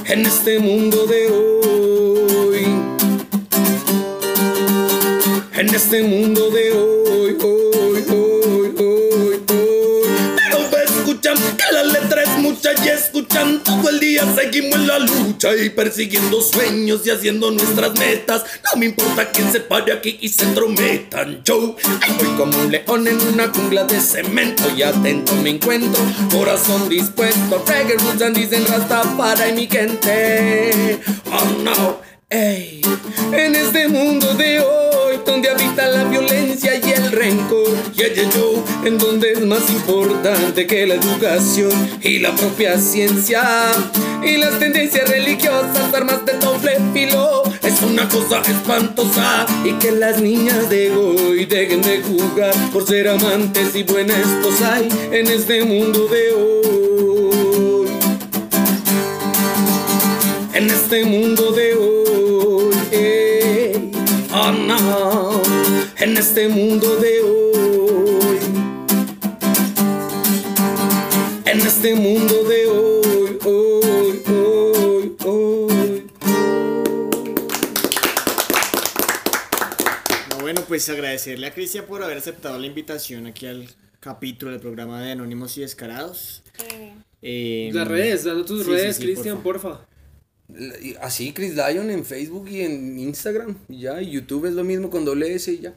Speaker 1: en este mundo de hoy, en este mundo de hoy, y escuchan todo el día seguimos en la lucha y persiguiendo sueños y haciendo nuestras metas. No me importa quién se pare aquí y se entrometan. Yo ahí voy como un león en una jungla de cemento y atento me encuentro. Corazón dispuesto, reggae roots and dicen Rastafari mi gente. Oh no. Ey, en este mundo de hoy, donde habita la violencia y el rencor, yeah, yeah, yo, en donde es más importante que la educación y la propia ciencia, y las tendencias religiosas, armas de doble filo, es una cosa espantosa, y que las niñas de hoy dejen de jugar por ser amantes y buena esposa, y en este mundo de hoy. En este mundo de este mundo de hoy, en este mundo de hoy, hoy, hoy, hoy.
Speaker 2: No, bueno, pues agradecerle a Cristian por haber aceptado la invitación aquí al capítulo del programa de Anónimos y Descarados. Eh,
Speaker 3: Las redes, dando tus
Speaker 2: sí, sí,
Speaker 3: redes,
Speaker 2: sí,
Speaker 3: Cristian,
Speaker 2: porfa.
Speaker 3: porfa.
Speaker 7: Así, Chris Lion en Facebook y en Instagram. Y ya, y YouTube es lo mismo con doble S y ya.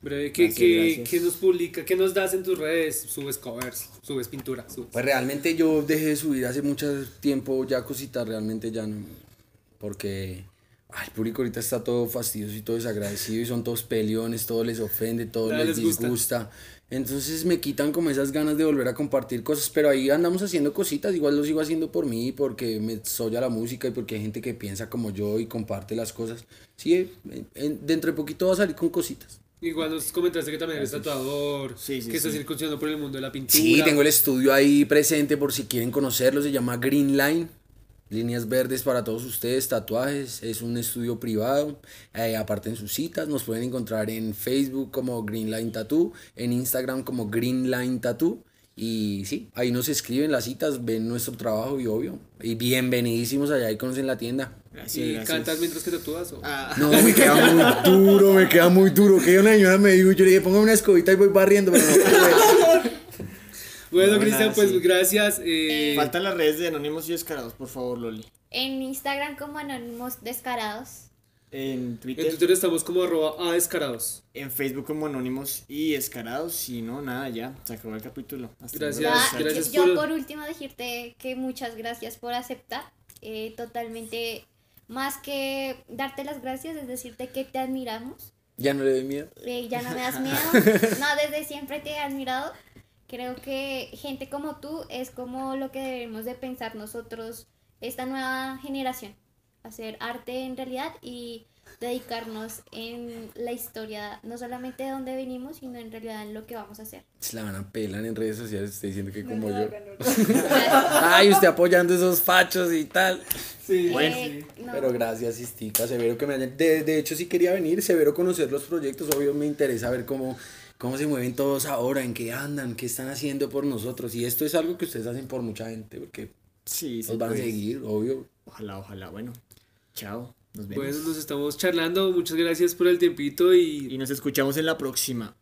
Speaker 3: Breve, ¿qué,
Speaker 2: Gracias,
Speaker 3: qué,
Speaker 2: gracias.
Speaker 3: qué nos publica? ¿Qué nos das en tus redes? Subes covers, subes pintura, subes.
Speaker 7: Pues realmente yo dejé de subir hace mucho tiempo ya cositas, realmente ya no. Porque ay, el público ahorita está todo fastidioso y todo desagradecido y son todos peleones, todo les ofende, todo les,
Speaker 3: les gusta.
Speaker 7: disgusta. Entonces me quitan como esas ganas de volver a compartir cosas, pero ahí andamos haciendo cositas, igual lo sigo haciendo por mí, porque me soy a la música y porque hay gente que piensa como yo y comparte las cosas. Sí, en- en- dentro de poquito va a salir con cositas.
Speaker 3: Igual nos comentaste que también eres tatuador,
Speaker 2: Sí, sí,
Speaker 3: que estás incursionando por el mundo de la pintura.
Speaker 7: Sí, tengo el estudio ahí presente por si quieren conocerlo. Se llama Green Line. Líneas verdes para todos ustedes, tatuajes. Es un estudio privado. Eh, aparten sus citas. Nos pueden encontrar en Facebook como Green Line Tattoo. En Instagram como Green Line Tattoo. Y sí, ahí nos escriben las citas, ven nuestro trabajo y obvio. Y bienvenidísimos allá y conocen la tienda.
Speaker 2: Gracias,
Speaker 3: ¿Y
Speaker 2: gracias.
Speaker 3: cantas mientras que tatúas? o?
Speaker 2: Ah,
Speaker 7: No, me queda muy duro, me queda muy duro. Que una señora me dijo, yo le dije, ponga una escobita y voy barriendo, pero no.
Speaker 3: Bueno, Cristian, pues
Speaker 2: sí.
Speaker 3: gracias. eh,
Speaker 2: Faltan las redes de Anónimos y Descarados, por favor, Loli.
Speaker 4: En Instagram como Anónimos Descarados.
Speaker 2: En Twitter,
Speaker 3: en Twitter estamos como arroba a descarados.
Speaker 2: en Facebook como Anónimos y Descarados. Si no, nada, ya. Se acabó el capítulo. Hasta
Speaker 3: Gracias,
Speaker 2: luego.
Speaker 3: Gracias
Speaker 4: yo
Speaker 3: por-
Speaker 4: por último decirte que muchas gracias por aceptar. eh, totalmente, más que darte las gracias, es decirte que te admiramos.
Speaker 7: Ya no le doy miedo.
Speaker 4: eh, ya no me das miedo. No, desde siempre te he admirado. Creo que gente como tú es como lo que debemos de pensar nosotros, esta nueva generación. Hacer arte en realidad y dedicarnos en la historia, no solamente de dónde venimos, sino en realidad en lo que vamos a hacer.
Speaker 7: Se la van a pelar en redes sociales, estoy diciendo que como
Speaker 6: No
Speaker 7: yo.
Speaker 6: no.
Speaker 7: Ay, usted apoyando esos fachos y tal.
Speaker 4: Eh, no.
Speaker 7: Pero gracias, Istica, Severo que me hayan... De, de hecho, sí quería venir, Severo, conocer los proyectos. Obvio, me interesa ver cómo, cómo se mueven todos ahora, en qué andan, qué están haciendo por nosotros. Y esto es algo que ustedes hacen por mucha gente, porque
Speaker 2: Sí, sí.
Speaker 7: nos van a
Speaker 2: pues.
Speaker 7: seguir, obvio.
Speaker 2: Ojalá, ojalá. Bueno. Chao. Nos vemos.
Speaker 3: Bueno, nos estamos charlando. Muchas gracias por el tiempito y
Speaker 2: Y nos escuchamos en la próxima.